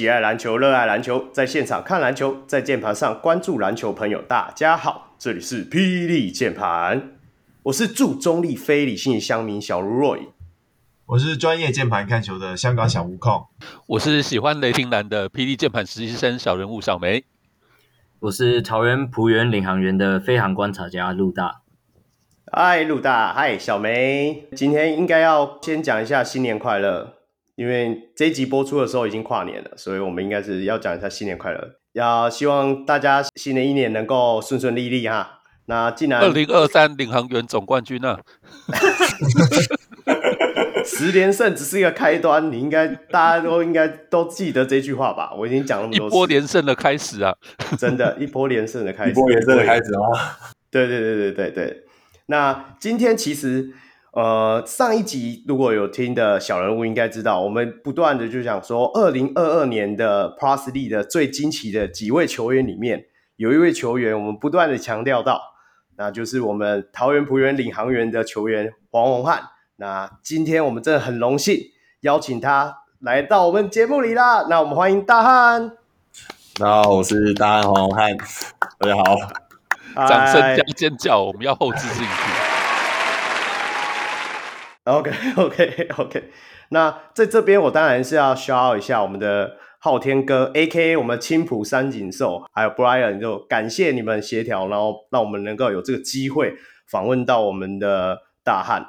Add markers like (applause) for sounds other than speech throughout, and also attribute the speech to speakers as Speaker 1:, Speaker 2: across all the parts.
Speaker 1: 喜爱篮球、热爱篮球，在现场看篮球，在键盘上关注篮球。朋友，大家好，这里是霹雳键盘，我是驻中立非理性乡民小如 Roy，
Speaker 2: 我是专业键盘看球的香港小吴控，
Speaker 3: 我是喜欢雷霆蓝的霹雳键盘实习生小人物小梅，
Speaker 4: 我是桃园璞园领航员的飞航观察家陆大，
Speaker 1: 嗨陆大，嗨小梅，今天应该要先讲一下新年快乐。因为这一集播出的时候已经跨年了，所以我们应该是要讲一下新年快乐，要希望大家新的一年能够顺顺利利哈。那既然
Speaker 3: 二零二三领航员总冠军呢、啊？(laughs)
Speaker 1: 十连胜只是一个开端，你应该大家都应该都记得这句话吧？我已经讲那么多次，
Speaker 3: 一波连胜的开始啊！(laughs)
Speaker 1: 真的，一波连胜的开始，
Speaker 2: 一波连胜的开始啊！
Speaker 1: 对对对对对对。那今天其实。呃，上一集如果有听的小人物应该知道，我们不断的就想说，二零二二年的 Plus League 的最惊奇的几位球员里面，有一位球员我们不断的强调到，那就是我们桃园璞园领航员的球员黄宏汉。那今天我们真的很荣幸邀请他来到我们节目里啦。那我们欢迎大
Speaker 2: 汉。那，我是大汉黄宏汉，大家好，
Speaker 3: 掌声加尖叫，我们要后置进去。
Speaker 1: OK，OK，OK。(laughs) 那在这边，我当然是要 shout out 一下我们的昊天哥，A.K.A 我们青浦三井寿，还有 Brian，就感谢你们协调，然后让我们能够有这个机会访问到我们的大汉。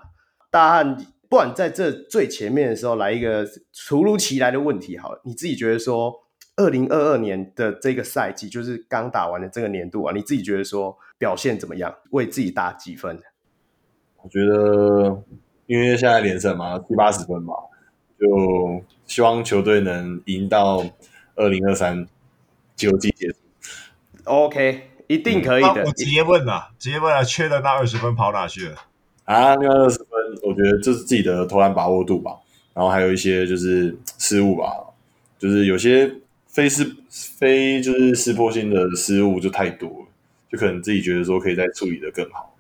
Speaker 1: 大汉，不管在这最前面的时候来一个突如其来的问题，好了，你自己觉得说，二零二二年的这个赛季，就是刚打完的这个年度啊，你自己觉得说表现怎么样？为自己打几分？
Speaker 2: 我觉得。因为现在连胜嘛，七八十分嘛，就希望球队能赢到二零二三球季结束。
Speaker 1: OK，一定可以的。
Speaker 2: 嗯、我直接问了，直接问了，缺的那二十分跑哪去了？啊，那二十分，我觉得这是自己的投篮把握度吧，然后还有一些就是失误吧，就是有些非失非就是失破性的失误就太多了，就可能自己觉得说可以再处理的更好。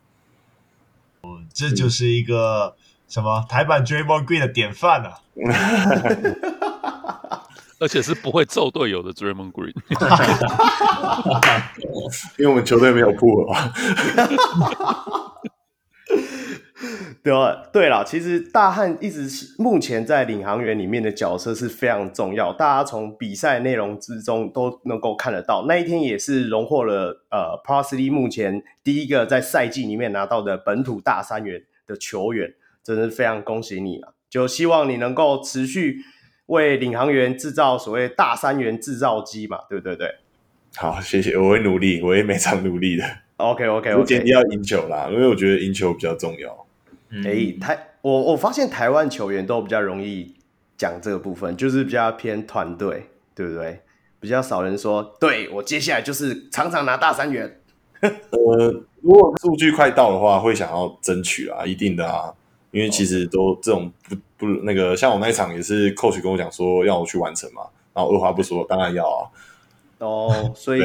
Speaker 2: 哦，这就是一个。什么台版 Draymond Green 的典范啊！(laughs)
Speaker 3: 而且是不会揍队友的 Draymond Green，(laughs)
Speaker 2: 因为我们球队没有铺了。(laughs)
Speaker 1: 对啊，对了，其实大汉一直目前在领航员里面的角色是非常重要，大家从比赛内容之中都能够看得到。那一天也是荣获了呃 Plus League 目前第一个在赛季里面拿到的本土大三元的球员。真是非常恭喜你啊！就希望你能够持续为领航员制造所谓大三元制造机嘛，对不对？对，
Speaker 2: 好，谢谢，我会努力，我会非常努力的。
Speaker 1: OK，OK，OK，
Speaker 2: 我建议要赢球啦，因为我觉得赢球比较重要。
Speaker 1: 哎、欸，台我我发现台湾球员都比较容易讲这个部分，就是比较偏团队，对不对？比较少人说，对我接下来就是常常拿大三元。(laughs)
Speaker 2: 呃，如果数据快到的话，会想要争取啊，一定的啊。因为其实都这种不不那个，像我那一场也是，coach 跟我讲说要我去完成嘛，然后二话不说，当然要啊。
Speaker 1: 哦，所以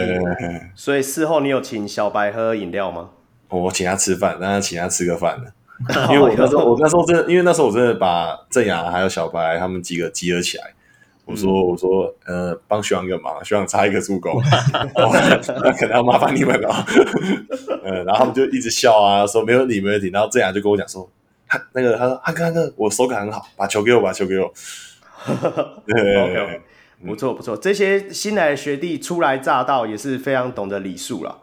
Speaker 1: 所以事后你有请小白喝饮料吗？
Speaker 2: 我请他吃饭，让他请他吃个饭的。(laughs) 因为我那时候我那时候真的，因为那时候我真的把郑雅还有小白他们几个集合起来，我说、嗯、我说呃，帮学长一个忙，学长差一个助攻，那可能要麻烦你们了。(laughs) 嗯，然后他们就一直笑啊，说没问题没问题，然后郑雅就跟我讲说。他那个，他说：“汉哥，汉哥，我手感很好，把球给我，把球给我。(laughs)
Speaker 1: ”OK，不错不错，这些新来的学弟初来乍到，也是非常懂得礼数了。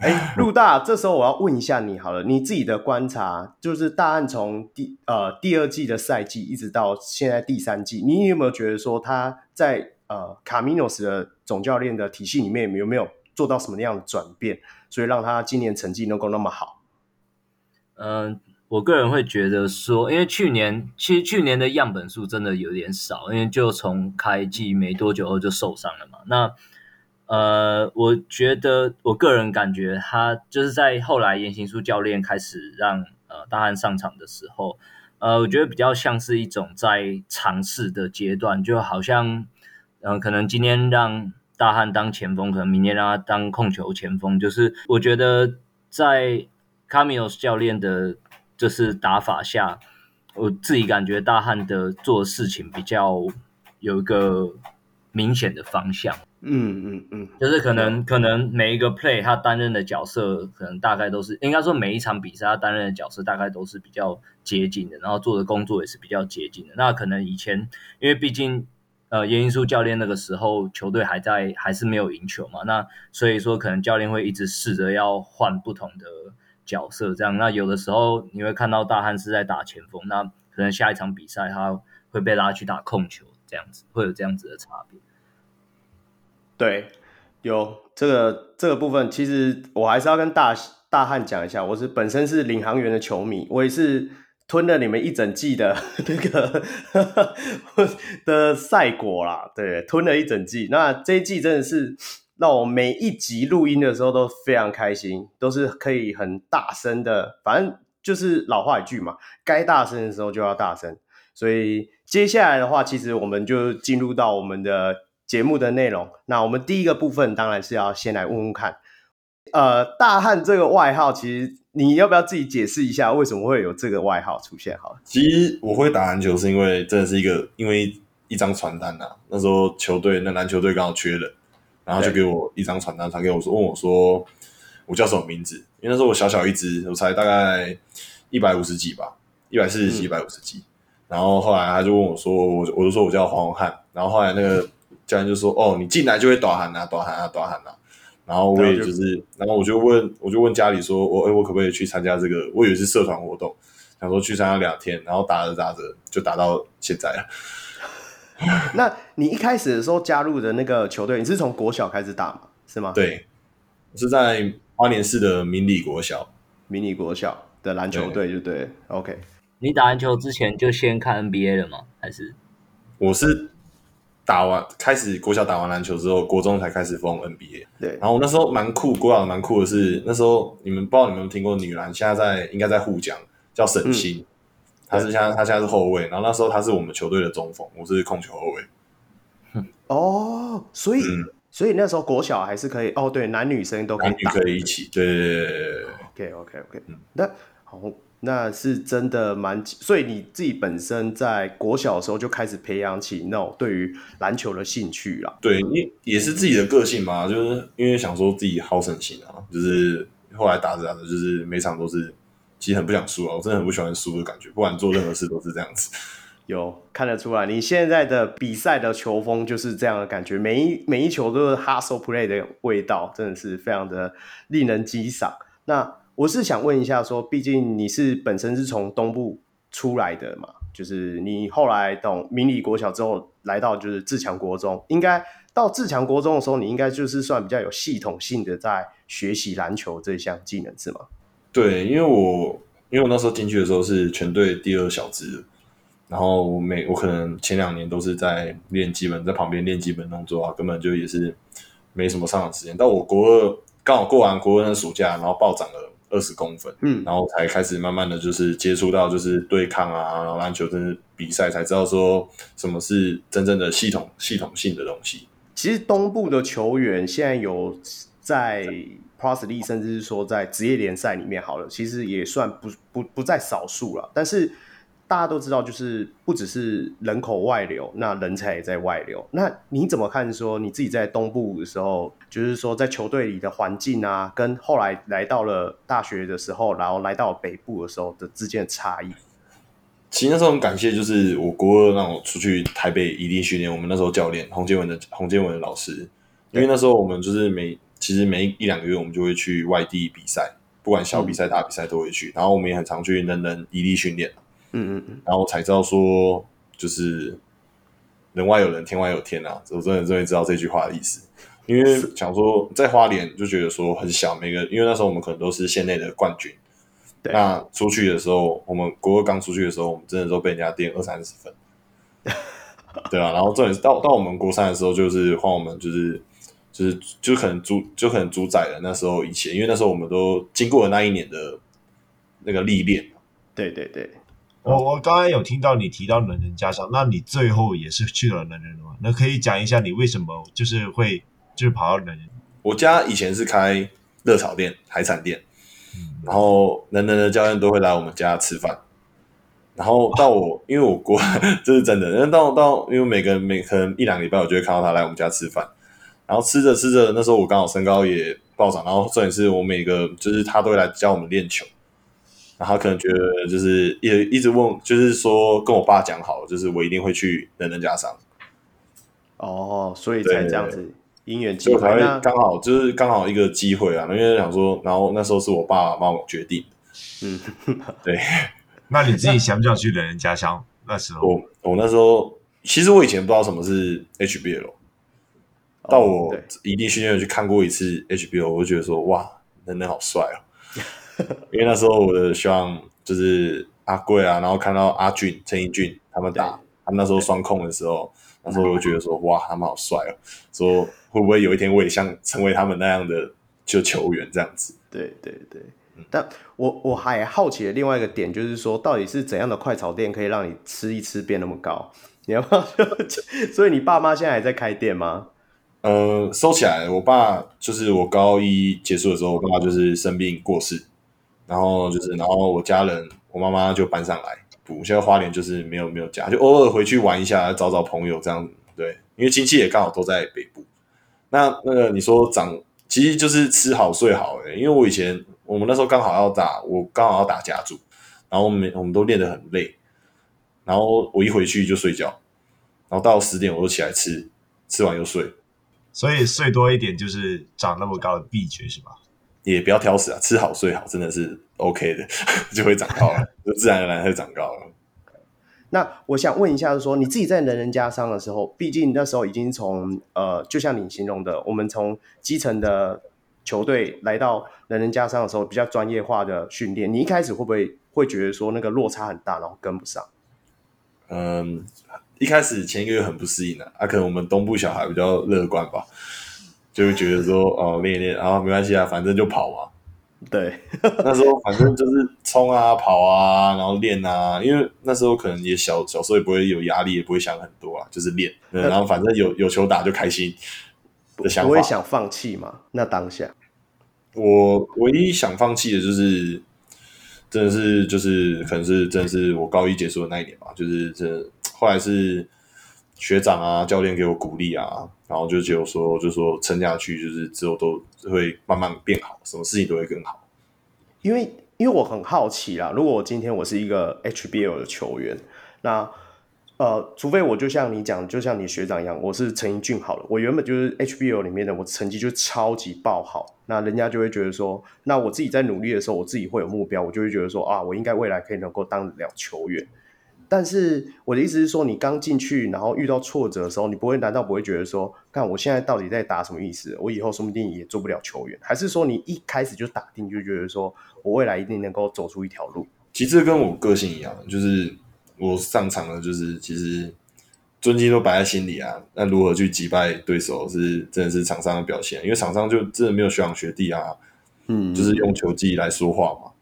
Speaker 1: 哎，(laughs) 陆大，这时候我要问一下你好了，你自己的观察，就是大汉从第呃第二季的赛季一直到现在第三季，你有没有觉得说他在呃卡米诺斯的总教练的体系里面有没有做到什么样的转变，所以让他今年成绩能够那么好？
Speaker 4: 嗯。我个人会觉得说，因为去年其实去年的样本数真的有点少，因为就从开季没多久后就受伤了嘛。那呃，我觉得我个人感觉他就是在后来颜行书教练开始让呃大汉上场的时候，呃，我觉得比较像是一种在尝试的阶段，就好像嗯、可能今天让大汉当前锋，可能明天让他当控球前锋，就是我觉得在。卡米诺教练的，就是打法下，我自己感觉大汉的做事情比较有一个明显的方向。
Speaker 1: 嗯嗯嗯，
Speaker 4: 就是可能可能每一个 play 他担任的角色，可能大概都是应该说每一场比赛他担任的角色大概都是比较接近的，然后做的工作也是比较接近的。那可能以前因为毕竟呃严英树教练那个时候球队还在还是没有赢球嘛，那所以说可能教练会一直试着要换不同的角色，这样。那有的时候你会看到大汉是在打前锋，那可能下一场比赛他会被拉去打控球，这样子会有这样子的差别。
Speaker 1: 对，有这个这个部分，其实我还是要跟大大汉讲一下，我是本身是领航员的球迷，我也是吞了你们一整季的那个 (laughs) 的赛果啦，对，吞了一整季。那这一季真的是让我每一集录音的时候都非常开心，都是可以很大声的，反正就是老话一句嘛，该大声的时候就要大声。所以接下来的话，其实我们就进入到我们的。节目的内容，那我们第一个部分当然是要先来问问看，呃，大汉这个外号，其实你要不要自己解释一下，为什么会有这个外号出现？好了，
Speaker 2: 其实我会打篮球是因为真的是一个，因为一张传单呐，那时候球队那篮球队刚好缺人，然后就给我一张传单，他给我说问我说我叫什么名字？因为那时候我小小一只，我才大概一百五十几吧，一百四十几，一百五十几，然后后来他就问我说，我我就说我叫黄宏汉，然后后来那个。教练就说：“哦，你进来就会大汉啊，短喊啊，大汉啊。”然后我也就是，然后我就问，我就问家里说：“我哎，我可不可以去参加这个？我以为是社团活动，想说去参加两天，然后打着打着就打到现在了。” (laughs)
Speaker 1: 那你一开始的时候加入的那个球队，你是从国小开始打吗？是吗？
Speaker 2: 对，我是在花莲市的迷你国小，
Speaker 1: 迷你国小的篮球队，就对，对。OK，
Speaker 4: 你打篮球之前就先看 NBA 了吗？还是
Speaker 2: 我是？打完开始国小打完篮球之后，国中才开始封 NBA。
Speaker 1: 对，然
Speaker 2: 后那时候蛮酷，国小蛮酷的是那时候你们不知道你们有没有听过女篮，现在在应该在沪江叫沈星，嗯、他是现在他现在是后卫，然后那时候他是我们球队的中锋，我是控球后卫。
Speaker 1: 哦，所以、嗯、所以那时候国小还是可以哦，对，男女生都可以打，
Speaker 2: 男女可以一起。对对对对
Speaker 1: OK OK OK，嗯，那好。那是真的蛮，所以你自己本身在国小的时候就开始培养起那种对于篮球的兴趣了。
Speaker 2: 对，因也是自己的个性嘛，就是因为想说自己好胜心啊，就是后来打着打着，就是每场都是其实很不想输啊，我真的很不喜欢输的感觉，不管做任何事都是这样子。(laughs)
Speaker 1: 有看得出来，你现在的比赛的球风就是这样的感觉，每一每一球都是 hustle play 的味道，真的是非常的令人激赏。那我是想问一下，说，毕竟你是本身是从东部出来的嘛，就是你后来到明理国小之后，来到就是自强国中，应该到自强国中的时候，你应该就是算比较有系统性的在学习篮球这项技能，是吗？
Speaker 2: 对，因为我因为我那时候进去的时候是全队第二小支，然后我每我可能前两年都是在练基本，在旁边练基本动作啊，根本就也是没什么上场时间。到我国二刚好过完国二的暑假，然后暴涨了。二十公分，嗯，然后才开始慢慢的就是接触到就是对抗啊，然后篮球真的比赛，才知道说什么是真正的系统系统性的东西。
Speaker 1: 其实东部的球员现在有在 Plus League，甚至是说在职业联赛里面好了，其实也算不不不在少数了，但是。大家都知道，就是不只是人口外流，那人才也在外流。那你怎么看？说你自己在东部的时候，就是说在球队里的环境啊，跟后来来到了大学的时候，然后来到北部的时候的之间的差异。
Speaker 2: 其实那时候很感谢，就是我国让我出去台北一地训练。我们那时候教练洪建文的洪建文的老师，因为那时候我们就是每其实每一两个月我们就会去外地比赛，不管小比赛大比赛都会去。然后我们也很常去能人异地训练。嗯嗯嗯，然后才知道说，就是人外有人，天外有天啊！我真的终于知道这句话的意思。因为想说在花莲就觉得说很小，每个因为那时候我们可能都是县内的冠军。对。那出去的时候，我们国二刚出去的时候，我们真的都被人家垫二三十分。(laughs) 对啊，然后重点是到到我们国三的时候，就是换我们就是就是就可能主就可能主宰了那时候以前，因为那时候我们都经过了那一年的那个历练。
Speaker 1: 对对对。
Speaker 5: 我我刚刚有听到你提到能人家商，那你最后也是去了能人吗？那可以讲一下你为什么就是会就是跑到能人？
Speaker 2: 我家以前是开热炒店、海产店，然后能能的教练都会来我们家吃饭。然后到我，因为我过 (laughs) 这是真的，因为到到因为每个每可能一两个礼拜，我就会看到他来我们家吃饭。然后吃着吃着，那时候我刚好身高也暴涨，然后重点是我每个就是他都会来教我们练球。然后他可能觉得就是也一直问，就是说跟我爸讲好，就是我一定会去人人家商。
Speaker 1: 哦，所以才这样子因缘际会，
Speaker 2: 才会刚好就是刚好一个机会啊，因为想说，然后那时候是我爸帮我决定。嗯，对。(laughs)
Speaker 5: 那你自己想不想去人人家乡？那时候
Speaker 2: 我我那时候其实我以前不知道什么是 HBL，到我一地训练去看过一次 HBO，我就觉得说哇，能能好帅哦。(laughs) 因为那时候我的希望就是阿贵啊，然后看到阿俊、陈英俊他们打，他们那时候双控的时候，那时候我就觉得说哇，他们好帅哦。说会不会有一天我也像成为他们那样的就球员这样子？
Speaker 1: 对对对。但我我还好奇的另外一个点就是说，到底是怎样的快炒店可以让你吃一吃变那么高？你要不要？(laughs) 所以你爸妈现在还在开店吗？
Speaker 2: 呃，收起来。我爸就是我高一结束的时候，我爸爸就是生病过世，然后就是然后我家人，我妈妈就搬上来。不，现在花莲就是没有没有家，就偶尔回去玩一下，找找朋友这样。对，因为亲戚也刚好都在北部。那那个你说长，其实就是吃好睡好诶、欸，因为我以前。我们那时候刚好要打，我刚好要打家族，然后我们我们都练得很累，然后我一回去就睡觉，然后到十点我就起来吃，吃完又睡，
Speaker 5: 所以睡多一点就是长那么高的秘诀是吧？
Speaker 2: 也不要挑食啊，吃好睡好真的是 OK 的，(laughs) 就会长高了，(laughs) 就自然而然会长高了。
Speaker 1: 那我想问一下，说你自己在人人家商的时候，毕竟那时候已经从呃，就像你形容的，我们从基层的。球队来到人人家商的时候，比较专业化的训练，你一开始会不会会觉得说那个落差很大，然后跟不上？
Speaker 2: 嗯，一开始前一个月很不适应的，啊，可能我们东部小孩比较乐观吧，就会觉得说哦练一练，然后没关系啊，反正就跑嘛。
Speaker 1: 对，(laughs)
Speaker 2: 那时候反正就是冲啊跑啊，然后练啊，因为那时候可能也小小时候也不会有压力，也不会想很多啊，就是练，然后反正有有球打就开心。的想法，
Speaker 1: 不会想放弃嘛？那当下，
Speaker 2: 我唯一想放弃的就是，真的是就是可能是真是我高一结束的那一年吧，就是这后来是学长啊教练给我鼓励啊，然后就只有说就说撑下去，就是之后都会慢慢变好，什么事情都会更好。
Speaker 1: 因为因为我很好奇啦，如果我今天我是一个 HBL 的球员，那。呃，除非我就像你讲，就像你学长一样，我是陈英俊好了。我原本就是 HBO 里面的，我成绩就超级爆好，那人家就会觉得说，那我自己在努力的时候，我自己会有目标，我就会觉得说啊，我应该未来可以能够当得了球员。但是我的意思是说，你刚进去，然后遇到挫折的时候，你不会难道不会觉得说，看我现在到底在打什么意思？我以后说不定也做不了球员，还是说你一开始就打定就觉得说我未来一定能够走出一条路？
Speaker 2: 其实跟我个性一样，就是。我上场了，就是其实尊敬都摆在心里啊。那如何去击败对手，是真的是场上的表现。因为场上就真的没有学长学弟啊，嗯，就是用球技来说话嘛。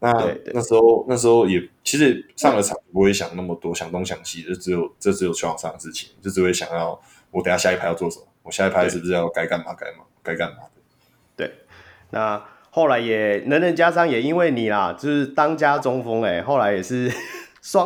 Speaker 2: 那那时候那时候也其实上了场不会想那么多，想东想西，就只有这只有球场上的事情，就只会想要我等下下一拍要做什么，我下一拍是不是要该干嘛该嘛该干嘛的。
Speaker 1: 对，那后来也能人家商也因为你啦，就是当家中锋哎、欸，后来也是。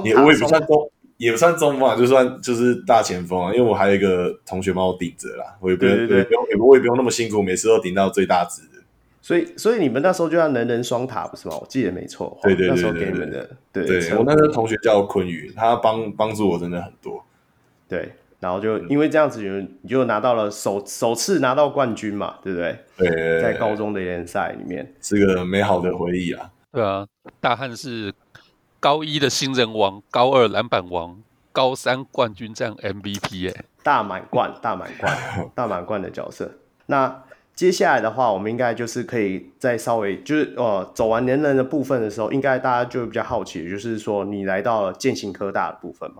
Speaker 2: 也我也不算中，也不算中锋啊，就算就是大前锋啊，因为我还有一个同学帮我顶着啦，我也不用，对对对，不用，我也不用那么辛苦，每次都顶到最大值的。
Speaker 1: 所以，所以你们那时候就要人人双塔不是吗？我记得没错，
Speaker 2: 对对对，对，对，对，
Speaker 1: 那时候给你们的，对，
Speaker 2: 对，对我那个同学叫坤宇，他帮帮助我真的很多。
Speaker 1: 对，然后就因为这样子，你就拿到了首首次拿到冠军嘛，对不
Speaker 2: 对，对，
Speaker 1: 在高中的联赛里面
Speaker 2: 是个美好的回忆啊。
Speaker 3: 对啊，大汉是。高一的新人王，高二篮板王，高三冠军战 MVP 哎，
Speaker 1: 大满贯，大满贯，(laughs) 大满贯的角色。那接下来的话，我们应该就是可以再稍微就是呃走完年人的部分的时候，应该大家就比较好奇，就是说你来到了健行科大的部分嘛。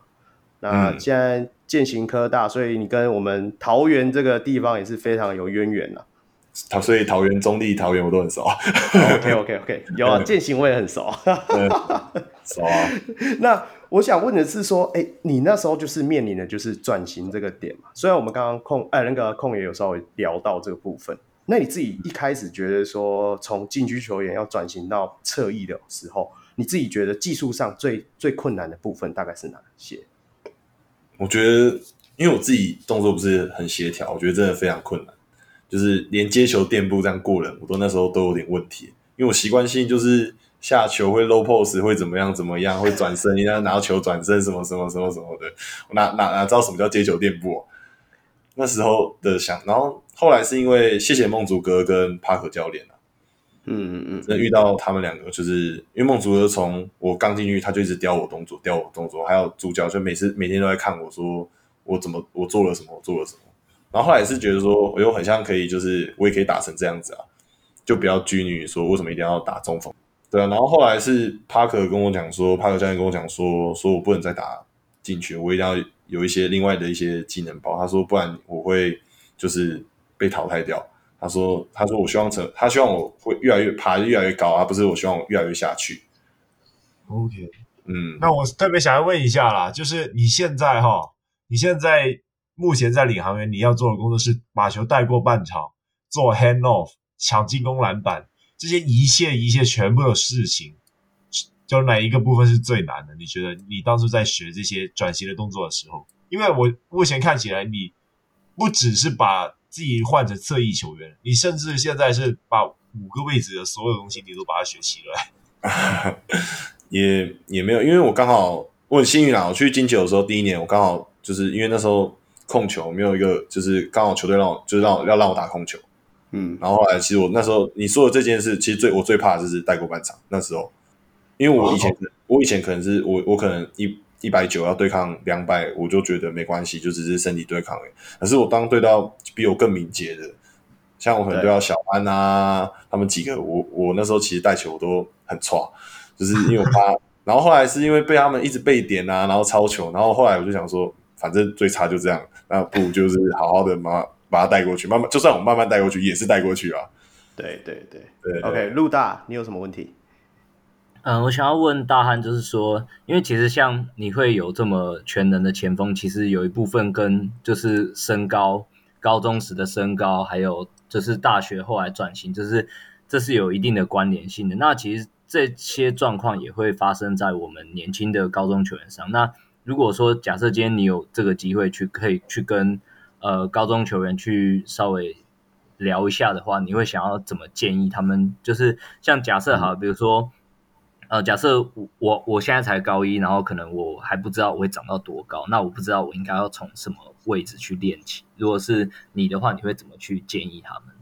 Speaker 1: 那现在建行科大，所以你跟我们桃园这个地方也是非常有渊源了。
Speaker 2: 桃所以桃园中立桃园我都很熟。
Speaker 1: OK OK OK，有啊，(laughs) 践行我也很熟。
Speaker 2: 熟啊。(laughs)
Speaker 1: 那我想问的是说，哎、欸，你那时候就是面临的就是转型这个点嘛？虽然我们刚刚控哎那个控也有稍微聊到这个部分，那你自己一开始觉得说，从禁区球员要转型到侧翼的时候，你自己觉得技术上最最困难的部分大概是哪些？
Speaker 2: 我觉得，因为我自己动作不是很协调，我觉得真的非常困难，就是连接球垫步这样过人，我都那时候都有点问题，因为我习惯性就是下球会 low pose，会怎么样怎么样，会转身，人家拿到球转身什么什么什么什么的，我哪哪哪知道什么叫接球垫步啊？那时候的想，然后后来是因为谢谢梦竹哥跟帕克教练啊，
Speaker 1: 嗯嗯嗯，
Speaker 2: 那遇到他们两个，就是因为梦竹哥从我刚进去，他就一直雕我动作，雕我动作，还有主教就每次每天都在看我说我怎么我做了什么，我做了什么。然后后来也是觉得说，我又很像可以，就是我也可以打成这样子啊，就不要拘泥说为什么一定要打中锋，对啊。然后后来是帕克跟我讲说，帕克教练跟我讲说，说我不能再打进去，我一定要。有一些另外的一些技能包，他说不然我会就是被淘汰掉。他说他说我希望成，他希望我会越来越爬越来越高，而不是我希望我越来越下去。
Speaker 5: OK，
Speaker 2: 嗯，
Speaker 5: 那我特别想要问一下啦，就是你现在哈，你现在目前在领航员，你要做的工作是把球带过半场，做 hand off，抢进攻篮板，这些一切一切全部的事情。就哪一个部分是最难的？你觉得你当初在学这些转型的动作的时候，因为我目前看起来，你不只是把自己换成侧翼球员，你甚至现在是把五个位置的所有东西你都把它学齐了。(laughs)
Speaker 2: 也也没有，因为我刚好我很幸运啊，我去金球的时候，第一年我刚好就是因为那时候控球没有一个，就是刚好球队让我就是让我要让我打控球，
Speaker 1: 嗯，
Speaker 2: 然后后来其实我那时候你说的这件事，其实最我最怕的就是带过半场那时候。因为我以前，oh. 我以前可能是我，我可能一一百九要对抗两百，我就觉得没关系，就只是身体对抗而已。可是我当对到比我更敏捷的，像我可能对到小安啊，他们几个，我我那时候其实带球我都很差，就是因为我怕。(laughs) 然后后来是因为被他们一直被点啊，然后超球，然后后来我就想说，反正最差就这样，那不如就是好好的把把他带过去，慢慢就算我慢慢带过去，也是带过去啊。
Speaker 1: 对对对
Speaker 2: 对，对
Speaker 1: ，OK，陆大，你有什么问题？
Speaker 4: 嗯，我想要问大汉，就是说，因为其实像你会有这么全能的前锋，其实有一部分跟就是身高，高中时的身高，还有就是大学后来转型，就是这是有一定的关联性的。那其实这些状况也会发生在我们年轻的高中球员上。那如果说假设今天你有这个机会去可以去跟呃高中球员去稍微聊一下的话，你会想要怎么建议他们？就是像假设哈，比如说。呃，假设我我我现在才高一，然后可能我还不知道我会长到多高，那我不知道我应该要从什么位置去练起。如果是你的话，你会怎么去建议他们？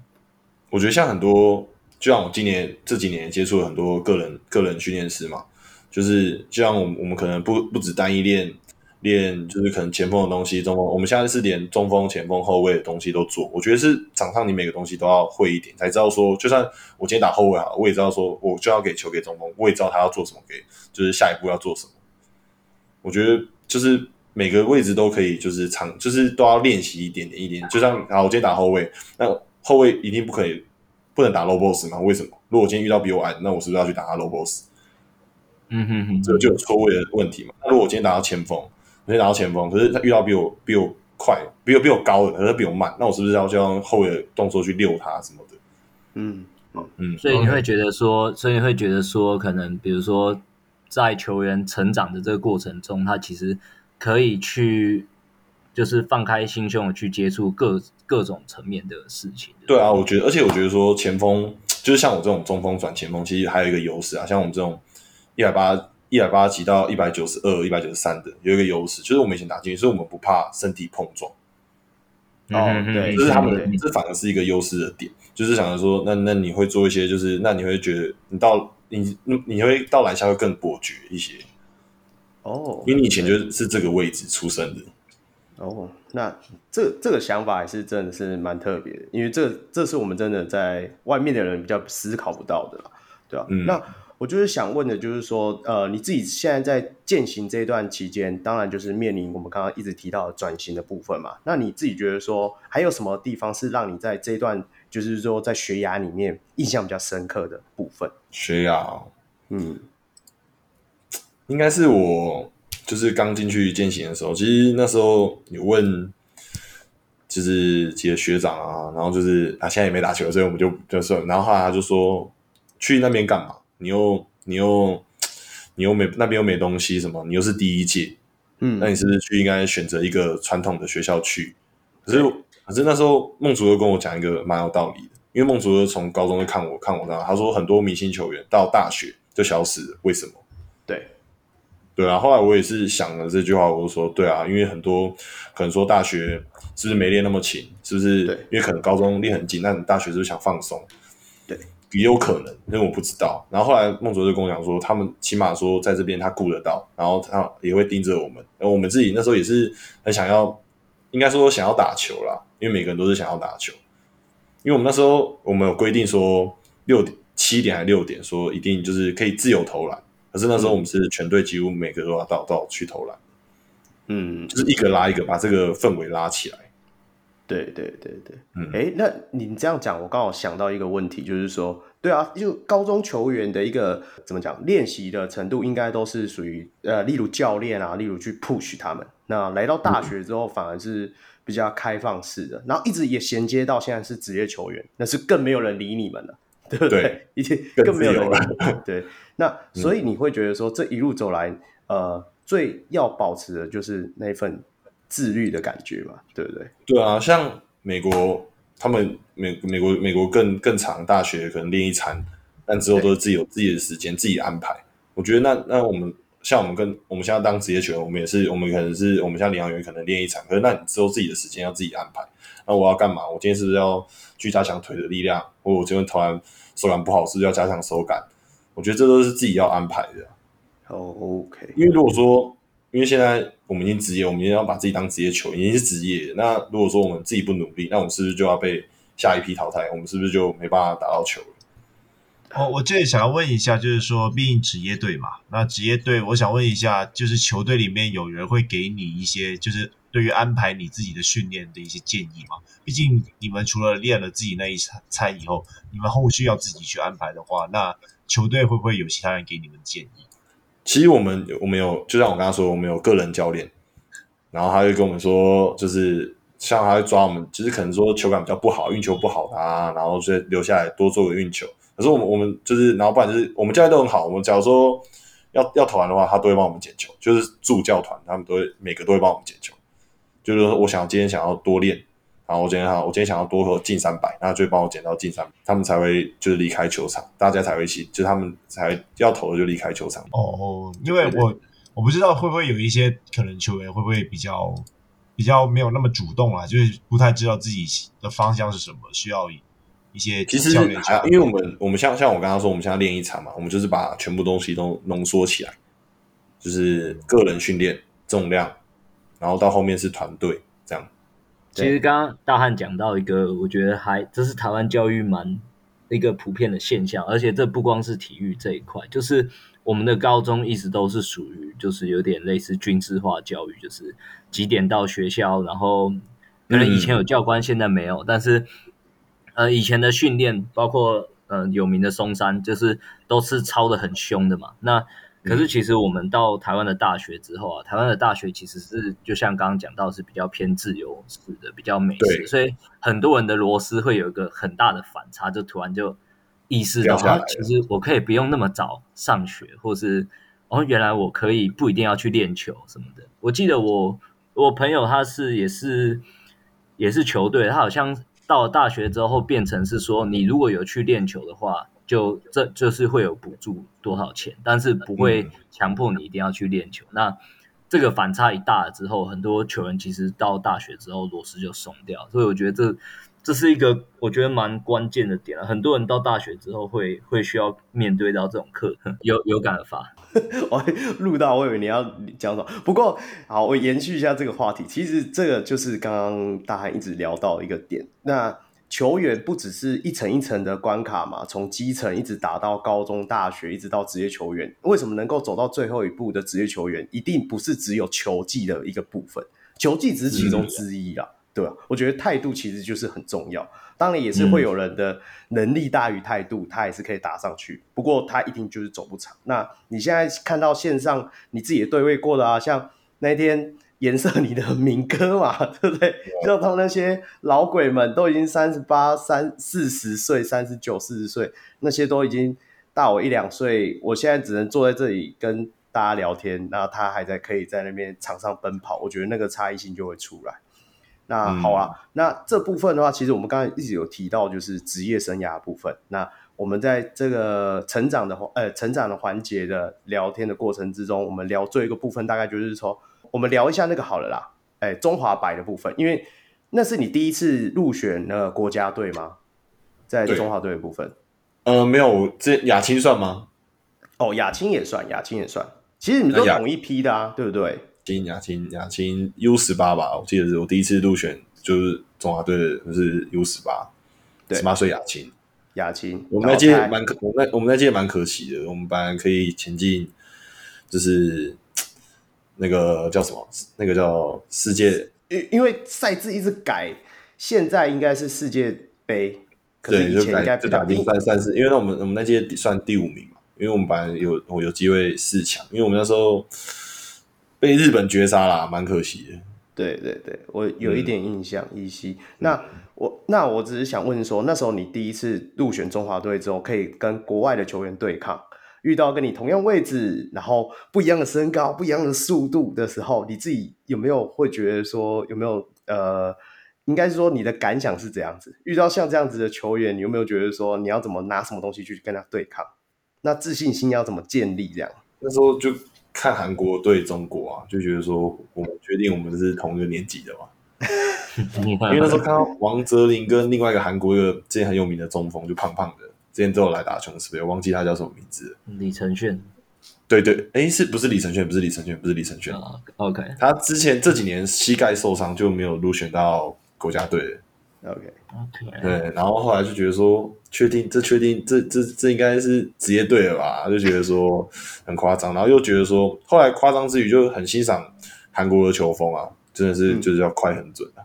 Speaker 2: 我觉得像很多，就像我今年这几年接触了很多个人个人训练师嘛，就是就像我们我们可能不不只单一练。练就是可能前锋的东西，中锋，我们现在是连中锋、前锋、后卫的东西都做。我觉得是场上你每个东西都要会一点，才知道说，就算我今天打后卫啊，我也知道说，我就要给球给中锋，我也知道他要做什么，给就是下一步要做什么。我觉得就是每个位置都可以，就是长就是都要练习一点点一点。就像啊，我今天打后卫，那后卫一定不可以不能打 low boss 吗？为什么？如果我今天遇到比我矮，那我是不是要去打他 low boss？
Speaker 4: 嗯哼哼，
Speaker 2: 这个就有错位的问题嘛。那如果我今天打到前锋，我先拿到前锋，可是他遇到比我比我快、比我比我高的，可是比我慢，那我是不是要就用后卫的动作去溜他什么的？
Speaker 1: 嗯
Speaker 2: 嗯，
Speaker 4: 所以你会觉得说，所以你会觉得说，可能比如说在球员成长的这个过程中，他其实可以去就是放开心胸的去接触各各种层面的事情。
Speaker 2: 对啊，我觉得，而且我觉得说前锋就是像我这种中锋转前锋，其实还有一个优势啊，像我们这种一百八。一百八几到一百九十二、一百九十三的有一个优势，就是我们以前打进去，所以我们不怕身体碰撞。
Speaker 1: 哦，对，
Speaker 2: 这是他们的，这反而是一个优势的点。就是想着说，那那你会做一些，就是那你会觉得你到你你会到篮下会更果决一些。
Speaker 1: 哦，
Speaker 2: 因为你以前就是这个位置出生的。
Speaker 1: 哦，那这这个想法还是真的是蛮特别的，因为这这是我们真的在外面的人比较思考不到的啦，对吧？嗯，那。我就是想问的，就是说，呃，你自己现在在践行这一段期间，当然就是面临我们刚刚一直提到的转型的部分嘛。那你自己觉得说，还有什么地方是让你在这一段，就是说在学涯里面印象比较深刻的部分？
Speaker 2: 学涯，
Speaker 1: 嗯，(tsk)
Speaker 2: 应该是我就是刚进去践行的时候，其实那时候你问，就是几个学长啊，然后就是啊现在也没打球，所以我们就就说，然后后来他就说去那边干嘛？你又你又你又没那边又没东西什么？你又是第一届，嗯，那你是不是去应该选择一个传统的学校去？可是可是那时候孟竹又跟我讲一个蛮有道理的，因为孟竹又从高中就看我看我这样，他说很多明星球员到大学就消失了，为什么？
Speaker 1: 对。
Speaker 2: 对啊，后来我也是想了这句话，我就说对啊，因为很多可能说大学是不是没练那么勤，是不是？对，因为可能高中练很紧，那你大学是不是想放松？
Speaker 1: 对，
Speaker 2: 也有可能，因为我不知道。然后后来孟卓就跟我讲说，他们起码说在这边他顾得到，然后他也会盯着我们。然后我们自己那时候也是很想要，应该说想要打球啦，因为每个人都是想要打球。因为我们那时候我们有规定说六点、七点还六点，说一定就是可以自由投篮。可是那时候我们是全队几乎每个都要到到去投篮，嗯，就是一个拉一个，把这个氛围拉起来。
Speaker 1: 对对对对，嗯，哎，那你这样讲，我刚好想到一个问题，就是说，对啊，就高中球员的一个怎么讲，练习的程度应该都是属于呃，例如教练啊，例如去 push 他们。那来到大学之后，反而是比较开放式的，嗯、然后一直也衔接到现在是职业球员，那是更没有人理你们了。对 (laughs) 不对？一切更，更没有人理。对，那所以你会觉得说，这一路走来，呃，最要保持的就是那份自律的感觉嘛，对不对？
Speaker 2: 对啊，像美国，他们美美国美国更更长，大学可能练一餐，但之后都是自己有自己的时间，自己安排。我觉得那那我们像我们跟我们现在当职业球员，我们也是，我们可能是我们像领航员可能练一场，可是那你之后自己的时间要自己安排。那我要干嘛？我今天是不是要去加强腿的力量？或我今天投篮手感不好，是不是要加强手感？我觉得这都是自己要安排的。
Speaker 1: 哦，OK。
Speaker 2: 因为如果说，因为现在我们已经职业，我们已经要把自己当职业球员，已经是职业。那如果说我们自己不努力，那我们是不是就要被下一批淘汰？我们是不是就没办法打到球了？
Speaker 5: 哦，我这里想要问一下，就是说，毕竟职业队嘛，那职业队，我想问一下，就是球队里面有人会给你一些，就是对于安排你自己的训练的一些建议吗？毕竟你们除了练了自己那一餐以后，你们后续要自己去安排的话，那球队会不会有其他人给你们建议？
Speaker 2: 其实我们我们有，就像我刚刚说，我们有个人教练，然后他会跟我们说，就是像他会抓我们，其实可能说球感比较不好，运球不好啊，然后就留下来多做个运球。可是我们我们就是，然后不然就是我们教练都很好。我们假如说要要投篮的话，他都会帮我们捡球，就是助教团他们都会每个都会帮我们捡球。就是说我想要今天想要多练，然后我今天想我今天想要多投进三百，那就帮我捡到进三百，他们才会就是离开球场，大家才会一起，就他们才要投的就离开球场。
Speaker 5: 哦，因为我我不知道会不会有一些可能球员会不会比较比较没有那么主动啊，就是不太知道自己的方向是什么，需要。一些
Speaker 2: 其实还因为我们我们像像我刚刚说，我们现在练一场嘛，我们就是把全部东西都浓缩起来，就是个人训练重量，然后到后面是团队这样。
Speaker 4: 其实刚刚大汉讲到一个，我觉得还这是台湾教育蛮一个普遍的现象，而且这不光是体育这一块，就是我们的高中一直都是属于就是有点类似军事化教育，就是几点到学校，然后可能以前有教官，现在没有，但是。呃，以前的训练包括呃有名的松山，就是都是操的很凶的嘛。那可是其实我们到台湾的大学之后啊，台湾的大学其实是就像刚刚讲到是比较偏自由式的，比较美式，所以很多人的螺丝会有一个很大的反差，就突然就意识到，啊，其实我可以不用那么早上学，或是哦，原来我可以不一定要去练球什么的。我记得我我朋友他是也是也是球队，他好像。到了大学之后，变成是说，你如果有去练球的话，就这就是会有补助多少钱，但是不会强迫你一定要去练球。嗯、那这个反差一大了之后，很多球员其实到大学之后螺丝就松掉，所以我觉得这这是一个我觉得蛮关键的点了。很多人到大学之后会会需要面对到这种课，有有感而发。(laughs)
Speaker 1: 我录到，我以为你要讲什么。不过，好，我延续一下这个话题。其实这个就是刚刚大汉一直聊到一个点。那球员不只是一层一层的关卡嘛，从基层一直打到高中、大学，一直到职业球员。为什么能够走到最后一步的职业球员，一定不是只有球技的一个部分，球技只是其中之一啊。对吧？我觉得态度其实就是很重要。当然也是会有人的能力大于态度，嗯、他也是可以打上去。不过他一定就是走不长。那你现在看到线上你自己也对位过的啊，像那天颜色你的民歌嘛，(laughs) 对不对？让他们那些老鬼们都已经三十八、三四十岁、三十九、四十岁，那些都已经大我一两岁。我现在只能坐在这里跟大家聊天，然后他还在可以在那边场上奔跑，我觉得那个差异性就会出来。那好啊，嗯、那这部分的话，其实我们刚才一直有提到，就是职业生涯部分。那我们在这个成长的呃成长的环节的聊天的过程之中，我们聊最后一个部分，大概就是说。我们聊一下那个好了啦，哎，中华白的部分，因为那是你第一次入选那个国家队吗？在中华队的部分，
Speaker 2: 呃，没有，这亚青算吗？
Speaker 1: 哦，亚青也算，亚青也算。其实你们都同一批的啊，对不对？
Speaker 2: 青亚青亚青 U 十八吧，我记得是我第一次入选就是中华队的，就是 U 十八，十八岁亚青，
Speaker 1: 亚青。
Speaker 2: 我们那届蛮可，我们那我们那届蛮可惜的，我们班可以前进，就是。那个叫什么？那个叫世界，
Speaker 1: 因因为赛制一直改，现在应该是世界杯，可是以前应该
Speaker 2: 就打第三三四，因为那我们我们那届算第五名嘛，因为我们本来有我有机会四强，因为我们那时候被日本绝杀啦，蛮可惜的。
Speaker 1: 对对对，我有一点印象依稀。嗯、那我那我只是想问说，那时候你第一次入选中华队之后，可以跟国外的球员对抗。遇到跟你同样位置，然后不一样的身高、不一样的速度的时候，你自己有没有会觉得说有没有呃，应该是说你的感想是这样子？遇到像这样子的球员，你有没有觉得说你要怎么拿什么东西去跟他对抗？那自信心要怎么建立？这样
Speaker 2: 那时候就看韩国对中国啊，就觉得说我们决定我们是同一个年级的嘛，(laughs) 因为那时候看到王哲林跟另外一个韩国一个之前很有名的中锋，就胖胖的。之前都有来打琼斯杯，我忘记他叫什么名字。
Speaker 4: 李承铉，
Speaker 2: 对对，哎，是不是李承铉？不是李承铉，不是李承鉉。
Speaker 4: Uh, OK，
Speaker 2: 他之前这几年膝盖受伤，就没有入选到国家队。
Speaker 1: OK，OK，
Speaker 2: 对，然后后来就觉得说，确定这确定这这这应该是职业队了吧？就觉得说很夸张，然后又觉得说，后来夸张之余就很欣赏韩国的球风啊，真的是、嗯、就是要快很准啊。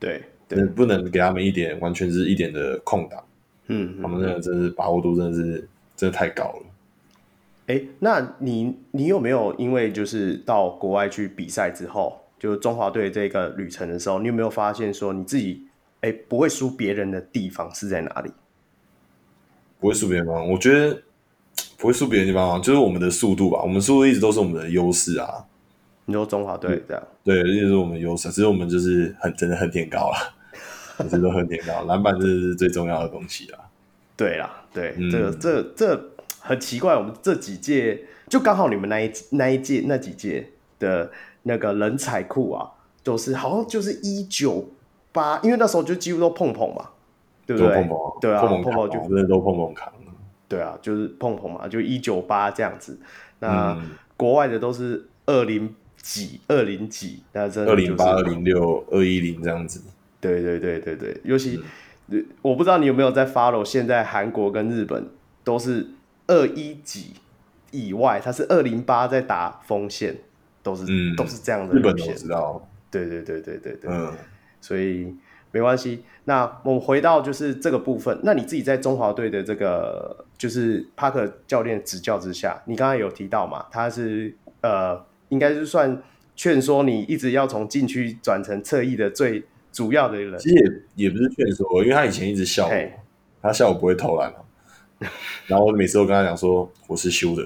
Speaker 1: 对，
Speaker 2: 对，不能给他们一点完全是一点的空档。
Speaker 1: 嗯，
Speaker 2: 他们那个真是把握度真的是真的太高了。
Speaker 1: 哎，那你你有没有因为就是到国外去比赛之后，就中华队这个旅程的时候，你有没有发现说你自己哎不会输别人的地方是在哪里？
Speaker 2: 不会输别人吗，我觉得不会输别人地方，就是我们的速度吧。我们速度一直都是我们的优势啊。
Speaker 1: 你说中华队这样？
Speaker 2: 对，一直是我们的优势，只是我们就是很真的很天高了。一直都很点高，篮 (laughs) 板这是最重要的东西啦。
Speaker 1: 对啦，对，嗯、这个这这很奇怪，我们这几届就刚好你们那一那一届那几届的那个人才库啊，都、就是好像就是一九八，因为那时候就几乎都碰碰嘛，对不对？
Speaker 2: 碰碰啊
Speaker 1: 对啊，碰碰就
Speaker 2: 真的都碰碰扛。
Speaker 1: 对啊，就是碰碰嘛，就一九八这样子。那、嗯、国外的都是二零几、二零几，那真的二
Speaker 2: 零八、二零六、二一零这样子。
Speaker 1: 对对对对对，尤其、我不知道你有没有在 follow，现在韩国跟日本都是二一几以外，他是二零八在打锋线，都是、都是这样的。
Speaker 2: 日本我知道。
Speaker 1: 对对对对对对，
Speaker 2: 嗯，
Speaker 1: 所以没关系。那我们回到就是这个部分，那你自己在中华队的这个就是帕克教练指教之下，你刚才有提到嘛，他是呃，应该是算劝说你一直要从禁区转成侧翼的最。主要的人。
Speaker 2: 其实也也不是劝说，因为他以前一直笑我他笑我不会投篮，(laughs) 然后我每次都跟他讲说我是修的，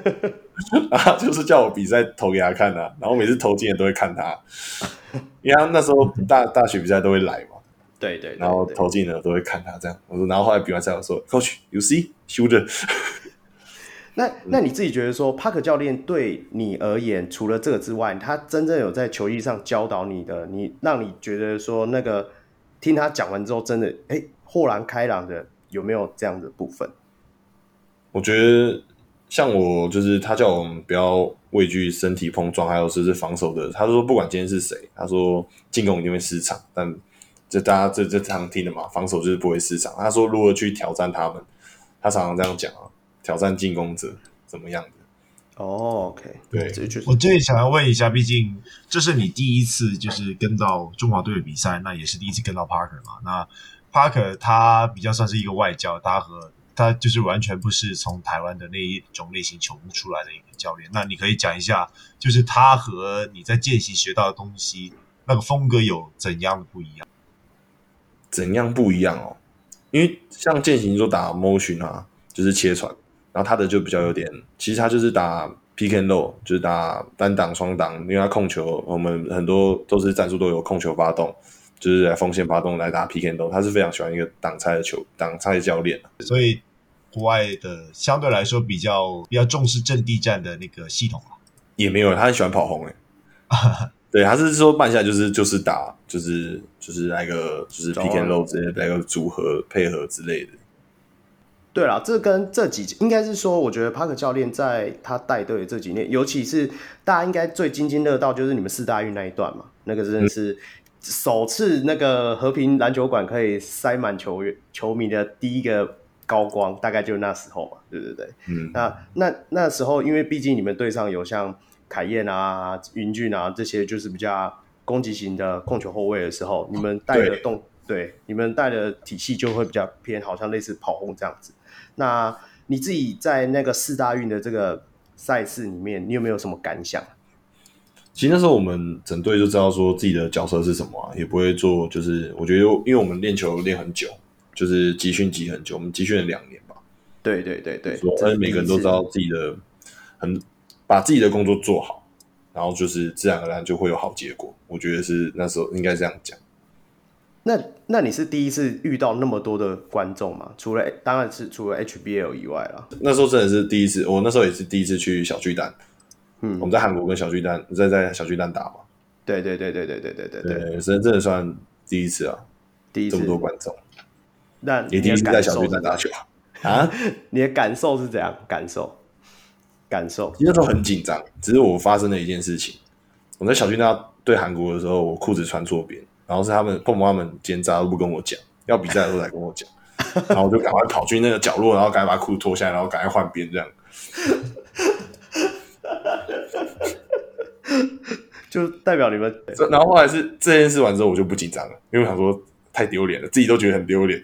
Speaker 2: (laughs) 然后就是叫我比赛投给他看的，然后每次投进的都会看他，因为他那时候大 (laughs) 大学比赛都会来嘛，
Speaker 1: 对对，
Speaker 2: 然后投进的都会看他这样，我说，然后后来比完赛我说，Coach，you see，修的。
Speaker 1: 那那你自己觉得说，帕克教练对你而言，除了这个之外，他真正有在球艺上教导你的，你让你觉得说那个听他讲完之后，真的哎豁然开朗的，有没有这样的部分？
Speaker 2: 我觉得像我就是他叫我们不要畏惧身体碰撞，还有就是防守的。他说不管今天是谁，他说进攻一定会失常，但这大家这这常听的嘛，防守就是不会失常。他说如何去挑战他们，他常常这样讲啊。挑战进攻者怎么样的？
Speaker 1: 哦、oh，OK，
Speaker 2: 对，
Speaker 5: 我最想要问一下，毕竟这是你第一次就是跟到中华队的比赛，那也是第一次跟到 Parker 嘛。那 Parker 他比较算是一个外教，他和他就是完全不是从台湾的那一种类型球员出来的一个教练。那你可以讲一下，就是他和你在见习学到的东西，那个风格有怎样的不一样？
Speaker 2: 怎样不一样哦？因为像践行说打 motion 啊，就是切传，然后他的就比较有点，其实他就是打 pick and roll，就是打单挡、双挡，因为他控球，我们很多都是战术都有控球发动。就是来锋线发动来打 pick and roll，他是非常喜欢一个挡拆的球挡拆的教练，
Speaker 5: 所以国外的相对来说比较比较重视阵地战的那个系统
Speaker 2: 也没有，他很喜欢跑轰诶，(laughs) 对，他是说慢下来就是就是打就是就是来个就是 pick and roll 之类的来个组合配合之类的。
Speaker 1: 对啦，这跟这几应该是说，我觉得帕克教练在他带队这几年，尤其是大家应该最津津乐道就是你们四大运那一段嘛，那个真的是。嗯首次那个和平篮球馆可以塞满球员球迷的第一个高光，大概就是那时候嘛，对对对。嗯，那那那时候，因为毕竟你们队上有像凯燕啊、云俊啊这些，就是比较攻击型的控球后卫的时候，你们带的动，对，你们带的体系就会比较偏，好像类似跑轰这样子。那你自己在那个四大运的这个赛事里面，你有没有什么感想？
Speaker 2: 其实那时候我们整队就知道说自己的角色是什么啊，也不会做。就是我觉得，因为我们练球练很久，就是集训集很久，我们集训了两年吧。
Speaker 1: 对对对对，
Speaker 2: 所以每个人都知道自己的很把自己的工作做好，然后就是自然而然就会有好结果。我觉得是那时候应该这样讲。
Speaker 1: 那那你是第一次遇到那么多的观众吗？除了当然是除了 HBL 以外啦。
Speaker 2: 那时候真的是第一次，我那时候也是第一次去小巨蛋。嗯，我们在韩国跟小巨蛋在在小巨蛋打嘛。
Speaker 1: 对对对对对对对对对，
Speaker 2: 真真的算第一次啊，第一次这么多观众。
Speaker 1: 那
Speaker 2: 也第一次在小巨蛋打球啊？(laughs)
Speaker 1: 你的感受是怎样？感受？感受？
Speaker 2: 那时候很紧张，只是我发生了一件事情。我在小巨蛋对韩国的时候，我裤子穿错边，然后是他们碰碰他们奸诈都不跟我讲，要比赛的时候才跟我讲，然后我就赶快跑去那个角落，然后赶快把裤子脱下来，然后赶快换边这样。
Speaker 1: 就代表你们，(laughs)
Speaker 2: 然后后来是这件事完之后，我就不紧张了，因为我想说太丢脸了，自己都觉得很丢脸。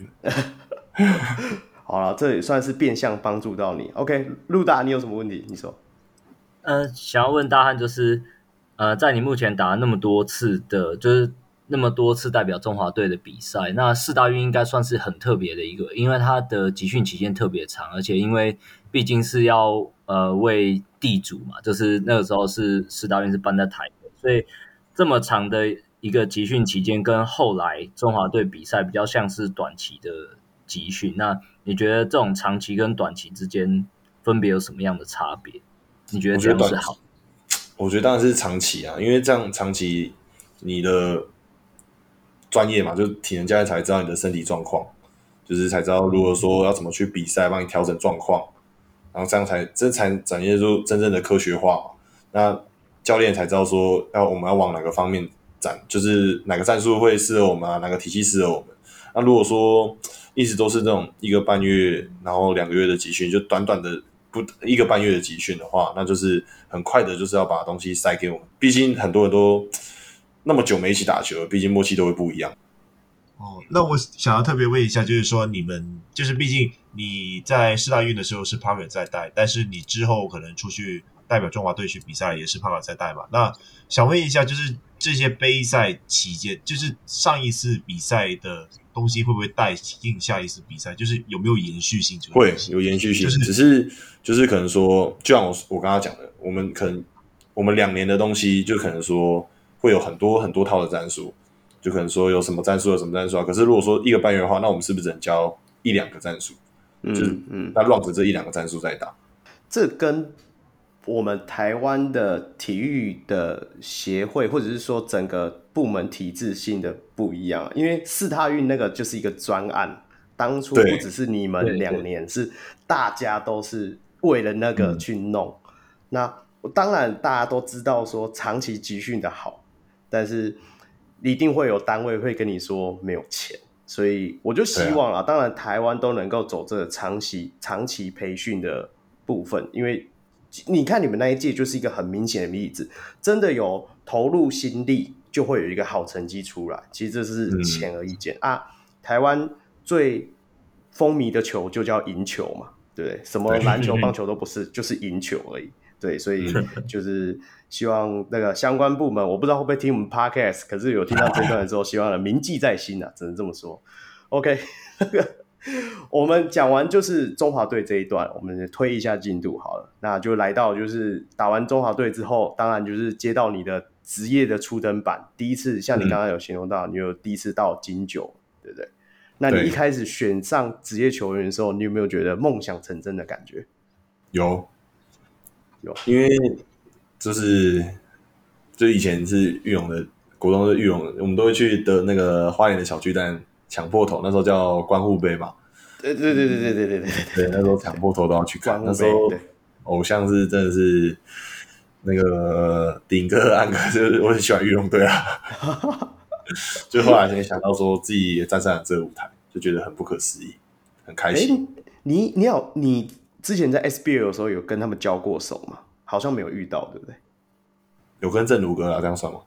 Speaker 1: 好了，这也算是变相帮助到你。OK，陆大，你有什么问题？你说。
Speaker 4: 呃，想要问大汉，就是呃，在你目前打了那么多次的，就是那么多次代表中华队的比赛，那四大运应该算是很特别的一个，因为它的集训期间特别长，而且因为毕竟是要呃为地主嘛，就是那个时候是四大运是办在台北。所以这么长的一个集训期间，跟后来中华队比赛比较像是短期的集训。那你觉得这种长期跟短期之间分别有什么样的差别？你觉得这样是好？
Speaker 2: 我觉得当然是长期啊，因为这样长期你的专业嘛，就体能教练才知道你的身体状况，就是才知道如果说要怎么去比赛，帮你调整状况，然后这样才这才展现出真正的科学化。那教练才知道说要我们要往哪个方面展，就是哪个战术会适合我们啊，哪个体系适合我们。那如果说一直都是这种一个半月，然后两个月的集训，就短短的不一个半月的集训的话，那就是很快的，就是要把东西塞给我们。毕竟很多人都那么久没一起打球，毕竟默契都会不一样。
Speaker 5: 哦，那我想要特别问一下，就是说你们就是毕竟你在四大运的时候是 Parker 在带，但是你之后可能出去。代表中华队去比赛也是帕克在带嘛？那想问一下，就是这些杯赛期间，就是上一次比赛的东西会不会带进下一次比赛？就是有没有延续性？
Speaker 2: 会有延续性，就是、只是就是可能说，就像我我刚刚讲的，我们可能我们两年的东西，就可能说会有很多很多套的战术，就可能说有什么战术有什么战术啊。可是如果说一个半月的话，那我们是不是只能教一两个战术？嗯、就是嗯，那乱着这一两个战术在打，
Speaker 1: 这跟。我们台湾的体育的协会，或者是说整个部门体制性的不一样，因为四大运那个就是一个专案，当初不只是你们两年，是大家都是为了那个去弄。嗯、那当然大家都知道说长期集训的好，但是一定会有单位会跟你说没有钱，所以我就希望啊，当然台湾都能够走这个长期长期培训的部分，因为。你看，你们那一届就是一个很明显的例子，真的有投入心力，就会有一个好成绩出来。其实这是显而易见、嗯、啊。台湾最风靡的球就叫赢球嘛，对不对？什么篮球、棒球 (laughs) 都不是，就是赢球而已。对，所以 (laughs) 就是希望那个相关部门，我不知道会不会听我们 podcast，可是有听到这段的时候，(laughs) 希望能铭记在心啊，只能这么说。OK，(laughs) 我们讲完就是中华队这一段，我们推一下进度好了，那就来到就是打完中华队之后，当然就是接到你的职业的初登板，第一次像你刚刚有形容到，你有第一次到金九，对不对？那你一开始选上职业球员的时候，你有没有觉得梦想成真的感觉？
Speaker 2: 有，有，因为就是就以前是玉龙的国中是玉龙，我们都会去的那个花莲的小巨蛋抢破头，那时候叫关护杯嘛。
Speaker 1: 对对对对对对对对
Speaker 2: 对，那时候抢破头都要去看。那时候偶像是真的是那个顶哥、安哥，就是我很喜欢玉龙队啊。(laughs) 就后来才想到说自己也站上了这个舞台，就觉得很不可思议，很开心。
Speaker 1: 欸、你你好，你之前在 SBL 的时候有跟他们交过手吗？好像没有遇到，对不对？
Speaker 2: 有跟正如哥啊，这样算吗？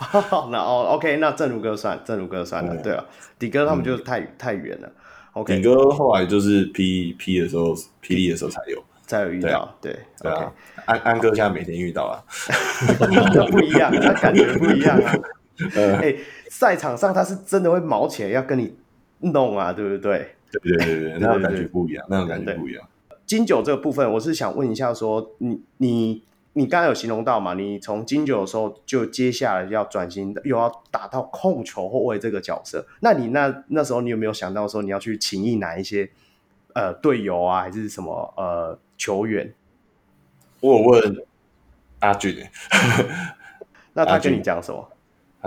Speaker 2: (laughs)
Speaker 1: 那哦，OK，那正如哥算，正如哥算了。对啊，顶哥他们就太、嗯、太远了。OK，
Speaker 2: 顶哥后来就是 P P 的时候，，P D 的时候才有，
Speaker 1: 才有遇到。对啊，对，啊。
Speaker 2: 安安哥现在每天遇到啊，(laughs)
Speaker 1: 不一样，他感觉不一样啊。(laughs) 哎、欸，赛场上他是真的会毛起来要跟你弄啊，对不对？
Speaker 2: 对对对对，那种感觉不一样，那种感觉不一样。
Speaker 1: 金九这个部分，我是想问一下说，说你你你刚刚有形容到嘛？你从金九的时候就接下来要转型，又要打到控球后卫这个角色，那你那那时候你有没有想到说你要去请益哪一些呃队友啊，还是什么呃球员？
Speaker 2: 我有问阿俊，(laughs)
Speaker 1: 那他跟你讲什么？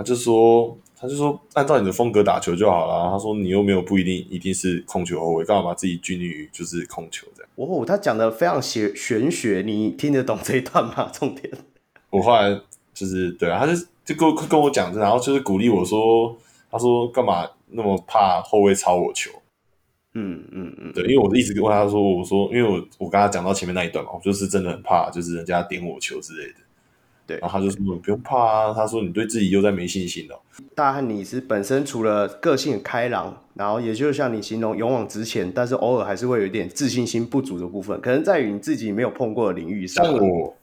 Speaker 2: 他就说，他就说，按照你的风格打球就好了。他说，你又没有不一定一定是控球后卫，干嘛把自己拘泥于就是控球这样？
Speaker 1: 哦，他讲的非常玄玄学，你听得懂这一段吗？重点，
Speaker 2: 我后来就是对啊，他就就跟跟我讲，然后就是鼓励我说，他说干嘛那么怕后卫抄我球？
Speaker 1: 嗯嗯嗯，
Speaker 2: 对，因为我一直跟他说，我说，因为我我刚才讲到前面那一段嘛，我就是真的很怕，就是人家点我球之类的。对，然后他就说：“不用怕啊。”他说：“你对自己又在没信心了。”
Speaker 1: 大汉，你是本身除了个性开朗，然后也就像你形容勇往直前，但是偶尔还是会有一点自信心不足的部分，可能在于你自己没有碰过的领域上。
Speaker 2: 像我，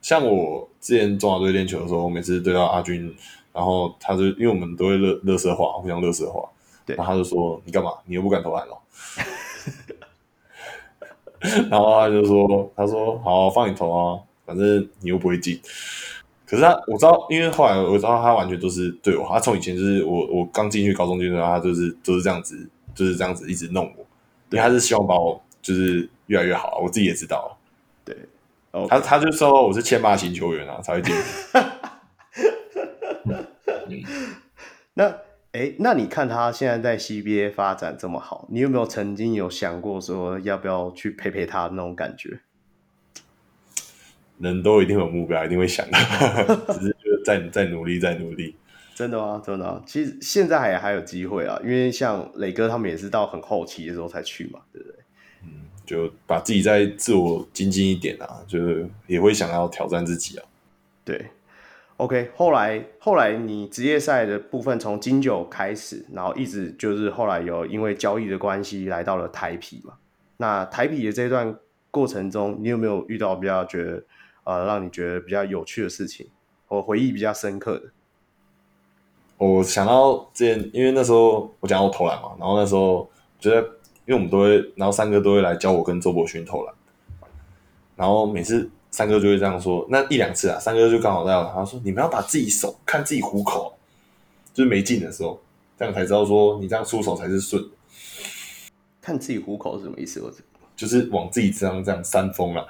Speaker 2: 像我之前中华队练球的时候，我每次对到阿军，然后他就因为我们都会乐乐色话，互相乐色话，对，然后他就说：“你干嘛？你又不敢投篮了。(laughs) ”然后他就说：“他说好，放你投啊。”反正你又不会进，可是他我知道，因为后来我知道他完全都是对我，他从以前就是我我刚进去高中军的时候，他就是就是这样子，就是这样子一直弄我，因为他是希望把我就是越来越好，我自己也知道，
Speaker 1: 对
Speaker 2: ，okay. 他他就说我是欠骂型球员啊才会进。(laughs)
Speaker 1: 那哎、欸，那你看他现在在 CBA 发展这么好，你有没有曾经有想过说要不要去陪陪他那种感觉？
Speaker 2: 人都一定有目标，一定会想到，(laughs) 只是觉得再再努力，再努力。
Speaker 1: 真的吗？真的吗？其实现在还还有机会啊，因为像磊哥他们也是到很后期的时候才去嘛，对不对？
Speaker 2: 嗯，就把自己再自我精进一点啊，就是也会想要挑战自己啊。
Speaker 1: 对，OK，后来后来你职业赛的部分从金九开始，然后一直就是后来有因为交易的关系来到了台皮嘛。那台皮的这段过程中，你有没有遇到比较觉得？呃，让你觉得比较有趣的事情，或回忆比较深刻的。
Speaker 2: 我想到之前，因为那时候我讲到我投篮嘛，然后那时候觉得，因为我们都会，然后三哥都会来教我跟周伯勋投篮，然后每次三哥就会这样说，那一两次啊，三哥就刚好在我，他说：“你们要把自己手看自己虎口，就是没进的时候，这样才知道说你这样出手才是顺。”
Speaker 1: 看自己虎口是什么意思？我
Speaker 2: 就是往自己身上这样扇风了。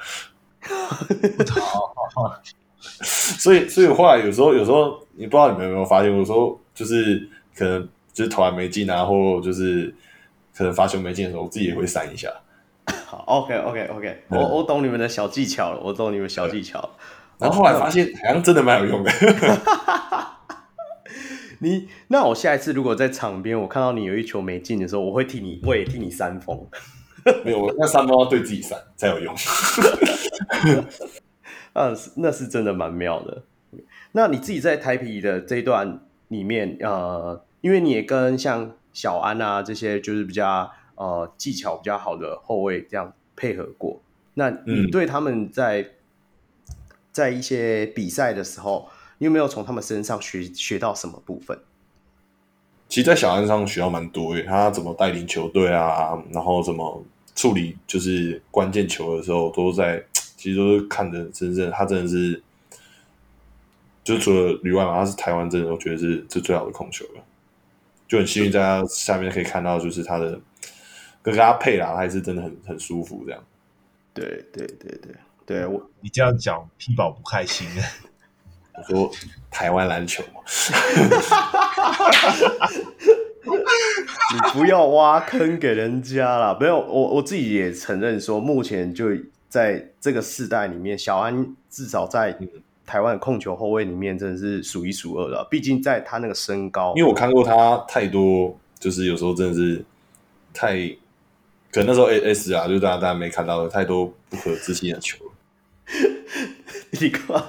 Speaker 2: (laughs) 所以，所以后来有时候，有时候你不知道你们有没有发现，有时候就是可能就是投篮没进啊，或就是可能罚球没进的时候，我自己也会闪一下。
Speaker 1: 好，OK，OK，OK，我我懂你们的小技巧了，我懂你们小技巧。
Speaker 2: 然后后来发现好像真的蛮有用的。(laughs)
Speaker 1: 你那我下一次如果在场边，我看到你有一球没进的时候，我会替你，我也替你扇风。(laughs)
Speaker 2: 没有，那三包要对自己扇才有用。(laughs)
Speaker 1: 嗯，那是真的蛮妙的。那你自己在台啤的这一段里面，呃，因为你也跟像小安啊这些，就是比较呃技巧比较好的后卫这样配合过。那你对他们在、嗯、在一些比赛的时候，你有没有从他们身上学学到什么部分？
Speaker 2: 其实，在小安上学到蛮多的，他怎么带领球队啊，然后怎么处理就是关键球的时候，都在 (tsk) 其实都是看的真正他真的是，就除了旅外嘛，他是台湾真的，我觉得是是最好的控球了，就很幸运在他下面可以看到，就是他的跟他配啦，还是真的很很舒服这样。
Speaker 1: 对对对对对，我
Speaker 5: 你这样讲，P 宝不开心啊。
Speaker 2: 我说台湾篮球嘛，(laughs)
Speaker 1: 你不要挖坑给人家啦。没有，我我自己也承认说，目前就在这个世代里面，小安至少在台湾的控球后卫里面，真的是数一数二了。毕竟在他那个身高，
Speaker 2: 因为我看过他太多，就是有时候真的是太，可能那时候 S 啊，就大家大家没看到的太多不可置信的球。(laughs)
Speaker 1: 你看。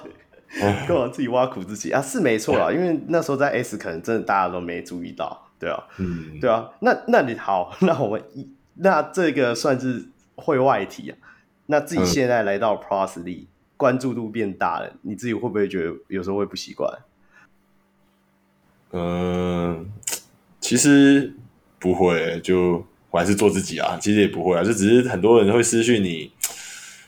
Speaker 1: 干嘛自己挖苦自己啊？是没错啦，因为那时候在 S 可能真的大家都没注意到，对啊，嗯，对啊。那那你好，(laughs) 那我们一那这个算是会外题啊。那自己现在来到 Plus 里，嗯，关注度变大了，你自己会不会觉得有时候会不习惯？
Speaker 2: 嗯，其实不会，就我还是做自己啊。其实也不会啊，就只是很多人会失去你，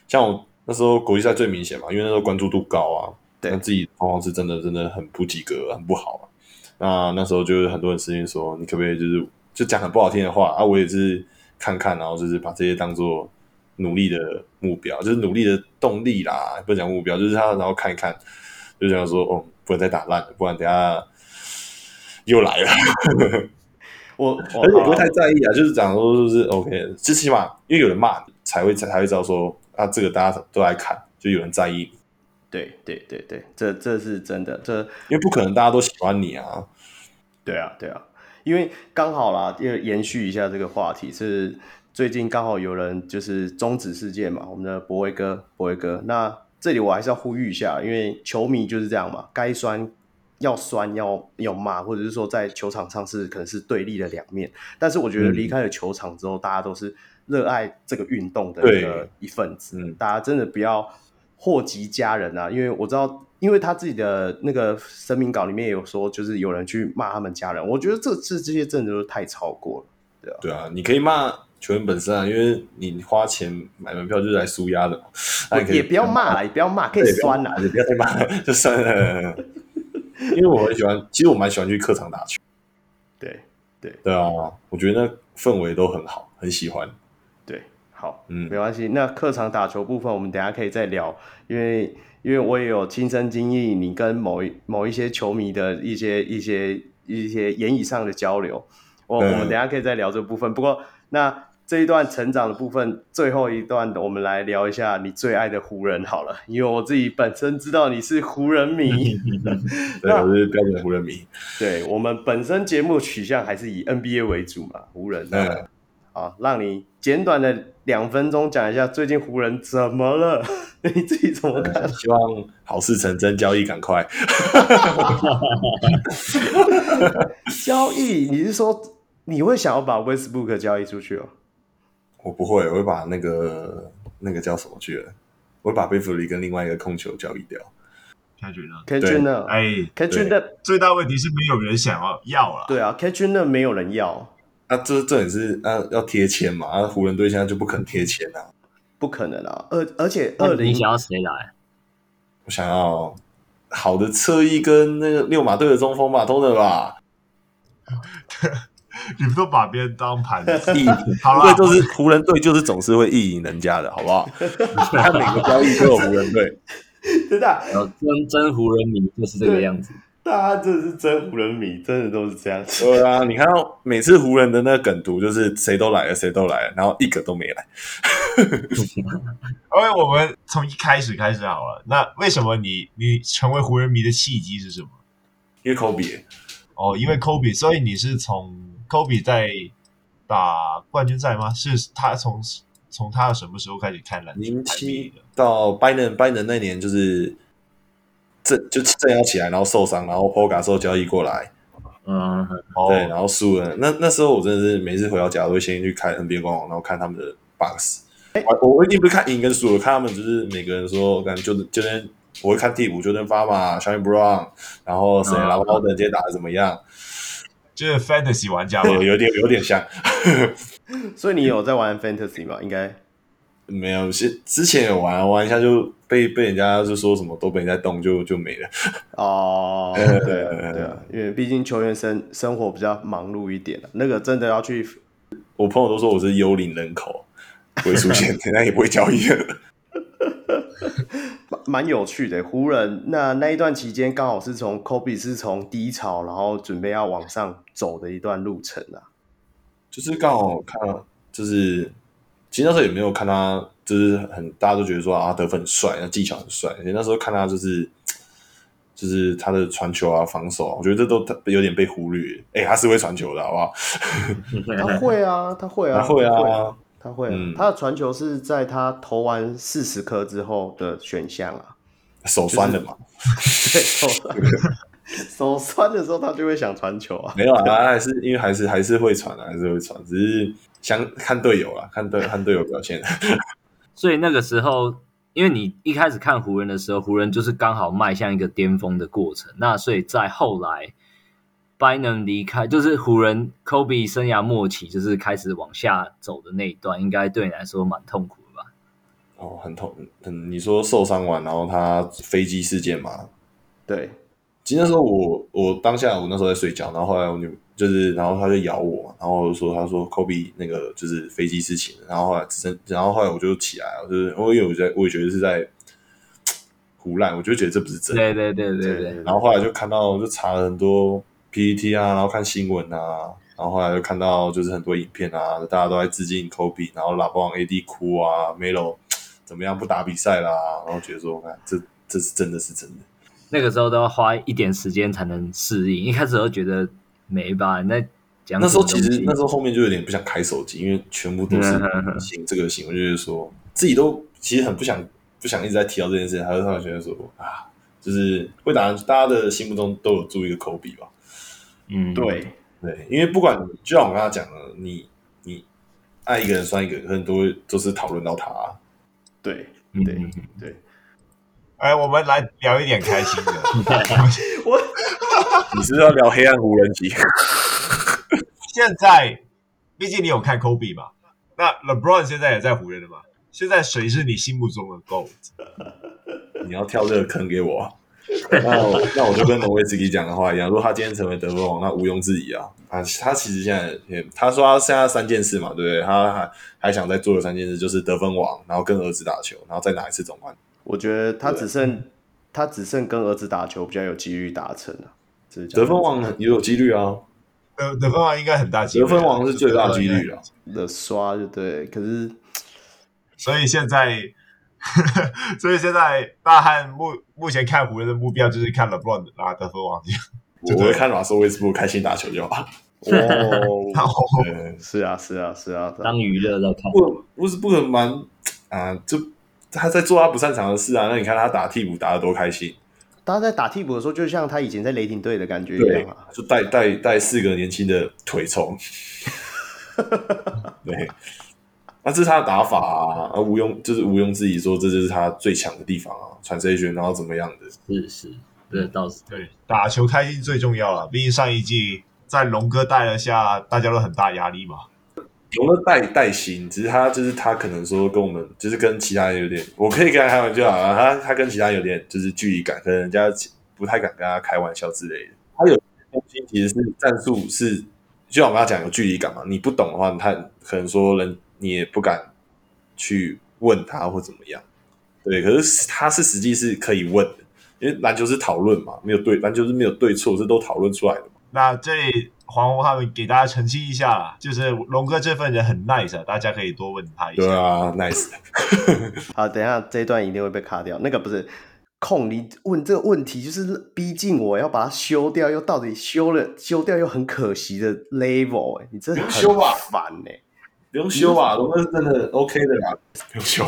Speaker 2: 像我那时候国际赛最明显嘛，因为那时候关注度高啊。但自己往往是真的真的很不及格，很不好啊。那那时候就是很多人私信说，你可不可以就是就讲很不好听的话啊？我也是看看，然后就是把这些当做努力的目标，就是努力的动力啦。不讲目标，就是他然后看一看，就这样说哦，不能再打烂了，不然等下又来了。(laughs) 我而且我不会太在意啊，就是讲说就是 OK，最起码因为有人骂你，才会才会知道说啊，这个大家都来看，就有人在意。
Speaker 1: 对对对对，这这是真的，这
Speaker 2: 因为不可能大家都喜欢你啊。
Speaker 1: 对啊对啊，因为刚好啦，要延续一下这个话题，是最近刚好有人就是终止事件嘛，我们的博威哥，博威哥。那这里我还是要呼吁一下，因为球迷就是这样嘛，该酸要酸要要骂，或者是说在球场上是可能是对立的两面。但是我觉得离开了球场之后，嗯、大家都是热爱这个运动的一个一份子，嗯，大家真的不要。祸及家人啊！因为我知道，因为他自己的那个声明稿里面有说，就是有人去骂他们家人。我觉得这这这些真的都太超过了，对啊。
Speaker 2: 对啊，你可以骂球员本身啊，因为你花钱买门票就是来输压的嘛。
Speaker 1: 也不要骂了，也不要骂，可以酸了，
Speaker 2: 也不要再骂，就算了。因为我很喜欢，其实我蛮喜欢去客场打球。
Speaker 1: 对对
Speaker 2: 对啊，我觉得那氛围都很好，很喜欢。
Speaker 1: 好，嗯，没关系。那客场打球部分，我们等下可以再聊，因为因为我也有亲身经历，你跟某一某一些球迷的一些一些一些言语上的交流，我、嗯、我们等下可以再聊这部分。不过，那这一段成长的部分，最后一段我们来聊一下你最爱的湖人好了，因为我自己本身知道你是湖人迷，(laughs) (laughs)
Speaker 2: 对，我是标准的湖人迷。
Speaker 1: 对，我们本身节目取向还是以 NBA 为主嘛，湖人。嗯，好，让你简短的。两分钟讲一下最近湖人怎么了？(laughs) 你自己怎么看？
Speaker 2: 嗯、(laughs) 希望好事成真，交易赶快。(laughs)
Speaker 1: 交易？你是说你会想要把 Westbrook 交易出去哦？
Speaker 2: 我不会，我会把那个那个叫什么去了？我会把贝弗利跟另外一个控球交易掉。
Speaker 1: Kawhi 呢？
Speaker 5: 哎，Kawhi 的最大问题是没有人想要要了。
Speaker 1: 对啊，Kawhi 呢没有人要。
Speaker 2: 啊，这这也是啊，要贴签嘛？啊，湖人队现在就不肯贴签啊，
Speaker 1: 不可能啊！而而且二零，
Speaker 4: 你想要谁来？
Speaker 2: 我想要好的侧翼跟那个六马队的中锋吧，都能吧？(laughs)
Speaker 5: 你们都把别人当盘子，(laughs)
Speaker 2: 好了，就是湖人队就是总是会意淫人家的，好不好？他每个交易都有湖人队，(laughs)
Speaker 1: 真的，
Speaker 4: 真真湖人迷就是这个样子。
Speaker 1: 大家真的是真湖人迷，真的都是这样子。
Speaker 2: 对啊，你看到每次湖人的那个梗图，就是谁都来了，谁都来了，然后一个都没来。(laughs)
Speaker 5: OK，我们从一开始开始好了。那为什么你你成为湖人迷的契机是什么？
Speaker 2: 因为科比。
Speaker 5: 哦，因为科比，所以你是从科比在打冠军赛吗？是他从从他什么时候开始看篮球？
Speaker 2: 零七到拜仁拜仁那年就是。正就正要起来，然后受伤，然后 Poga 受交易过来，
Speaker 4: 嗯，
Speaker 2: 对，然后输了。那那时候我真的是每次回到家都会先去开 NBA 官网，然后看他们的 box。我我一定不是看赢跟输，我看他们就是每个人说，感觉就就跟我会看替补，就跟法马、Charlie Brown，然后谁，然后等今天打的怎么样，
Speaker 5: 就是 Fantasy 玩家，
Speaker 2: 嘛有点有点像。(laughs)
Speaker 1: 所以你有在玩 Fantasy 吗？应该
Speaker 2: 没有，是之前有玩，玩一下就被被人家就说什么都被人家动，就就没了。
Speaker 1: 哦，(laughs) 对啊，对啊，因为毕竟球员生生活比较忙碌一点，那个真的要去。
Speaker 2: 我朋友都说我是幽灵人口。不会出现，(laughs) 那也不会交易的。(laughs)
Speaker 1: 蛮有趣的，湖人那那一段期间，刚好是从 Kobe 是从低潮，然后准备要往上走的一段路程啊。
Speaker 2: 就是刚好看，就是其实那时候也没有看他，就是很大家都觉得说啊，得分很帅，那技巧很帅。而且那时候看他就是，就是他的传球啊、防守啊，我觉得这都有点被忽略。哎，他是会传球的，好不好？(laughs)
Speaker 1: 他会啊，他会啊，
Speaker 2: 他会啊。
Speaker 1: 他会、啊嗯，他的传球是在他投完四十颗之后的选项啊，
Speaker 2: 手酸的嘛，
Speaker 1: 就是、(laughs) 对，手酸，手酸的时候他就会想传球啊。
Speaker 2: 没有啊，他还是因为还是还是会传啊，还是会传，只是想看队友啊，看队看队友表现。(laughs)
Speaker 4: 所以那个时候，因为你一开始看湖人的时候，湖人就是刚好迈向一个巅峰的过程，那所以在后来。Bynum 离开，就是湖人 Kobe 生涯末期，就是开始往下走的那一段，应该对你来说蛮痛苦的吧？
Speaker 2: 哦，很痛。嗯，你说受伤完，然后他飞机事件嘛？
Speaker 1: 对。
Speaker 2: 其实那时候我我当下我那时候在睡觉，然后后来我就就是，然后他就咬我，然后说他说 Kobe 那个就是飞机事情，然后后来只剩，然后后来我就起来了，就是因为我在我也觉得是在胡乱，我就觉得这不是真的。
Speaker 4: 对对对对对。
Speaker 2: 然后后来就看到，就查了很多。PPT 啊，然后看新闻啊，然后后来就看到就是很多影片啊，大家都在致敬 Kobe，然后拉布朗 AD 哭啊，Melo 怎么样不打比赛啦，然后觉得说，我看这这是真的是真的。
Speaker 4: 那个时候都要花一点时间才能适应，一开始都觉得没吧，那讲
Speaker 2: 那时候其实那时候后面就有点不想开手机，因为全部都是行这个行为，就是说自己都其实很不想不想一直在提到这件事情，还是突然觉得说啊，就是会打，大家的心目中都有住一个 Kobe 吧。
Speaker 1: 嗯，对
Speaker 2: 对，因为不管就像我刚才讲的，你你爱一个人算一个，很多都是讨论到他，啊。
Speaker 1: 对，对，嗯，对。
Speaker 5: 哎，我们来聊一点开心的。(laughs)
Speaker 1: 我，(laughs)
Speaker 2: 你是，是要聊黑暗无人机？(laughs)
Speaker 5: 现在，毕竟你有看 Kobe 嘛？那 LeBron 现在也在湖人了嘛？现在谁是你心目中的 GOAT？
Speaker 2: 你要跳这个坑给我？那我那我就跟诺维茨基讲的话一样，如果他今天成为得分王，那毋庸置疑啊！啊，他其实现在，他说他剩下三件事嘛，对不对？他还还想再做的三件事，就是得分王，然后跟儿子打球，然后再拿一次总冠军。
Speaker 1: 我觉得他只剩他只剩跟儿子打球比较有几率达成了。
Speaker 2: 得分王也有几率啊，
Speaker 5: 得得分王应该很大几率，
Speaker 2: 得分王是最大几率啊，
Speaker 1: 的刷就对。可是，(laughs)
Speaker 5: 所以现在。所以现在大汉目目前看湖人的目标就是看 LeBron 拿得分王，
Speaker 2: 我会看 Russell Westbrook 开心打球就好。
Speaker 1: 哦，(laughs) 是啊，是啊，是啊，
Speaker 4: 当娱乐在看。
Speaker 2: 不，不是不可能蛮啊，就他在做他不擅长的事啊。那你看他打替补打的多开心。
Speaker 1: 他在打替补的时候，就像他以前在雷霆队的感觉一样啊，
Speaker 2: 就带带带四个年轻的腿虫。(laughs) 对。那、啊、这是他的打法啊，啊毋庸就是毋庸置疑说，这就是他最强的地方啊，传这一圈然后怎么样的？
Speaker 4: 是是，这倒是
Speaker 5: 对。打球开心最重要了，毕竟上一季在龙哥带了下，大家都很大压力嘛。
Speaker 2: 龙哥带带薪，只是他就是他可能说跟我们就是跟其他人有点，我可以跟他开玩笑啊，他他跟其他人有点就是距离感，可能人家不太敢跟他开玩笑之类的。他有东西其实是战术是，就像我刚才讲有距离感嘛，你不懂的话，他可能说人。你也不敢去问他或怎么样，对，可是他是实际是可以问的，因为篮球是讨论嘛，没有对，篮球是没有对错，是都讨论出来的嘛。
Speaker 5: 那这里黄宏他们给大家澄清一下啦，就是龙哥这份人很 nice，大家可以多问他一下。
Speaker 2: 对啊，nice。(laughs)
Speaker 1: 好，等一下这一段一定会被卡掉。那个不是控，你问这个问题就是逼近我要把它修掉，又到底修了修掉又很可惜的 level，哎，你真的很烦哎。
Speaker 2: 不用修吧，龙哥是真的 OK 的啦。不用修，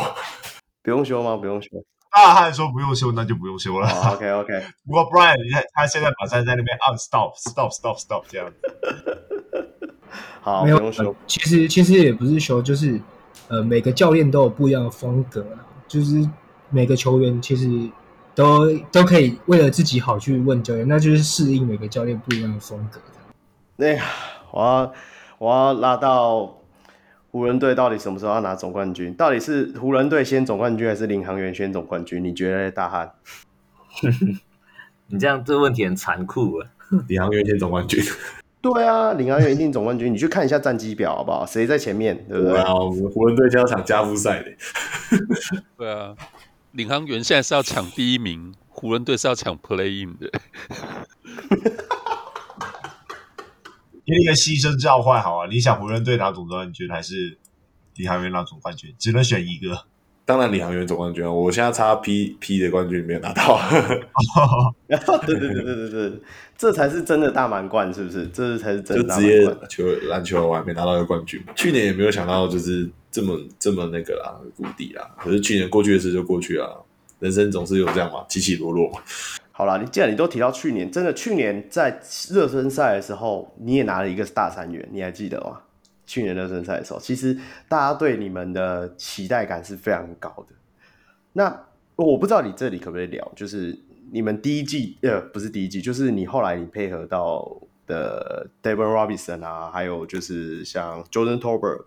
Speaker 1: 不用修吗？不用修。
Speaker 5: 大汉说不用修，那就不用修了。
Speaker 1: Oh, OK OK。(laughs)
Speaker 5: 不过 Brian，你看他现在马上在那边按 stop stop stop stop 这样子。
Speaker 1: 好，没用修。
Speaker 6: 其实其实也不是修，就是呃每个教练都有不一样的风格，就是每个球员其实都都可以为了自己好去问教练，那就是适应每个教练不一样的风格。
Speaker 1: 那、哎、我要我要拉到。湖人队到底什么时候要拿总冠军？到底是湖人队先总冠军，还是领航员先总冠军？你觉得，大汉？(laughs)
Speaker 4: 你这样这个问题很残酷啊！
Speaker 2: 领航员先总冠军？
Speaker 1: 对啊，领航员一定总冠军。你去看一下战绩表好不好？谁在前面？对不对？
Speaker 2: 啊，我们湖人队就要抢加夫赛的。
Speaker 3: 对啊，领航员现在是要抢第一名，湖人队是要抢 play in 的。(laughs)
Speaker 5: 一个牺牲召唤，好啊！你想湖人队拿总冠军，还是李航员拿总冠军？只能选一个。
Speaker 2: 当然李航员总冠军啊！我现在差 P P 的冠军没有拿到。
Speaker 1: 对 (laughs) 对对对对对，这才是真的大满贯，是不是？这才是真的大满贯。
Speaker 2: 就职业球篮球我还没拿到一个冠军，去年也没有想到就是这么这么那个啦，谷底啦。可是去年过去的事就过去了，人生总是有这样嘛，起起落落。
Speaker 1: 好啦，你既然你都提到去年，真的去年在热身赛的时候，你也拿了一个大三元，你还记得吗？去年热身赛的时候，其实大家对你们的期待感是非常高的。那我不知道你这里可不可以聊，就是你们第一季呃，不是第一季，就是你后来你配合到的 David Robinson 啊，还有就是像 Jordan Tolbert，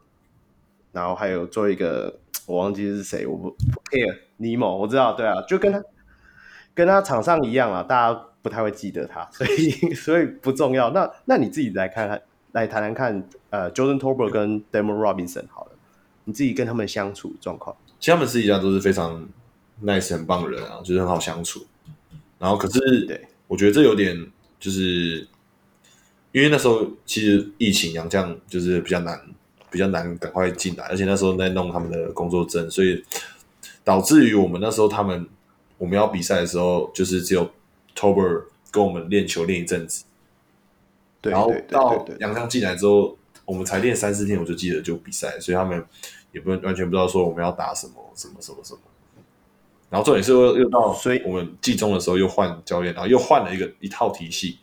Speaker 1: 然后还有做一个我忘记是谁，我不 care Nemo，我知道，对啊，就跟他。跟他场上一样啊，大家不太会记得他，所以 (laughs) 所以不重要。那那你自己来看看，来谈谈看，呃，Jordan Torbert 跟 Damon Robinson 好了，你自己跟他们相处状况。
Speaker 2: 其实他们私底下都是非常 nice 很棒的人啊，就是很好相处。然后可是，对，我觉得这有点就是，因为那时候其实疫情洋将就是比较难，比较难赶快进来，而且那时候在弄他们的工作证，所以导致于我们那时候他们。我们要比赛的时候，就是只有 Tolbert 跟我们练球练一阵子，对然后到杨康进来之后，我们才练三四天，我就记得就比赛，所以他们也不完全不知道说我们要打什么什么什么什么。然后重点是又又到，所以我们季中的时候又换教练，然后又换了一个一套体系，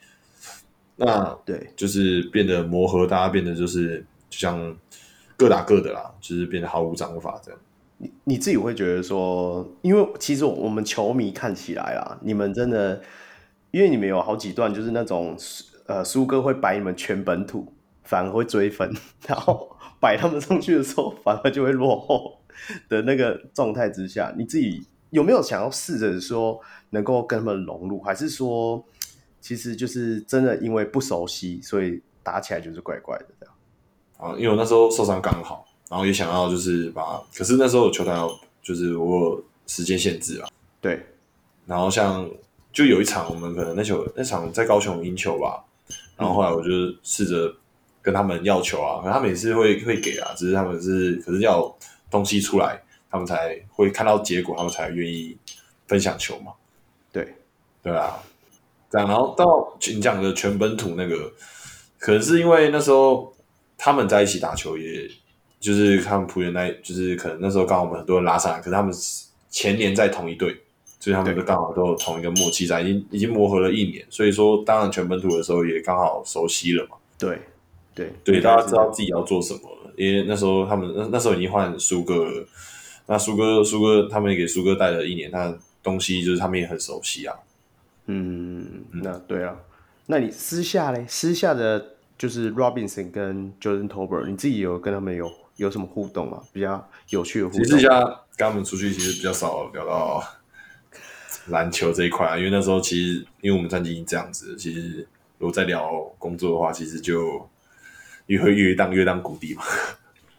Speaker 2: 那对，就是变得磨合，大家变得就是就像各打各的啦，就是变得毫无章法这样。
Speaker 1: 你你自己会觉得说，因为其实我们球迷看起来啊，你们真的，因为你们有好几段就是那种呃，苏哥会摆你们全本土，反而会追分，然后摆他们上去的时候，反而就会落后的那个状态之下，你自己有没有想要试着说能够跟他们融入，还是说其实就是真的因为不熟悉，所以打起来就是怪怪的这样？
Speaker 2: 啊，因为我那时候受伤刚好。然后也想要就是把，可是那时候球团就是我有时间限制啊。
Speaker 1: 对。
Speaker 2: 然后像就有一场我们可能那球那场在高雄赢球吧，然后后来我就试着跟他们要球啊，可他们也是会会给啊，只是他们是可是要东西出来，他们才会看到结果，他们才愿意分享球嘛。
Speaker 1: 对。对
Speaker 2: 啊。这样，然后到你讲的全本土那个，可能是因为那时候他们在一起打球也。就是他们璞园那，就是可能那时候刚好我们很多人拉上来，可是他们前年在同一队，所以他们都刚好都有同一个默契在，已经已经磨合了一年，所以说当然全本土的时候也刚好熟悉了嘛。
Speaker 1: 对对
Speaker 2: 对，大家知道自己要做什么了，因为那时候他们那那时候已经换苏哥了，那苏哥苏哥他们也给苏哥带了一年，他东西就是他们也很熟悉啊。
Speaker 1: 嗯，那对啊，那你私下嘞，私下的就是 Robinson 跟 Jordan Tolbert，你自己有跟他们有？有什么互动啊？比较有趣的互动。
Speaker 2: 其实像跟他们出去，其实比较少聊到篮球这一块啊，因为那时候其实因为我们战绩已经这样子，其实如果再聊工作的话，其实就越会越当越当谷底嘛。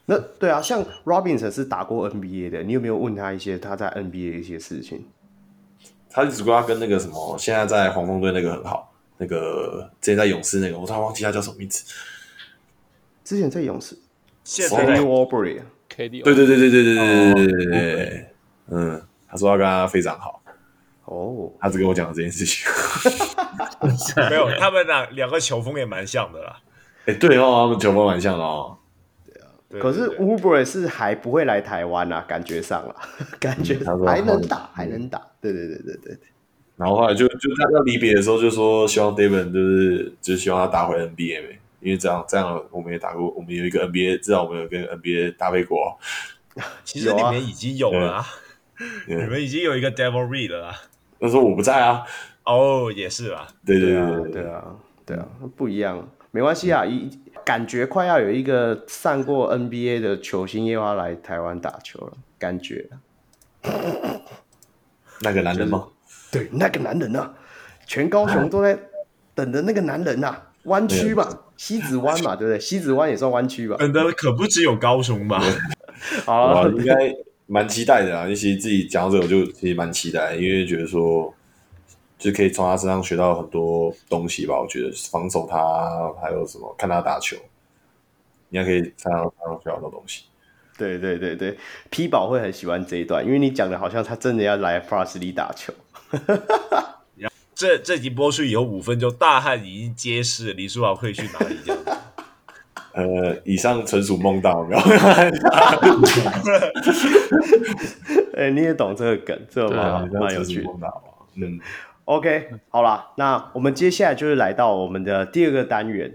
Speaker 1: 那对啊，像 Robinson 是打过 NBA 的，你有没有问他一些他在 NBA 的一些事情？
Speaker 2: 他只不过他跟那个什么，现在在黄蜂队那个很好，那个之前在勇士那个，我突然忘记他叫什么名字。
Speaker 1: 之前在勇士。
Speaker 5: 现在在
Speaker 3: Warbury，KD，
Speaker 2: 对对对对对对对对对对，嗯，他说他跟他非常好，
Speaker 1: 哦，
Speaker 2: 他只跟我讲了这件事情，(laughs)
Speaker 5: 没有，他们两两个球风也蛮像的啦，
Speaker 2: 哎，对哦，他们球风蛮像的哦，
Speaker 1: 对啊，可是 Oubre 是还不会来台湾啊，感觉上了，感觉还能打，还能打。对对对对对。
Speaker 2: 然后后来就就他要离别的时候就说，希望 David 就是就希望他打回 NBA 呗，因为这样这样我们也打过，我们有一个 NBA，至少我们有跟 NBA 搭配过。(laughs)
Speaker 5: 其实你们已经有了，啊，你们已经有一个 Devil Reed 了。
Speaker 2: 那时候我不在啊。
Speaker 5: 哦，也是啊。
Speaker 2: 对对对
Speaker 1: 对啊，对啊，不一样，没关系啊，一感觉快要有一个上过 NBA 的球星又要来台湾打球了，感觉。
Speaker 2: 那个男人吗？
Speaker 1: 对，那个男人啊，全高雄都在等着那个男人啊，湾区嘛，西子湾嘛，(laughs) 对不对？西子湾也算湾区吧？
Speaker 5: 等的可不只有高雄吧？(laughs)
Speaker 2: 好，应该蛮期待的啊。其实自己讲到这个，我就其实蛮期待，因为觉得说，就可以从他身上学到很多东西吧。我觉得防守他，还有什么看他打球，你还可以看到他学到很多东西。
Speaker 1: 对对对对，P 宝会很喜欢这一段，因为你讲的好像他真的要来 Plus 里打球。
Speaker 5: 这这集播出以后五分钟，大汉已经揭示李书豪会去哪里这样。(laughs)
Speaker 2: 呃，以上纯属梦到，没有。(laughs)
Speaker 1: 哎，你也懂这个梗，这个蛮蛮有趣的。嗯，OK，好啦，那我们接下来就是来到我们的第二个单元。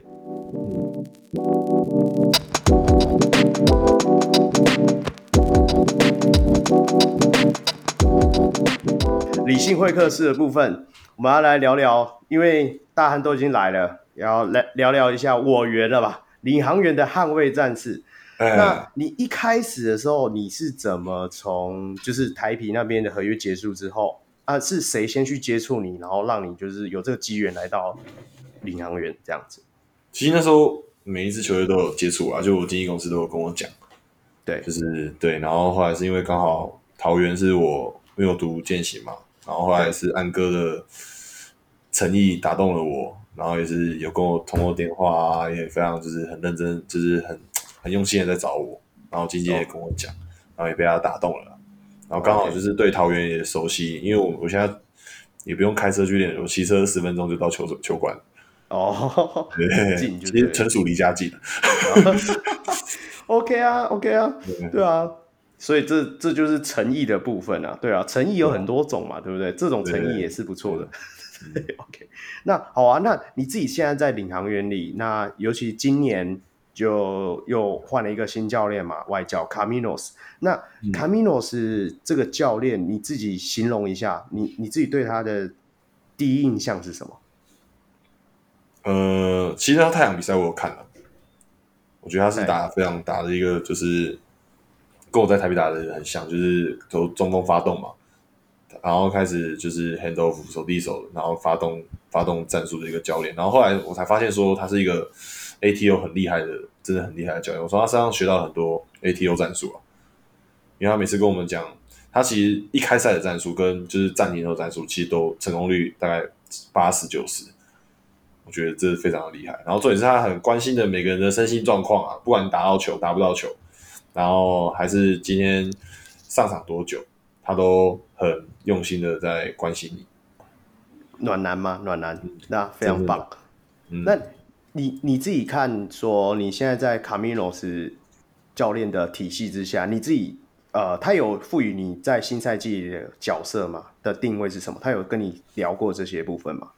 Speaker 1: 理性会客室的部分，我们要来聊聊，因为大汉都已经来了，然后来聊聊一下我园了吧？领航员的捍卫战士。嗯、那你一开始的时候，你是怎么从就是台皮那边的合约结束之后啊？是谁先去接触你，然后让你就是有这个机缘来到领航员这样子？
Speaker 2: 其实那时候每一支球队都有接触啊，就我经纪公司都有跟我讲，
Speaker 1: 对，
Speaker 2: 就是对，然后后来是因为刚好桃园是我没有读健行嘛。然后后来是安哥的诚意打动了我，然后也是有跟我通过电话啊，也非常就是很认真，就是很很用心的在找我。然后经纪也跟我讲，然后也被他打动了。然后刚好就是对桃园也熟悉，因为我我现在也不用开车去练，我骑车十分钟就到球球馆。
Speaker 1: 哦，
Speaker 2: 对，近就其实纯属离家近。(laughs)
Speaker 1: OK 啊，OK 啊，对，对啊。所以这这就是诚意的部分啊，对啊，诚意有很多种嘛，对不对？这种诚意也是不错的。对 (laughs) 对 OK，那好啊，那你自己现在在领航员里，那尤其今年就又换了一个新教练嘛，外教 Caminos。那 Caminos 这个教练，你自己形容一下，你你自己对他的第一印象是什么？
Speaker 2: 呃，其实他太阳比赛我有看了，我觉得他是打非常打的一个就是。跟我在台北打的很像，就是从中锋发动嘛，然后开始就是 hand off 手递手，然后发动发动战术的一个教练。然后后来我才发现说他是一个 ATO 很厉害的，真的很厉害的教练。我从他身上学到很多 ATO 战术啊，因为他每次跟我们讲，他其实一开赛的战术跟就是暂停的战术，其实都成功率大概八十九十，我觉得这是非常的厉害。然后重点是他很关心的每个人的身心状况啊，不管你打到球打不到球。然后还是今天上场多久，他都很用心的在关心你。
Speaker 1: 暖男吗？暖男，那非常棒。嗯、那你你自己看，说你现在在卡米诺斯教练的体系之下，你自己呃，他有赋予你在新赛季的角色吗？的定位是什么？他有跟你聊过这些部分吗？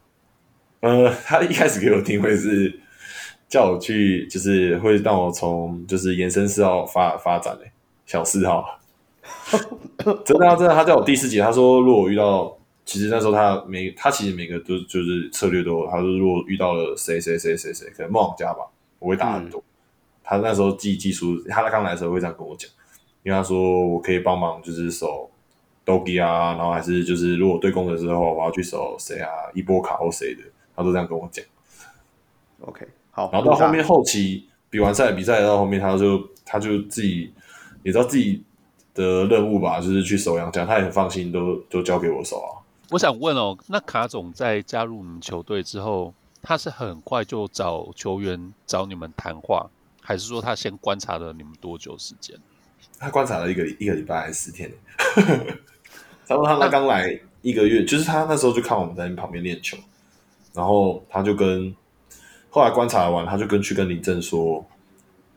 Speaker 2: 呃，他一开始给我定位是。叫我去，就是会让我从就是延伸四号发发展嘞，小四号。真的，真的，他叫我第四节，他说如果遇到，其实那时候他每他其实每个都就是策略都，他说如果遇到了谁谁谁谁谁，可能梦想家吧，我会打很多。嗯、他那时候记技术，他刚来的时候会这样跟我讲，因为他说我可以帮忙，就是守 Dogi 啊，然后还是就是如果对攻的时候我要去守谁啊，一波卡或谁的，他都这样跟我讲。
Speaker 1: OK。
Speaker 2: 然后到后面后期比完赛比赛到后面，他就他就自己也知道自己的任务吧，就是去守洋将，他也很放心，都都交给我守啊。
Speaker 3: 我想问哦，那卡总在加入你们球队之后，他是很快就找球员找你们谈话，还是说他先观察了你们多久时间？
Speaker 2: 他观察了一个一个礼拜还是四天？(laughs) 差不多他刚来一个月，就是他那时候就看我们在旁边练球，然后他就跟。后来观察完，他就跟去跟林正说：“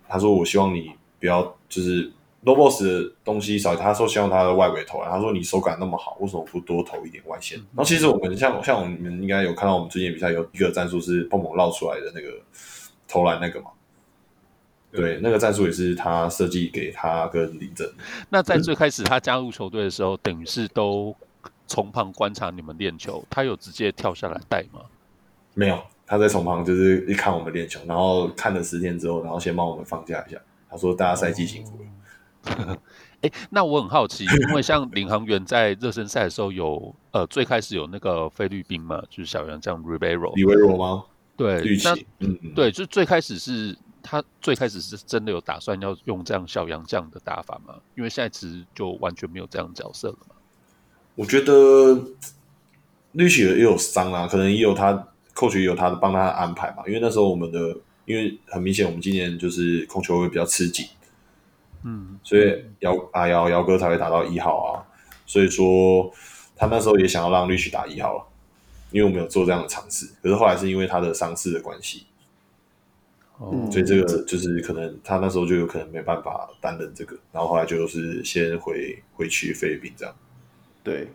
Speaker 2: 他说我希望你不要就是 low boss 的东西少，他说希望他的外围投篮，他说你手感那么好，为什么不多投一点外线？然后其实我们像像我们应该有看到我们最近比赛有一个战术是蹦蹦绕出来的那个投篮那个嘛。对，那个战术也是他设计给他跟林正。
Speaker 3: 那在最开始他加入球队的时候，等于是都从旁观察你们练球，他有直接跳下来带吗？
Speaker 2: 没有，他在从旁就是一看我们练球，然后看了十天之后，然后先帮我们放假一下。他说大家赛季辛苦了。
Speaker 3: 哎、哦，那我很好奇，因为像领航员在热身赛的时候有呃最开始有那个菲律宾嘛，就是小洋将 Rivero。
Speaker 2: Rivero 吗？
Speaker 3: 对，那对，就最开始是。他最开始是真的有打算要用这样小杨这样的打法吗？因为现在其实就完全没有这样的角色了嘛。
Speaker 2: 我觉得绿喜也有伤啊，可能也有他，coach 也有他的帮他安排嘛。因为那时候我们的，因为很明显我们今年就是控球会比较吃紧，
Speaker 3: 嗯，
Speaker 2: 所以姚啊姚姚哥才会打到一号啊。所以说他那时候也想要让绿喜打一号了，因为我们有做这样的尝试。可是后来是因为他的伤势的关系。嗯，所以这个就是可能他那时候就有可能没办法担任这个，然后后来就是先回回去菲律宾这样。
Speaker 1: 对，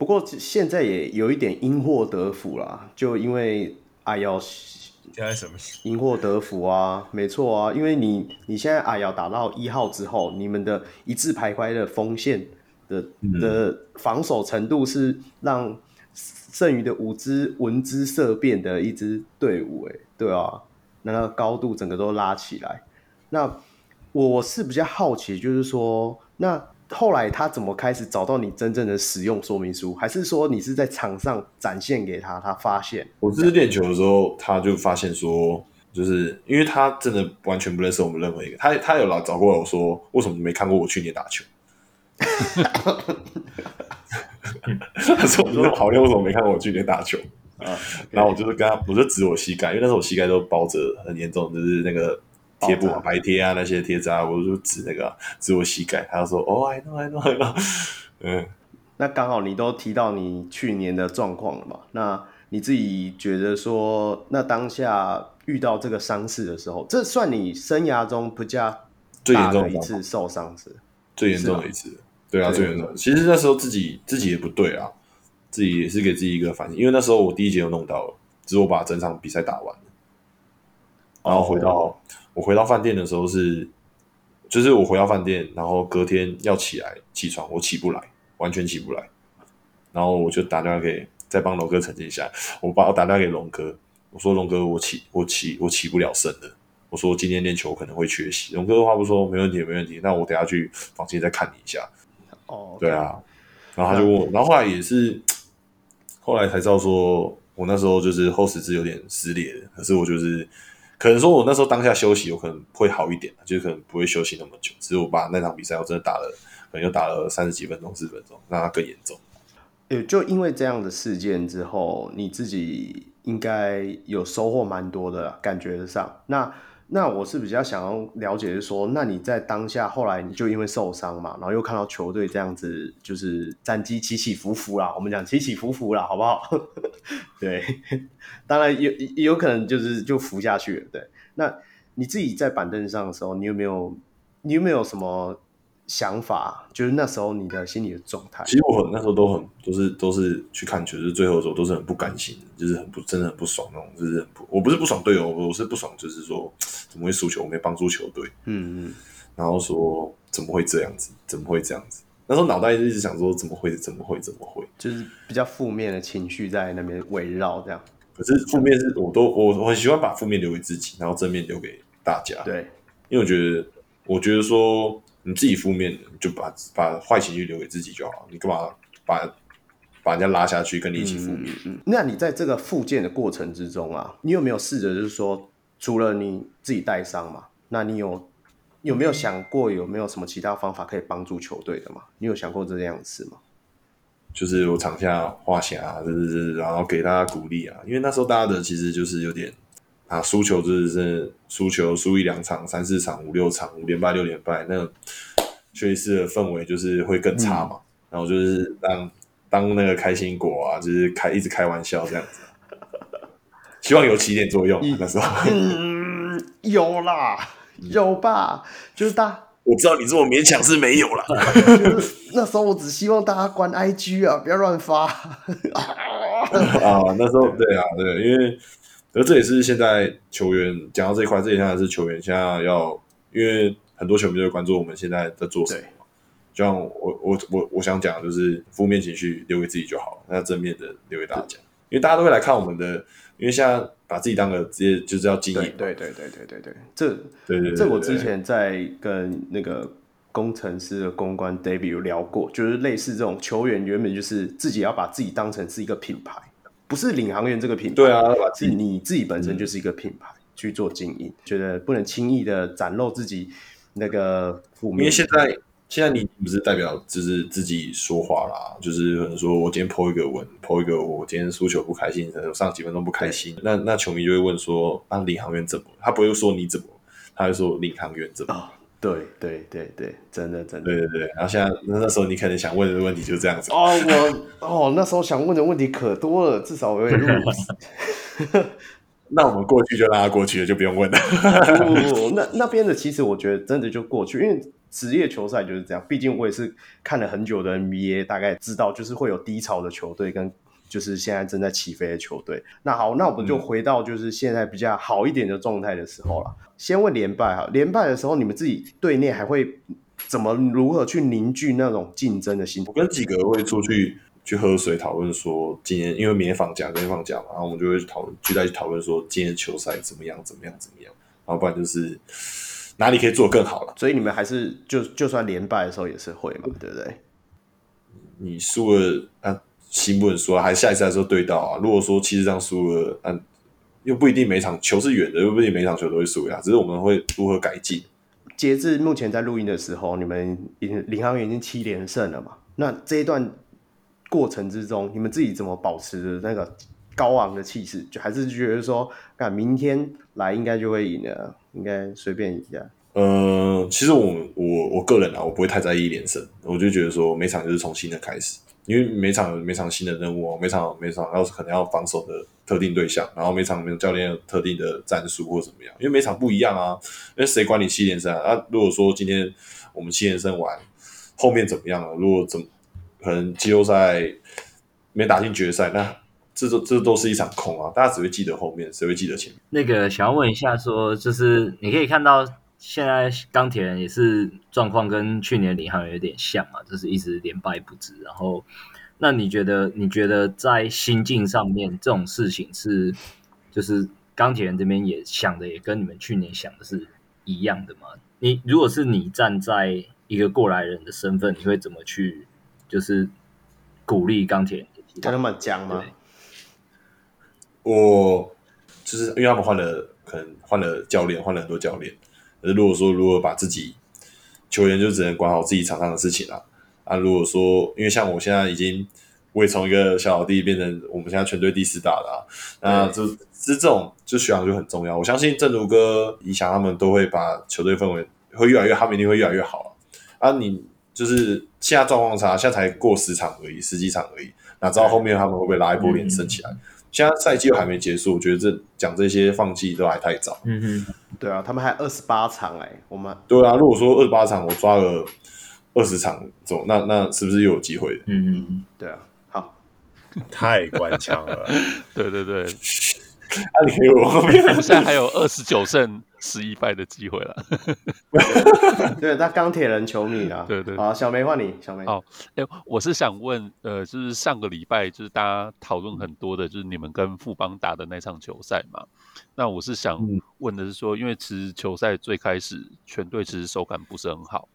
Speaker 1: 不过现在也有一点因祸得福啦，就因为阿瑶
Speaker 5: 现在什么
Speaker 1: 因祸得福啊？没错啊，因为你你现在阿瑶打到一号之后，你们的一字排开的锋线的的防守程度是让剩余的五支闻之色变的一支队伍，哎，对啊。那个高度整个都拉起来，那我是比较好奇，就是说，那后来他怎么开始找到你真正的使用说明书？还是说你是在场上展现给他，他发现？
Speaker 2: 我这次练球的时候，他就发现说，就是因为他真的完全不认识我们任何一个，他他有来找过我说，为什么没看过我去年打球？他说我说好练，为什么没看过我去年打球？啊，然后我就是跟他，我就指我膝盖，因为那时候我膝盖都包着很严重，就是那个贴布、啊白贴啊那些贴纸啊，我就指那个指我膝盖，他就说哦，I know, I know, I know。嗯，
Speaker 1: 那刚好你都提到你去年的状况了嘛？那你自己觉得说，那当下遇到这个伤势的时候，这算你生涯中不加
Speaker 2: 最严重
Speaker 1: 的一次受伤是？
Speaker 2: 最严重的一次，对啊，最严重。其实那时候自己自己也不对啊。自己也是给自己一个反应，因为那时候我第一节就弄到了，只是我把整场比赛打完了，然后回到、oh. 我回到饭店的时候是，就是我回到饭店，然后隔天要起来起床，我起不来，完全起不来，然后我就打电话给再帮龙哥澄清一下，我把我打电话给龙哥，我说龙哥我起我起我起不了身了，我说今天练球可能会缺席，龙哥的话不说没问题没问题，那我等下去房间再看你一下，
Speaker 1: 哦，oh.
Speaker 2: 对啊，然后他就问我，然后后来也是。后来才知道说，我那时候就是后十字有点撕裂的，可是我就是可能说我那时候当下休息，我可能会好一点，就是可能不会休息那么久。只是我把那场比赛我真的打了，可能又打了三十几分钟、四十分钟，让它更严重。
Speaker 1: 也，就因为这样的事件之后，你自己应该有收获蛮多的感觉上。那那我是比较想要了解是说，那你在当下后来你就因为受伤嘛，然后又看到球队这样子，就是战绩起起伏伏啦。我们讲起起伏伏啦，好不好？(laughs) 对，当然有有可能就是就浮下去了。对，那你自己在板凳上的时候，你有没有你有没有什么？想法就是那时候你的心理的状态。
Speaker 2: 其实我很那时候都很都是都是去看球，就是最后的时候都是很不甘心，就是很不真的很不爽那种，就是很不我不是不爽队友，我是不爽，就是说怎么会输球，我没帮助球队。
Speaker 1: 嗯嗯。
Speaker 2: 然后说怎么会这样子？怎么会这样子？那时候脑袋一直想说怎么会？怎么会？怎么会？
Speaker 1: 就是比较负面的情绪在那边围绕这样。
Speaker 2: 可是负面是我都我我很喜欢把负面留给自己，然后正面留给大家。
Speaker 1: 对，
Speaker 2: 因为我觉得我觉得说。你自己负面的，就把把坏情绪留给自己就好了。你干嘛把把人家拉下去，跟你一起负面？
Speaker 1: 嗯，嗯，嗯，那你在这个复健的过程之中啊，你有没有试着就是说，除了你自己带伤嘛，那你有有没有想过有没有什么其他方法可以帮助球队的嘛？你有想过这样子吗？
Speaker 2: 就是我场下画下，就是然后给大家鼓励啊，因为那时候大家的其实就是有点。啊，输球就是输球，输一两场、三四场、五六场、五连败、六连败，那休息室的氛围就是会更差嘛。嗯、然后就是当当那个开心果啊，就是开一直开玩笑这样子，希望有起点作用。那时候，
Speaker 1: 嗯，有啦，有吧？就是大 (laughs)
Speaker 2: 我知道你这么勉强是没有了。(laughs)
Speaker 1: 那时候我只希望大家关 IG 啊，不要乱发。(laughs)
Speaker 2: 啊，那时候对啊，对，因为而这也是现在球员讲到这一块，这也现在是球员现在要，因为很多球迷都会关注我们现在在做什么。就像我我我我想讲，就是负面情绪留给自己就好了，那正面的留给大家，因为大家都会来看我们的，因为现在把自己当个职业就是要经营。
Speaker 1: 对对对对对对对，这对对，对，这我之前在跟那个工程师的公关 David 有聊过，就是类似这种球员原本就是自己要把自己当成是一个品牌，不是领航员这个品牌，
Speaker 2: 对啊，
Speaker 1: 是你自己本身就是一个品牌去做经营，觉得不能轻易的展露自己那个负面，
Speaker 2: 因为现在。现在你不是代表就是自己说话啦，就是可能说我今天 po 一个文，po 一个我今天输球不开心，可能上几分钟不开心，那那球迷就会问说，啊领航员怎么？他不会说你怎么，他会说领航员怎么？
Speaker 1: 哦、对对对对，真的真的，
Speaker 2: 对对对。然后现在那那时候你可能想问的问题就是这样子。
Speaker 1: 哦，我哦那时候想问的问题可多了，至少我会录。
Speaker 2: 那我们过去就让他过去了，就不用问了。(laughs)
Speaker 1: 不不不，那那边的其实我觉得真的就过去，因为。职业球赛就是这样，毕竟我也是看了很久的 NBA，大概知道就是会有低潮的球队跟就是现在正在起飞的球队。那好，那我们就回到就是现在比较好一点的状态的时候了。嗯、先问连败哈，连败的时候你们自己队内还会怎么如何去凝聚那种竞争的心？
Speaker 2: 我跟几个会出去去喝水讨论说，今天因为明天放假，明天放假嘛，然后我们就会讨论聚在一起讨论说今天球赛怎么样，怎么样，怎么样，然后不然就是。哪里可以做更好了？
Speaker 1: 所以你们还是就就算连败的时候也是会嘛，对不对？
Speaker 2: 你输了啊，心不能输啊，还下一次的时候对到啊。如果说其实这样输了，嗯，又不一定每场球是远的，又不一定每场球都会输呀。只是我们会如何改进。
Speaker 1: 截至目前在录音的时候，你们已经领航员已经七连胜了嘛？那这一段过程之中，你们自己怎么保持那个高昂的气势？就还是觉得说，看明天来应该就会赢了。应该随便一下。
Speaker 2: 呃，其实我我我个人啊，我不会太在意连胜，我就觉得说每场就是从新的开始，因为每场有每场新的任务哦，每场每场要可能要防守的特定对象，然后每场每教练有特定的战术或怎么样，因为每场不一样啊。因为谁管你七连胜啊？啊，如果说今天我们七连胜完，后面怎么样了？如果怎么可能季后赛没打进决赛，那。这都这都是一场空啊！大家只会记得后面，谁会记得前面？
Speaker 4: 那个想要问一下，说就是你可以看到现在钢铁人也是状况跟去年领航员有点像嘛，就是一直连败不止。然后，那你觉得你觉得在心境上面这种事情是，就是钢铁人这边也想的也跟你们去年想的是一样的吗？你如果是你站在一个过来人的身份，你会怎么去就是鼓励钢铁人？
Speaker 1: 跟他们讲吗？
Speaker 2: 我就是因为他们换了，可能换了教练，换了很多教练。可是如果说如果把自己球员就只能管好自己场上的事情了啊。如果说因为像我现在已经我也从一个小老弟变成我们现在全队第四大的啊，那就其实这种就学长就很重要。我相信正如哥、以翔他们都会把球队氛围会越来越，他们一定会越来越好啊。你就是现在状况差，现在才过十场而已，十几场而已，哪知道后面他们会不会拉一波连胜起来？现在赛季又还没结束，我觉得这讲这些放弃都还太早。
Speaker 1: 嗯哼，对啊，他们还二十八场哎、欸，我们
Speaker 2: 对啊，如果说二十八场我抓了二十场走，那那是不是又有机会？
Speaker 1: 嗯嗯，对啊，好，
Speaker 5: 太官腔了，(laughs)
Speaker 3: 对对对。(laughs)
Speaker 2: 啊！你给我，我们
Speaker 3: 现在还有二十九胜十一败的机会了。(laughs) (laughs)
Speaker 1: 对，那钢铁人球迷啊，
Speaker 3: 对对。
Speaker 1: 好，小梅换你，小梅。
Speaker 3: 好，哎，我是想问，呃，就是上个礼拜就是大家讨论很多的，就是你们跟富邦打的那场球赛嘛。那我是想问的是说，因为其实球赛最开始全队其实手感不是很好，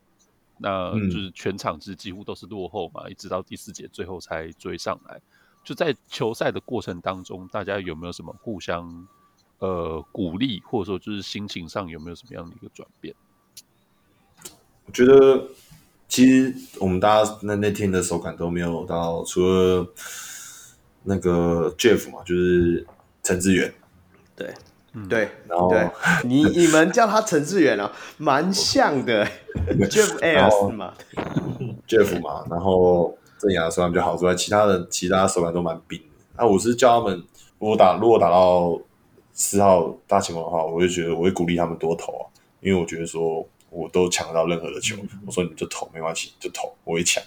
Speaker 3: 那就是全场其实几乎都是落后嘛，一直到第四节最后才追上来。就在球赛的过程当中，大家有没有什么互相呃鼓励，或者说就是心情上有没有什么样的一个转变？
Speaker 2: 我觉得其实我们大家那那天的手感都没有到，除了那个 Jeff 嘛，就是陈志远，
Speaker 1: 对，嗯、对，然后对 (laughs) 你你们叫他陈志远啊，蛮像的，(laughs) Jeff S 嘛
Speaker 2: ，Jeff 嘛，然后。镇压手感比较好之外，其他的其他手感都蛮冰的。那、啊、我是叫他们，如果打如果打到四号大前锋的话，我就觉得我会鼓励他们多投啊，因为我觉得说我都抢得到任何的球。我说你们就投没关系，就投，我会抢。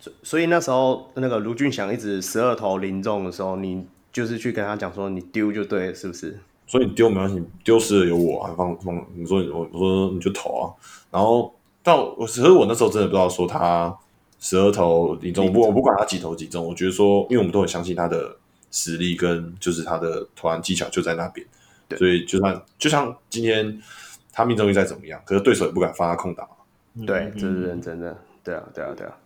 Speaker 1: 所所以那时候那个卢俊祥一直十二投零中的时候，你就是去跟他讲说你丢就对了，是不是？
Speaker 2: 所以你丢没关系，丢失了有我啊，放放。你说我我说你就投啊，然后到我其实我那时候真的不知道说他十二投零中，我我不管他几投几中，我觉得说，因为我们都很相信他的实力跟就是他的投篮技巧就在那边，对，所以就算就像今天他命中率再怎么样，可是对手也不敢放他空档，
Speaker 1: 对，这是认真的，对啊，对啊，对啊。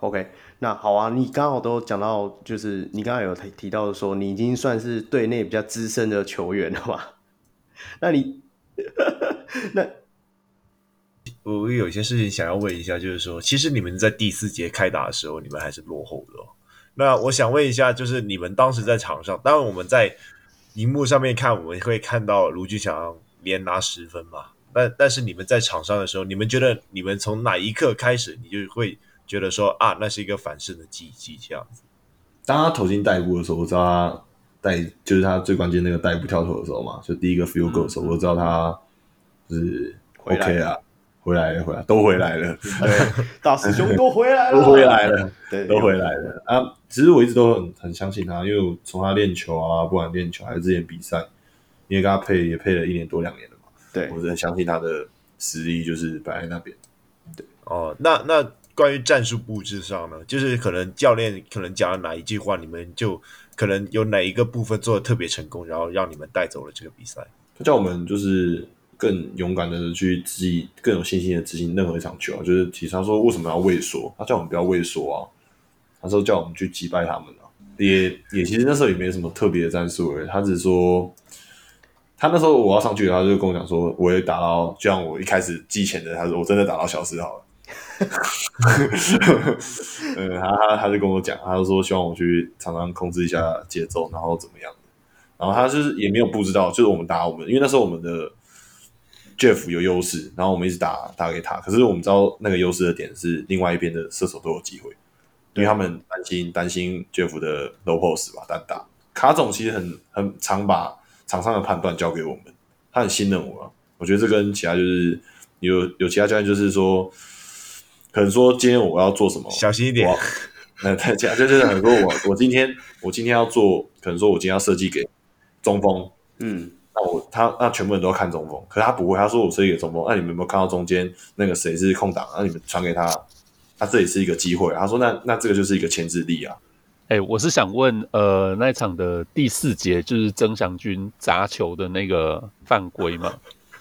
Speaker 1: OK，那好啊，你刚好都讲到，就是你刚刚有提提到说，你已经算是队内比较资深的球员了吧？那你，(laughs) 那
Speaker 5: 我有些事情想要问一下，就是说，其实你们在第四节开打的时候，你们还是落后的哦。那我想问一下，就是你们当时在场上，当然我们在荧幕上面看，我们会看到卢俊祥连拿十分嘛？但但是你们在场上的时候，你们觉得你们从哪一刻开始，你就会？觉得说啊，那是一个反胜的契机这样子。
Speaker 2: 当他投进代步的时候，我知道他带就是他最关键那个代步跳投的时候嘛，就第一个 field goal 的时候，嗯、我知道他就是 OK 啊，回来了，回来都回来了，
Speaker 1: 对，大师兄都回来了，
Speaker 2: 都回来了，对，都回来了啊！其实我一直都很很相信他，因为我从他练球啊，不管练球还是之前比赛，因为跟他配也配了一年多两年了嘛，
Speaker 1: 对，
Speaker 2: 我是很相信他的实力就是摆在那边。
Speaker 5: 对，哦，那那。关于战术布置上呢，就是可能教练可能讲了哪一句话，你们就可能有哪一个部分做的特别成功，然后让你们带走了这个比赛。
Speaker 2: 他叫我们就是更勇敢的去自己更有信心的执行任何一场球。就是其实他说为什么要畏缩，他叫我们不要畏缩啊。他说叫我们去击败他们啊。也也其实那时候也没什么特别的战术而已，他只是说他那时候我要上去，他就跟我讲说我会打到，就像我一开始记前的，他说我真的打到小时好了。(laughs) 嗯，他他他就跟我讲，他就说希望我去常常控制一下节奏，然后怎么样的。然后他就是也没有布置到，就是我们打我们，因为那时候我们的 Jeff 有优势，然后我们一直打打给他。可是我们知道那个优势的点是另外一边的射手都有机会，因为他们担心担心 Jeff 的 low post 吧，单打。卡总其实很很常把场上的判断交给我们，他很信任我啊。我觉得这跟其他就是。有有其他教练就是说，可能说今天我要做什么，
Speaker 5: 小心一点。(laughs)
Speaker 2: 那大家就是很多我我今天我今天要做，可能说我今天要设计给中锋，嗯，那我他那全部人都要看中锋，可是他不会，他说我是一个中锋，那你们有没有看到中间那个谁是空档？那你们传给他，他这里是一个机会。他说那那这个就是一个牵制力啊。
Speaker 3: 哎、欸，我是想问，呃，那一场的第四节就是曾祥军砸球的那个犯规吗？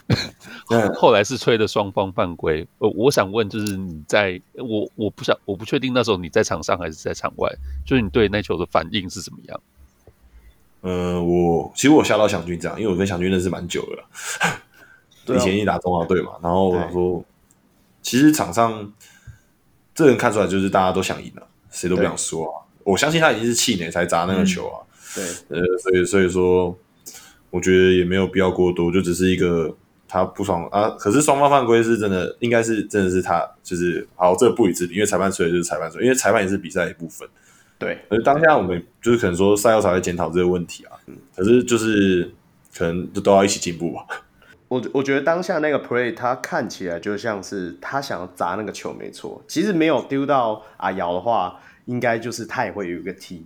Speaker 3: (laughs) 后来是吹的双方犯规。呃，我想问，就是你在我我不想我不确定那时候你在场上还是在场外，就是你对那球的反应是怎么样？
Speaker 2: 呃，我其实我吓到祥军这样，因为我跟祥军认识蛮久的了，(laughs) 以前一打中华队嘛。然后我想说，其实场上这人看出来就是大家都想赢了，谁都不想输啊。我相信他已经是气馁才砸那个球啊。
Speaker 1: 对，
Speaker 2: 呃，所以所以说，我觉得也没有必要过多，就只是一个。他不爽啊！可是双方犯规是真的，应该是真的是他，就是好，这个不予置评，因为裁判吹的就是裁判吹，因为裁判也是比赛一部分。
Speaker 1: 对，
Speaker 2: 而当下我们就是可能说赛后才会检讨这个问题啊。嗯，可是就是可能就都要一起进步吧。
Speaker 1: 我我觉得当下那个 play，他看起来就像是他想要砸那个球，没错。其实没有丢到阿瑶的话，应该就是他也会有一个踢。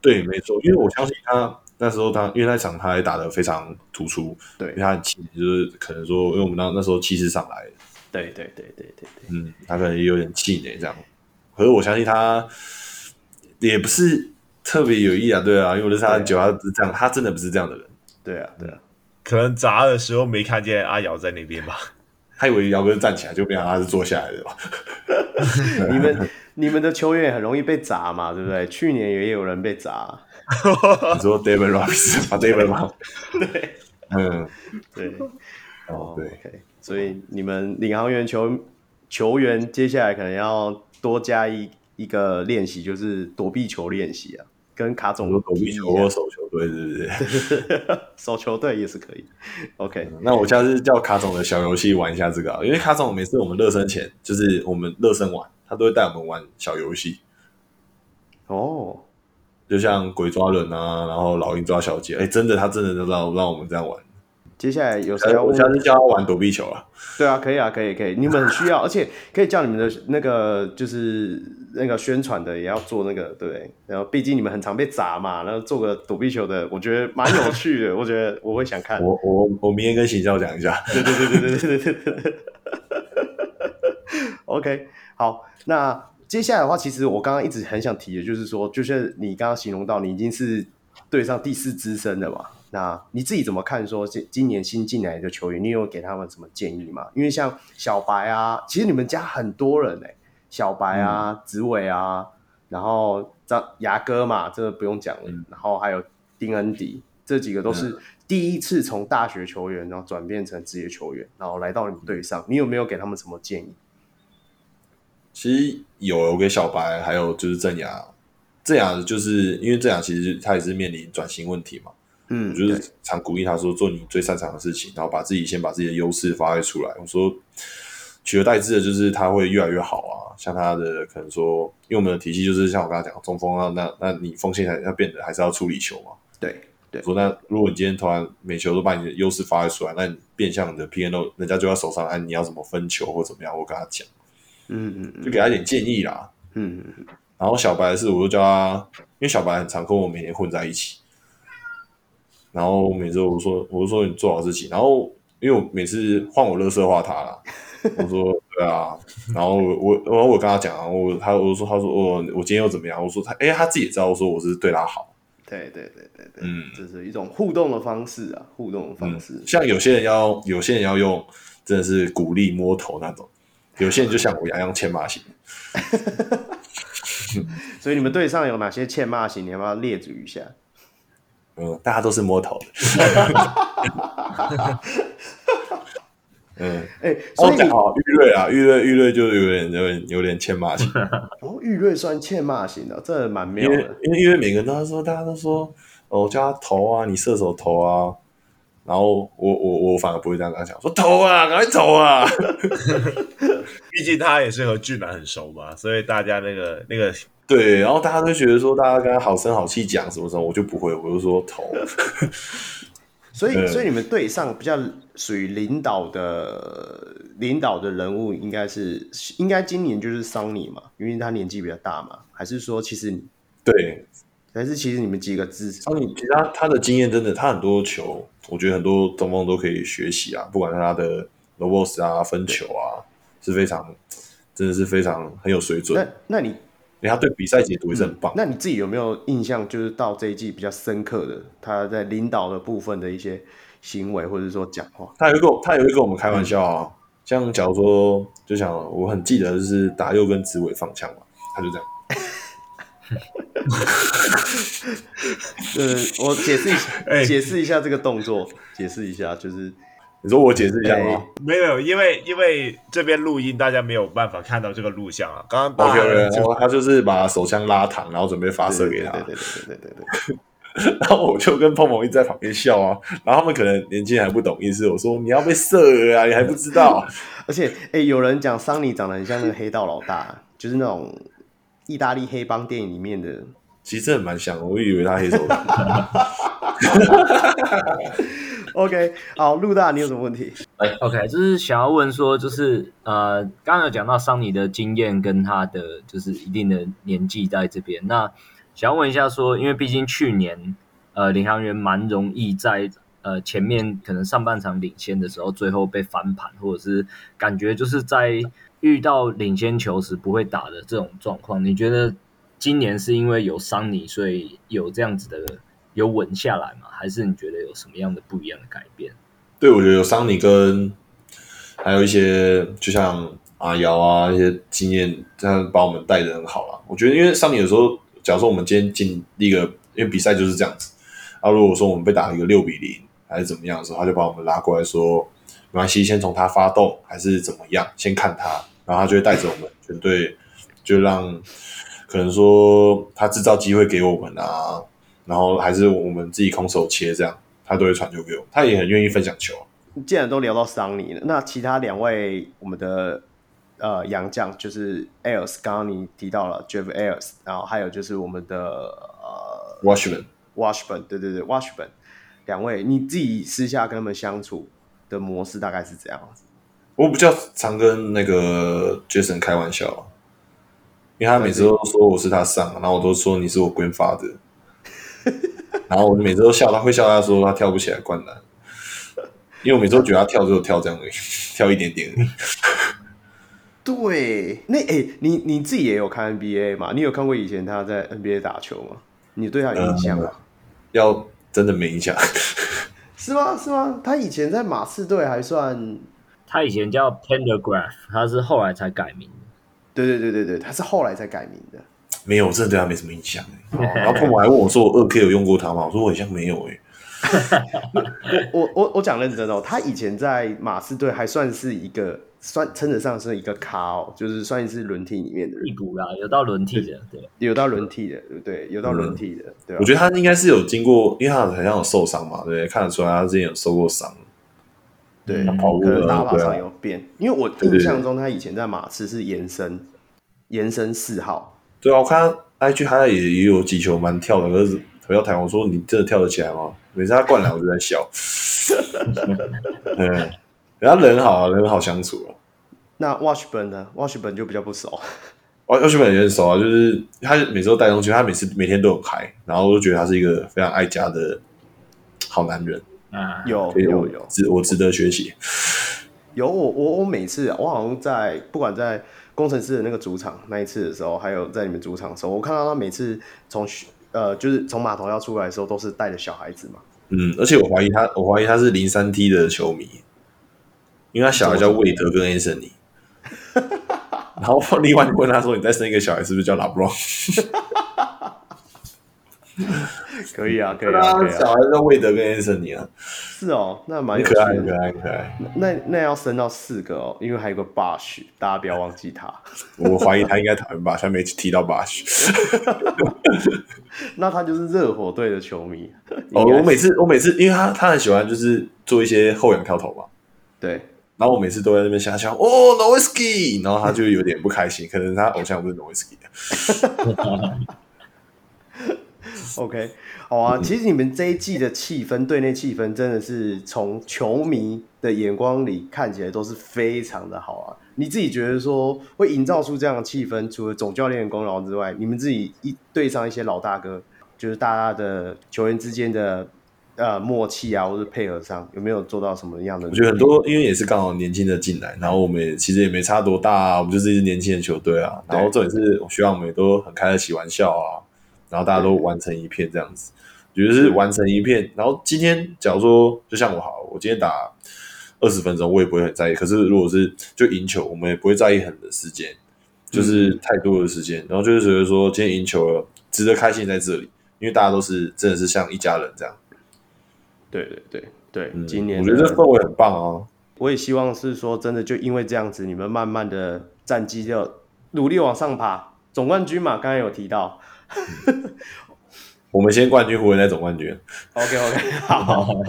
Speaker 2: 对，没错，因为我相信他。那时候他因为那场他也打得非常突出，
Speaker 1: 对，
Speaker 2: 因为他很气，就是可能说，因为我们那那时候气势上来，
Speaker 1: 对对对对对对，
Speaker 2: 嗯，他可能也有点气馁这样，可是我相信他也不是特别有意啊，对啊，因为我认识他很久，他不是这样，他真的不是这样的人，
Speaker 1: 对啊对啊，
Speaker 5: 可能砸的时候没看见阿瑶在那边吧，(laughs)
Speaker 2: 他以为姚哥站起来，就变成他是坐下来的吧，(laughs)
Speaker 1: 你们你们的球员也很容易被砸嘛，对不对？去年也有人被砸。(laughs)
Speaker 2: 你说 David Robinson 啊，David 吗？
Speaker 1: 对，
Speaker 2: 嗯，
Speaker 1: 对，
Speaker 2: 哦，对
Speaker 1: ，okay. 所以你们领航员球球员接下来可能要多加一一个练习，就是躲避球练习啊，跟卡总
Speaker 2: 说躲避球或手球队，是不是？(laughs)
Speaker 1: 手球队也是可以。OK，
Speaker 2: 嗯，那我下次叫卡总的小游戏玩一下这个啊，因为卡总每次我们热身前，就是我们热身玩，他都会带我们玩小游戏。
Speaker 1: 哦。
Speaker 2: 就像鬼抓人啊，然后老鹰抓小姐，哎，真的，他真的都让让我们这样玩。
Speaker 1: 接下来有谁要问？
Speaker 2: 我下次教他玩躲避球啊。
Speaker 1: 对啊，可以啊，可以可以，你们很需要，而且可以叫你们的那个就是那个宣传的也要做那个，对不对？然后毕竟你们很常被砸嘛，然后做个躲避球的，我觉得蛮有趣的，我觉得我会想看。
Speaker 2: 我我我明天跟行教讲一下。
Speaker 1: 对对对对对对对对对。OK，好，那接下来的话，其实我刚刚一直很想提的，就是说，就是你刚刚形容到，你已经是队上第四资深的嘛。那你自己怎么看？说今今年新进来的球员，你有给他们什么建议吗？因为像小白啊，其实你们家很多人哎、欸，小白啊、紫伟啊，然后张牙哥嘛，这个不用讲了，嗯、然后还有丁恩迪，这几个都是第一次从大学球员，然后转变成职业球员，然后来到你们队上，你有没有给他们什么建议？
Speaker 2: 其实有，我给小白，还有就是郑雅，郑雅就是因为郑雅其实他也是面临转型问题嘛。嗯，我就是常鼓励他说，做你最擅长的事情，然后把自己先把自己的优势发挥出来。我说，取而代之的就是他会越来越好啊。像他的可能说，因为我们的体系就是像我刚才讲，中锋啊，那那你锋线还要变得还是要处理球嘛。
Speaker 1: 对对。
Speaker 2: 说那如果你今天投完每球都把你的优势发挥出来，那你变相的 PNO 人家就要手上按你要怎么分球或怎么样，我跟他讲，嗯嗯，就给他一点建议啦。嗯嗯。然后小白的是，我就叫他，因为小白很常跟我每天混在一起。然后每次我说，我就说你做好自己。然后因为我每次换我乐色化他了，(laughs) 我说对啊。然后我然后我跟他讲啊，我他我说他说我我今天又怎么样？我说他哎他自己也知道，我说我是对他好。
Speaker 1: 对对对对对，嗯，这是一种互动的方式啊，互动的方式。嗯、
Speaker 2: 像有些人要有些人要用真的是鼓励摸头那种，有些人就像我一样用欠骂型。(laughs)
Speaker 1: 所以你们队上有哪些欠骂型？你要不要列举一下？
Speaker 2: 嗯，大家都是摸头的。(laughs) 嗯，哎、欸，所以哦，玉瑞啊，玉瑞，玉瑞就有点有点有点欠骂型。(laughs)
Speaker 1: 哦，玉瑞算欠骂型的，这蛮妙的。
Speaker 2: 因为因为每个人都说，大家都说，哦，叫他投啊，你射手投啊。然后我我我反而不会这样跟他讲，说投啊，赶快投啊。(laughs)
Speaker 5: 毕竟他也是和巨男很熟嘛，所以大家那个那个。
Speaker 2: 对，然后大家都觉得说，大家跟他好声好气讲什么什么，我就不会，我就说投。(laughs)
Speaker 1: 所以，所以你们队上比较属于领导的领导的人物，应该是应该今年就是桑尼嘛，因为他年纪比较大嘛，还是说其实
Speaker 2: 对，
Speaker 1: 还是其实你们几个支持
Speaker 2: 桑尼，其实他他的经验真的，他很多球，我觉得很多中锋都可以学习啊，不管是他的 low boss 啊、分球啊，是非常真的是非常很有水准。
Speaker 1: 那那你？
Speaker 2: 他对比赛解读也是很棒。
Speaker 1: 嗯。那你自己有没有印象，就是到这一季比较深刻的他在领导的部分的一些行为，或者说讲话？
Speaker 2: 他有一个，他有一个我们开玩笑啊，嗯、像假如说，就想我很记得就是打右跟子伟放枪嘛，他就这样。
Speaker 1: 呃，(laughs) 我解释一下，欸、(laughs) 解释一下这个动作，解释一下就是。
Speaker 2: 你说我解释一下吗？
Speaker 5: 欸、没有，因为因为这边录音，大家没有办法看到这个录像啊。刚刚
Speaker 2: OK，然后他就是把手枪拉长，然后准备发射给他。
Speaker 1: 对对对对对对对。
Speaker 2: 然后我就跟碰碰一直在旁边笑啊。然后他们可能年轻人还不懂意思，我说你要被射了啊，你还不知道。(laughs)
Speaker 1: 而且，哎、欸，有人讲桑尼长得很像那个黑道老大，就是那种意大利黑帮电影里面的。
Speaker 2: 其实真的蛮像，我以为他黑手党。(laughs) (laughs)
Speaker 1: OK，好，陆大，你有什么问题？
Speaker 4: 哎，OK，就是想要问说，就是呃，刚刚有讲到桑尼的经验跟他的就是一定的年纪在这边，那想要问一下说，因为毕竟去年呃领航员蛮容易在呃前面可能上半场领先的时候，最后被翻盘，或者是感觉就是在遇到领先球时不会打的这种状况，你觉得今年是因为有桑尼，所以有这样子的？有稳下来吗？还是你觉得有什么样的不一样的改变？
Speaker 2: 对，我觉得有桑尼跟还有一些，就像阿瑶啊，一些经验，这样把我们带得很好了。我觉得，因为桑尼有时候，假如说我们今天进一个，因为比赛就是这样子。啊，如果说我们被打一个六比零，还是怎么样的时候，他就把我们拉过来说，没关系，先从他发动，还是怎么样，先看他，然后他就会带着我们全队，就让可能说他制造机会给我们啊。然后还是我们自己空手切，这样他都会传球给我，他也很愿意分享球。
Speaker 1: 既然都聊到桑尼了，那其他两位我们的呃洋将就是 Ayers，刚刚你提到了 Jeff Ayers，然后还有就是我们的呃
Speaker 2: Washburn，Washburn，
Speaker 1: 对对对 Washburn。两位你自己私下跟他们相处的模式大概是怎样子？
Speaker 2: 我比较常跟那个 Jason 开玩笑，因为他每次都说我是他上，然后我都说你是我 grandfather，(laughs) 然后我每次都笑，他会笑，他说他跳不起来灌篮，因为我每次都觉得他跳只有跳这样而已，(laughs) 跳一点点而已。(laughs)
Speaker 1: 对，那哎、欸，你你自己也有看 NBA 嘛？你有看过以前他在 NBA 打球吗？你对他有印象吗？
Speaker 2: 嗯、要真的没印象，
Speaker 1: 是吗？是吗？他以前在马刺队还算，
Speaker 4: 他以前叫 Pendergraph，他是后来才改名的。
Speaker 1: 对对对对对，他是后来才改名的。
Speaker 2: 没有，我真的对他没什么印象。(laughs) 然后碰我还问我说：“我二 K 有用过他吗？”我说：“我好像没有。(laughs) ”哎，
Speaker 1: 我我我我讲认真哦，他以前在马刺队还算是一个。算称得上是一个咖哦，就是算是轮替里面的人。
Speaker 4: 替补啦，有到轮替的，对，
Speaker 1: 有到轮替的，对不对？有到轮替的，对。
Speaker 2: 我觉得他应该是有经过，因为他好像有受伤嘛，对不对？看得出来他之前有受过伤。
Speaker 1: 对，可能打法上有变。因为我印象中他以前在马刺是延伸，延伸四号。
Speaker 2: 对啊，我看他 IG 他也也有几球蛮跳的，可是回到台湾我说你真的跳得起来吗？每次他灌篮我就在笑。(laughs) 嗯。人家人好啊，人好相处啊。
Speaker 1: 那 Watchburn 呢？Watchburn 就比较不熟。
Speaker 2: Watchburn 也很熟啊，就是他每次都带东西，他每次每天都有开，然后我就觉得他是一个非常爱家的好男人。
Speaker 1: 啊，有有有，
Speaker 2: 值我值得学习。
Speaker 1: 有我我我每次我好像在不管在工程师的那个主场那一次的时候，还有在你们主场的时候，我看到他每次从呃就是从码头要出来的时候，都是带着小孩子嘛。
Speaker 2: 嗯，而且我怀疑他，我怀疑他是零三 T 的球迷。因为他小孩叫魏德跟安森尼，(laughs) 然后另外你问他说：“你再生一个小孩是不是叫拉布朗？” (laughs)
Speaker 1: 可以啊，(laughs) 可以啊，可以啊。
Speaker 2: 小孩叫魏德跟安森尼啊。
Speaker 1: 是哦，那蛮
Speaker 2: 可爱，可爱，可爱。
Speaker 1: 那那要升到四个哦，因为还有个 Bash，大家不要忘记他。(laughs)
Speaker 2: 我怀疑他应该讨厌 Bosh，他没提到 Bash。
Speaker 1: 那他就是热火队的球迷。
Speaker 2: 哦，我每次我每次，因为他他很喜欢就是做一些后仰跳投嘛。
Speaker 1: 对。
Speaker 2: 然后我每次都在那边瞎笑，哦，Nowitzki，然后他就有点不开心，可能他偶像不是 Nowitzki。(laughs)
Speaker 1: OK，好啊，其实你们这一季的气氛，队内气氛真的是从球迷的眼光里看起来都是非常的好啊。你自己觉得说会营造出这样的气氛，除了总教练的功劳之外，你们自己一对上一些老大哥，就是大家的球员之间的。呃，默契啊，或者配合上有没有做到什么样的？
Speaker 2: 我觉得很多，因为也是刚好年轻的进来，然后我们也其实也没差多大啊，我们就是一支年轻的球队啊。然后这也是我希望我们也都很开得起玩笑啊，然后大家都完成一片这样子，觉得是完成一片。然后今天假如说，就像我好，我今天打二十分钟，我也不会很在意。可是如果是就赢球，我们也不会在意很的时间，就是太多的时间。然后就是觉得说，今天赢球了，值得开心在这里，因为大家都是真的是像一家人这样。
Speaker 1: 对对对对，嗯、今年
Speaker 2: 我觉得这氛围很棒哦。
Speaker 1: 我也希望是说真的，就因为这样子，你们慢慢的战绩就努力往上爬，总冠军嘛，刚才有提到。(laughs)
Speaker 2: 我们先冠军，湖人再总冠军。
Speaker 1: OK OK，(laughs) 好。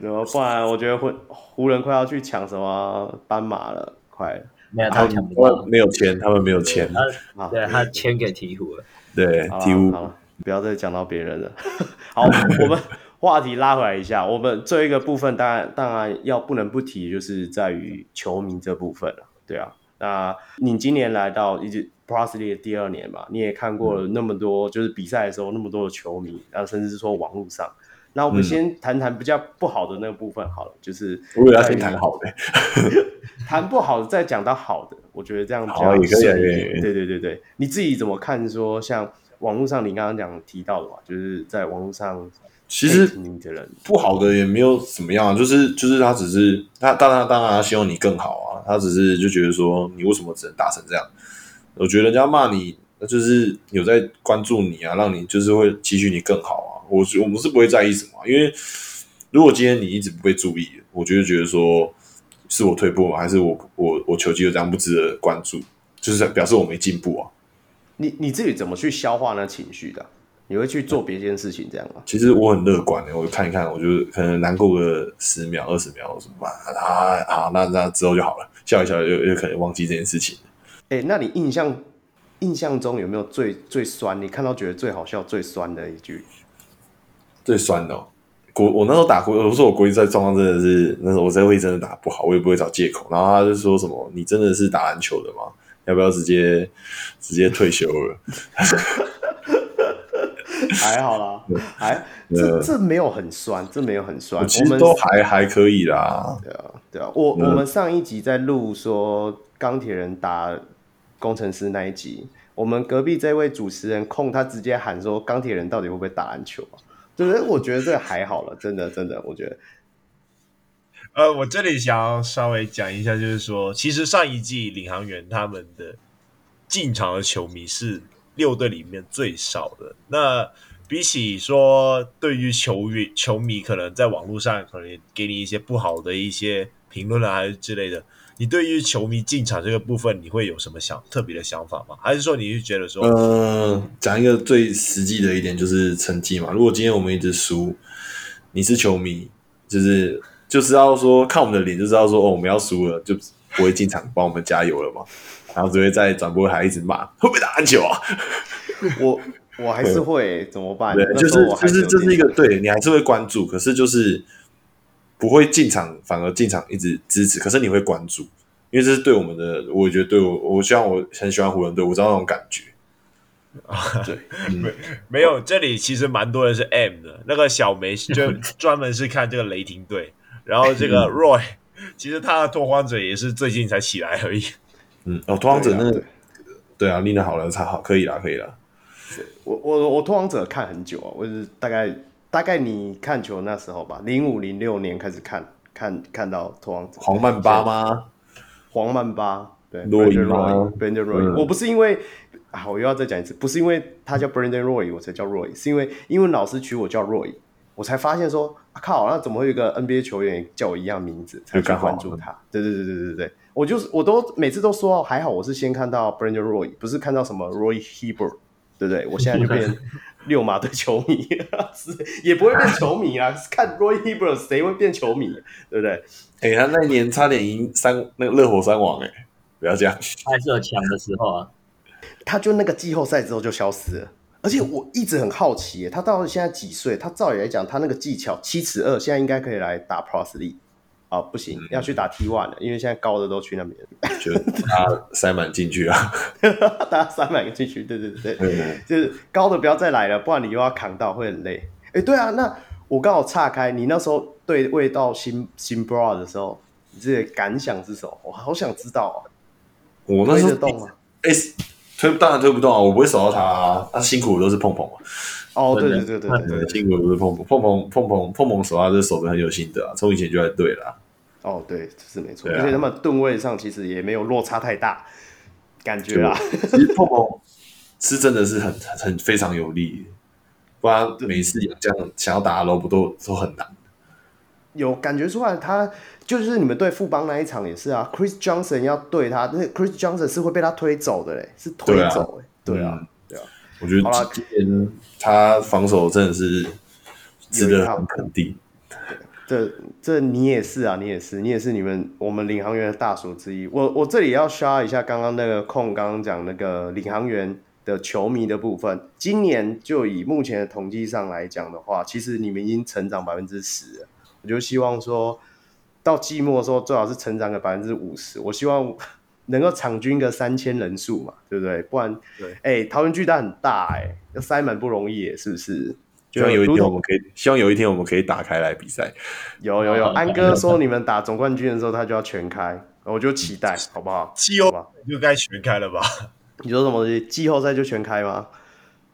Speaker 1: 然后不然，我觉得湖湖人快要去抢什么斑马了，快了。
Speaker 4: 没有，他抢不到，
Speaker 2: 没有签，他们没有签。
Speaker 4: 他对他签给鹈鹕了。
Speaker 2: 对，鹈鹕。
Speaker 1: 好了，不要再讲到别人了。(laughs) 好，我们。话题拉回来一下，我们这一个部分当然当然要不能不提，就是在于球迷这部分了，对啊。那你今年来到一直 Plus League 的第二年嘛，你也看过了那么多，就是比赛的时候那么多的球迷，然后甚至是说网络上。那我们先谈谈比较不好的那个部分好了，就是
Speaker 2: 我以为要先谈好的，(laughs)
Speaker 1: 谈不好的再讲到好的，我觉得这样比较
Speaker 2: 好。
Speaker 1: 对对对对，你自己怎么看？说像网络上你刚刚讲提到的嘛，就是在网络上。
Speaker 2: 其实不好的也没有怎么样，就是就是他只是他当然当然他希望你更好啊，他只是就觉得说你为什么只能打成这样？我觉得人家骂你，那就是有在关注你啊，让你就是会期许你更好啊。我我们是不会在意什么，因为如果今天你一直不被注意，我就觉得说是我退步吗？还是我我我球技就这样不值得关注？就是表示我没进步啊。
Speaker 1: 你你自己怎么去消化那情绪的？你会去做别件事情这样吗？
Speaker 2: 其实我很乐观的，我看一看，我就可能难过个十秒、二十秒，什么啊？好，那那之后就好了，笑一笑，又又可能忘记这件事情。
Speaker 1: 哎、欸，那你印象印象中有没有最最酸？你看到觉得最好笑、最酸的一句？
Speaker 2: 最酸的、哦，国我那时候打国，我说我国际赛状况真的是那时候我在会真的打不好，我也不会找借口。然后他就说什么：“你真的是打篮球的吗？要不要直接直接退休了？” (laughs)
Speaker 1: 还好啦，(laughs) 还这这没有很酸，这没有很酸，
Speaker 2: 其实都还还可以啦。
Speaker 1: 对啊，对啊，我、嗯、我们上一集在录说钢铁人打工程师那一集，我们隔壁这位主持人控他直接喊说钢铁人到底会不会打篮球啊？对不对？我觉得这个还好了，真的真的，我觉得。
Speaker 5: 呃，我这里想要稍微讲一下，就是说，其实上一季领航员他们的进场的球迷是。六队里面最少的。那比起说，对于球员、球迷，可能在网络上可能给你一些不好的一些评论啊，还是之类的。你对于球迷进场这个部分，你会有什么想特别的想法吗？还是说你是觉得说，
Speaker 2: 嗯，讲一个最实际的一点就是成绩嘛。如果今天我们一直输，你是球迷，就是就是要说看我们的脸就知道说哦，我们要输了，就不会进场帮我们加油了嘛。(laughs) 然后只会在转播台一直骂，会不会打篮球啊？(laughs)
Speaker 1: 我我还是会怎么办？
Speaker 2: 对，就是就是这是一个对你还是会关注，可是就是不会进场，反而进场一直支持。可是你会关注，因为这是对我们的，我觉得对我，我希望我很喜欢湖人队，我知道那种感觉
Speaker 5: 啊。(laughs) 对，没没有，这里其实蛮多人是 M 的，那个小梅就专门是看这个雷霆队，然后这个 Roy 其实他的拓荒者也是最近才起来而已。
Speaker 2: 嗯，哦，拓荒者那个，对啊，对啊，练得好了才好，可以啦，可以啦。
Speaker 1: 我我我拓荒者看很久啊，我是大概大概你看球那时候吧，零五零六年开始看，看看到拓荒者。
Speaker 2: 黄曼巴吗？
Speaker 1: 黄曼巴，对
Speaker 2: ，Roy 吗
Speaker 1: ？Brandon Roy，我不是因为啊，我又要再讲一次，不是因为他叫 Brandon Roy 我才叫 Roy，是因为英文老师取我叫 Roy，我才发现说，啊靠，那怎么会有一个 NBA 球员叫我一样名字，才去关注他？对对对对对对。我就是，我都每次都说还好，我是先看到 Brandon Roy，不是看到什么 Roy Hibbert，对不对？我现在就变 (laughs) 六马队球迷，(laughs) 也不会变球迷啊。看 Roy Hibbert，谁会变球迷？对不对？
Speaker 2: 哎、欸，他那年差点赢三那个热火三王、欸，哎，不要这样。
Speaker 4: 他还是有强的时候啊，
Speaker 1: 他就那个季后赛之后就消失了。而且我一直很好奇，他到现在几岁？他照理来讲，他那个技巧七尺二，现在应该可以来打 League。哦，不行，要去打 T one 了，因为现在高的都去那边，
Speaker 2: 就他塞满进去啊，(laughs)
Speaker 1: 大家塞满进去，对对对对，就是高的不要再来了，不然你又要扛到，会很累。哎，对啊，那我刚好岔开，你那时候对味道新新 bra 的时候，你这个感想是什么？我好想知道啊。
Speaker 2: 我那时候动啊？哎，推当然推不动啊，我不会守到他啊，他辛苦的都是碰碰嘛。
Speaker 1: 哦，对对对对对，
Speaker 2: 辛苦的都是碰碰碰碰碰碰碰碰手啊，这守的很有心得啊，从以前就在对了。
Speaker 1: 哦，对，这是没错，而且他们吨位上其实也没有落差太大，感觉啊，
Speaker 2: 其实碰碰是真的是很很非常有力，不然每次这样想要打楼不都都很难。
Speaker 1: 有感觉出来，他就是你们对富邦那一场也是啊，Chris Johnson 要对他，那 Chris Johnson 是会被他推走的嘞，是推走哎，对啊，对啊，
Speaker 2: 我觉得今天他防守真的是值得很肯定。
Speaker 1: 这这你也是啊，你也是，你也是你们我们领航员的大叔之一。我我这里要刷一下刚刚那个空刚刚讲那个领航员的球迷的部分。今年就以目前的统计上来讲的话，其实你们已经成长百分之十了。我就希望说到季末的时候，最好是成长个百分之五十。我希望能够场均个三千人数嘛，对不对？不然，对，哎，桃园巨蛋很大哎，要塞满不容易，是不是？
Speaker 2: 希望有一天我们可以，希望有一天我们可以打开来比赛。
Speaker 1: 有有有，安哥说你们打总冠军的时候，他就要全开，我就期待，好不好？
Speaker 5: 季后就该全开了吧？
Speaker 1: 你说什么东西？季后赛就全开吗？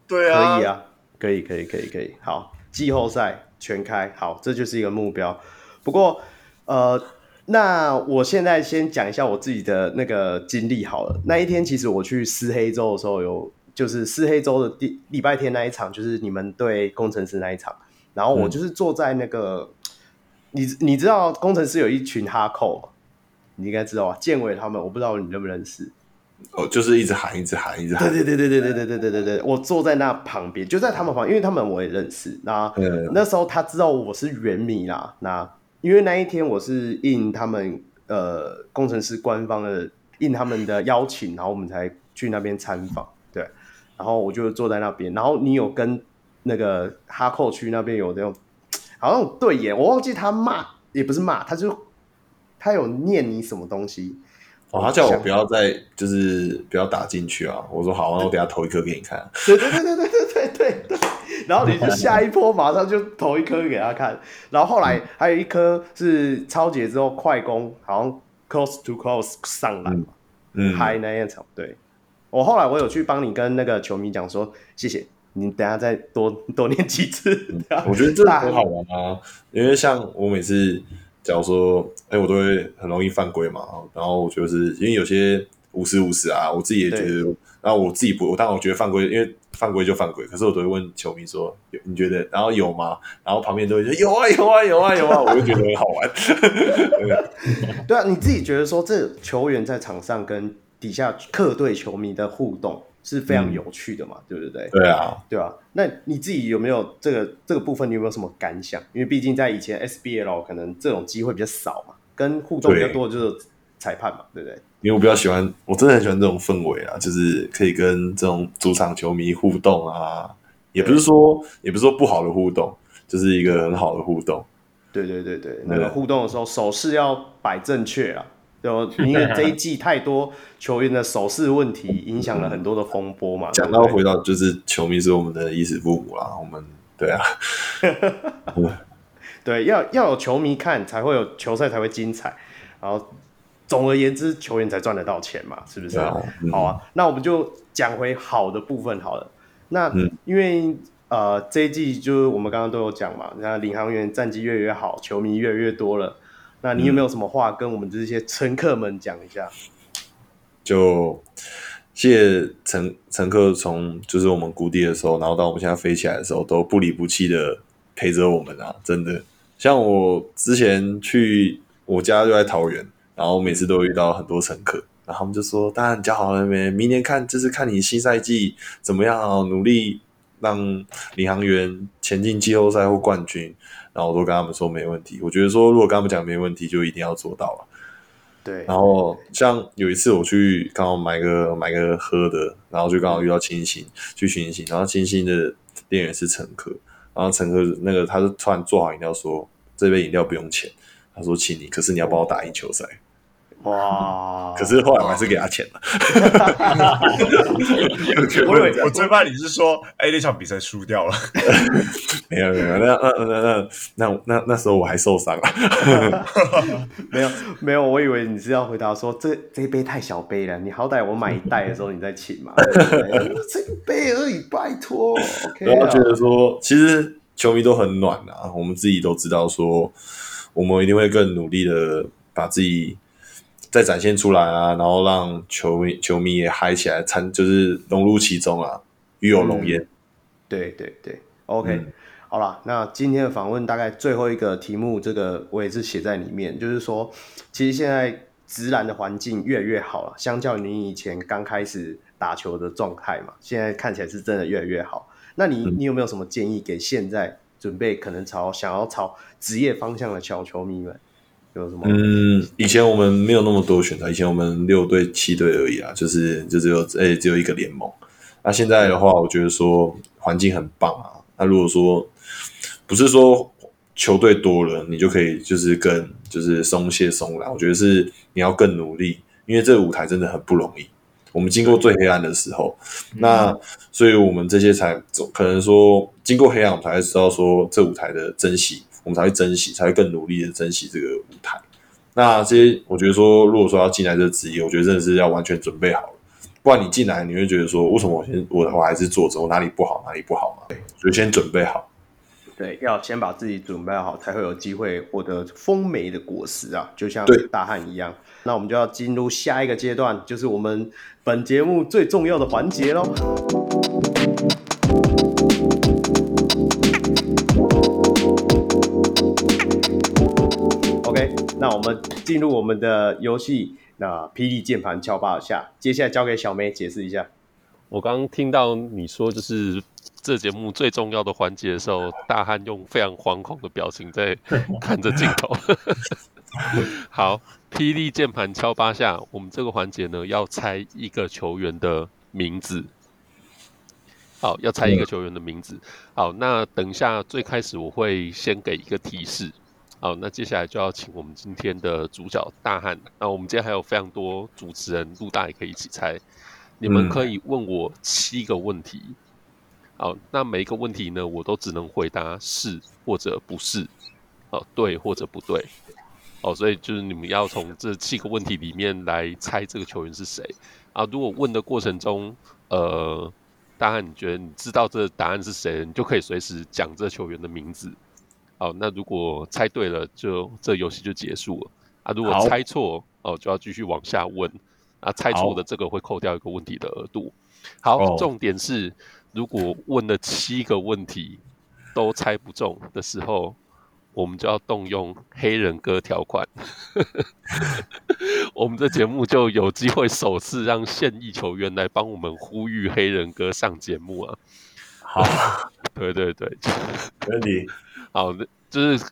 Speaker 5: 对啊，
Speaker 1: 可以啊，可以可以可以可以。好，季后赛全开，好，这就是一个目标。不过，呃，那我现在先讲一下我自己的那个经历好了。那一天其实我去撕黑州的时候有。就是四黑州的第礼拜天那一场，就是你们对工程师那一场，然后我就是坐在那个，嗯、你你知道工程师有一群哈扣吗？你应该知道啊？建伟他们，我不知道你认不认识。
Speaker 2: 哦，就是一直喊，一直喊，一直喊。
Speaker 1: 对对对对对对对对对对，我坐在那旁边，就在他们旁，因为他们我也认识。那、那时候他知道我是原迷啦。那因为那一天我是应他们呃工程师官方的应他们的邀请，然后我们才去那边参访。对然后我就坐在那边，然后你有跟那个哈扣区那边有那种，好像对眼，我忘记他骂也不是骂，他就他有念你什么东西。
Speaker 2: 哦，他叫我不要再就是不要打进去啊！我说好，那我等下投一颗给你看。
Speaker 1: 对对对对对对对对对。然后你就下一波马上就投一颗给他看，然后后来还有一颗是抄截之后快攻，好像 close to close 上篮嘛，嗯，嗨那一场。对，我后来我有去帮你跟那个球迷讲说，谢谢你，等下再多多念几次。
Speaker 2: 我觉得这很好玩啊，因为像我每次。假如说，哎，我都会很容易犯规嘛，然后我就是因为有些五十五十啊，我自己也觉得，然后我自己不，我当然我觉得犯规，因为犯规就犯规，可是我都会问球迷说，你觉得，然后有吗？然后旁边都会说有啊有啊有啊有啊，(laughs) 我就觉得很好玩。(laughs)
Speaker 1: 对啊，你自己觉得说，这球员在场上跟底下客队球迷的互动，是非常有趣的嘛，嗯、对不对？
Speaker 2: 对啊，
Speaker 1: 对啊。那你自己有没有这个这个部分？你有没有什么感想？因为毕竟在以前 SBL 可能这种机会比较少嘛，跟互动比较多的就是裁判嘛，对，对不对？
Speaker 2: 因为我比较喜欢，我真的很喜欢这种氛围啊，就是可以跟这种主场球迷互动啊，也不是说也不是说不好的互动，就是一个很好的互动。
Speaker 1: 对对对对，那个互动的时候手势要摆正确啊。就 (laughs) 因为这一季太多球员的手势问题，影响了很多的风波嘛。
Speaker 2: 讲到回到就是球迷是我们的衣食父母啦，我们对啊 (laughs) (laughs)
Speaker 1: 对，要要有球迷看，才会有球赛才会精彩。然后总而言之，球员才赚得到钱嘛，是不是？啊嗯、好啊，那我们就讲回好的部分好了。那、嗯、因为呃这一季就是我们刚刚都有讲嘛，那领航员战绩越来越好，球迷越来越多了。那你有没有什么话跟我们这些乘客们讲一下？
Speaker 2: 就谢谢乘乘客从就是我们谷底的时候，然后到我们现在飞起来的时候，都不离不弃的陪着我们啊！真的，像我之前去我家就在桃园，然后每次都遇到很多乘客，然后他们就说：“当然，你教好了没？明年看就是看你新赛季怎么样啊，努力让领航员前进季后赛或冠军。”然后我都跟他们说没问题，我觉得说如果跟他们讲没问题，就一定要做到了。
Speaker 1: 对。
Speaker 2: 然后像有一次我去刚好买个买个喝的，然后就刚好遇到清新去巡行，然后清新的店员是乘客，然后乘客那个他就突然做好饮料说，这杯饮料不用钱，他说请你，可是你要帮我打赢球赛。
Speaker 1: 哇！(laughs)
Speaker 2: 可是后来我还是给他钱了。(laughs)
Speaker 5: 我以为我最怕你是说，哎，那场比赛输掉了。(laughs)
Speaker 2: 没有没有，那那那那那那那时候我还受伤了。
Speaker 1: 没有没有，我以为你是要回答说，这这一杯太小杯了，你好歹我买一袋的时候你再请嘛。这一杯而已，拜托。
Speaker 2: 我觉得说，其实球迷都很暖啊，我们自己都知道说，我们一定会更努力的把自己。再展现出来啊，然后让球迷球迷也嗨起来，参就是融入其中啊，与有荣焉。
Speaker 1: 对对对，OK，、嗯、好了，那今天的访问大概最后一个题目，这个我也是写在里面，就是说，其实现在直男的环境越来越好了，相较于你以前刚开始打球的状态嘛，现在看起来是真的越来越好。那你、嗯、你有没有什么建议给现在准备可能朝想要朝职业方向的小球迷们？有什么？
Speaker 2: 嗯，以前我们没有那么多选择，以前我们六队七队而已啊，就是就只有诶、欸、只有一个联盟。那现在的话，我觉得说环境很棒啊。那如果说不是说球队多了，你就可以就是更就是松懈松软，我觉得是你要更努力，因为这个舞台真的很不容易。我们经过最黑暗的时候，嗯、那所以我们这些才可能说经过黑暗，我们才知道说这舞台的珍惜。我们才会珍惜，才会更努力的珍惜这个舞台。那这些，我觉得说，如果说要进来这个职业，我觉得真的是要完全准备好了。不然你进来，你会觉得说，为什么我先我我还是坐着，我哪里不好，哪里不好嘛？对，所以先准备好。
Speaker 1: 对，要先把自己准备好，才会有机会获得丰美的果实啊！就像大汉一样。那我们就要进入下一个阶段，就是我们本节目最重要的环节喽。们进入我们的游戏，那霹雳键盘敲八下，接下来交给小梅解释一下。
Speaker 3: 我刚刚听到你说就是这节目最重要的环节的时候，大汉用非常惶恐的表情在看着镜头。(laughs) 好，霹雳键盘敲八下，我们这个环节呢要猜一个球员的名字。好，要猜一个球员的名字。好，那等一下最开始我会先给一个提示。好，那接下来就要请我们今天的主角大汉。那我们今天还有非常多主持人，陆大也可以一起猜。你们可以问我七个问题。嗯、好，那每一个问题呢，我都只能回答是或者不是。哦，对或者不对。哦，所以就是你们要从这七个问题里面来猜这个球员是谁。啊，如果问的过程中，呃，大汉你觉得你知道这个答案是谁，你就可以随时讲这球员的名字。好，那如果猜对了，就这游戏就结束了。啊，如果猜错，哦，就要继续往下问。啊，猜错的这个会扣掉一个问题的额度。好，好，重点是，如果问了七个问题都猜不中的时候，我们就要动用黑人哥条款。(laughs) 我们的节目就有机会首次让现役球员来帮我们呼吁黑人哥上节目啊。好，对 (laughs) 对对，(laughs)
Speaker 2: 没问题。
Speaker 3: 好，就是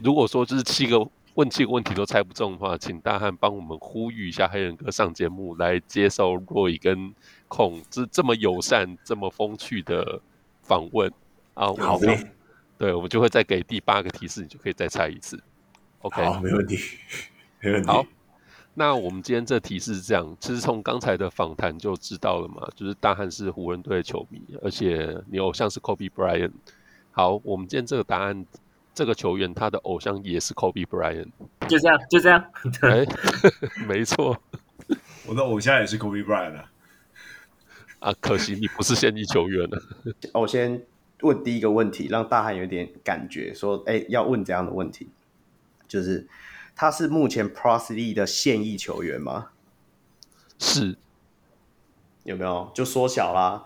Speaker 3: 如果说就是七个问七个问题都猜不中的话，请大汉帮我们呼吁一下黑人哥上节目来接受若乙跟孔这这么友善、这么风趣的访问啊。好的，对，我们就会再给第八个提示，你就可以再猜一次。OK，
Speaker 2: 好，没问题，没问题。
Speaker 3: 好，那我们今天这提示是这样，其实从刚才的访谈就知道了嘛，就是大汉是湖人队的球迷，而且你偶像是 Kobe Bryant。好，我们今天这个答案，这个球员他的偶像也是 Kobe Bryant，
Speaker 4: 就这样，就这样，
Speaker 3: 哎、欸，(laughs) 没错，
Speaker 5: 我的偶像也是 Kobe Bryant 啊，
Speaker 3: 啊，可惜你不是现役球员了。
Speaker 1: 我先问第一个问题，让大汉有点感觉，说，哎、欸，要问这样的问题，就是他是目前 Plus League 的现役球员吗？
Speaker 3: 是，
Speaker 1: 有没有？就缩小啦。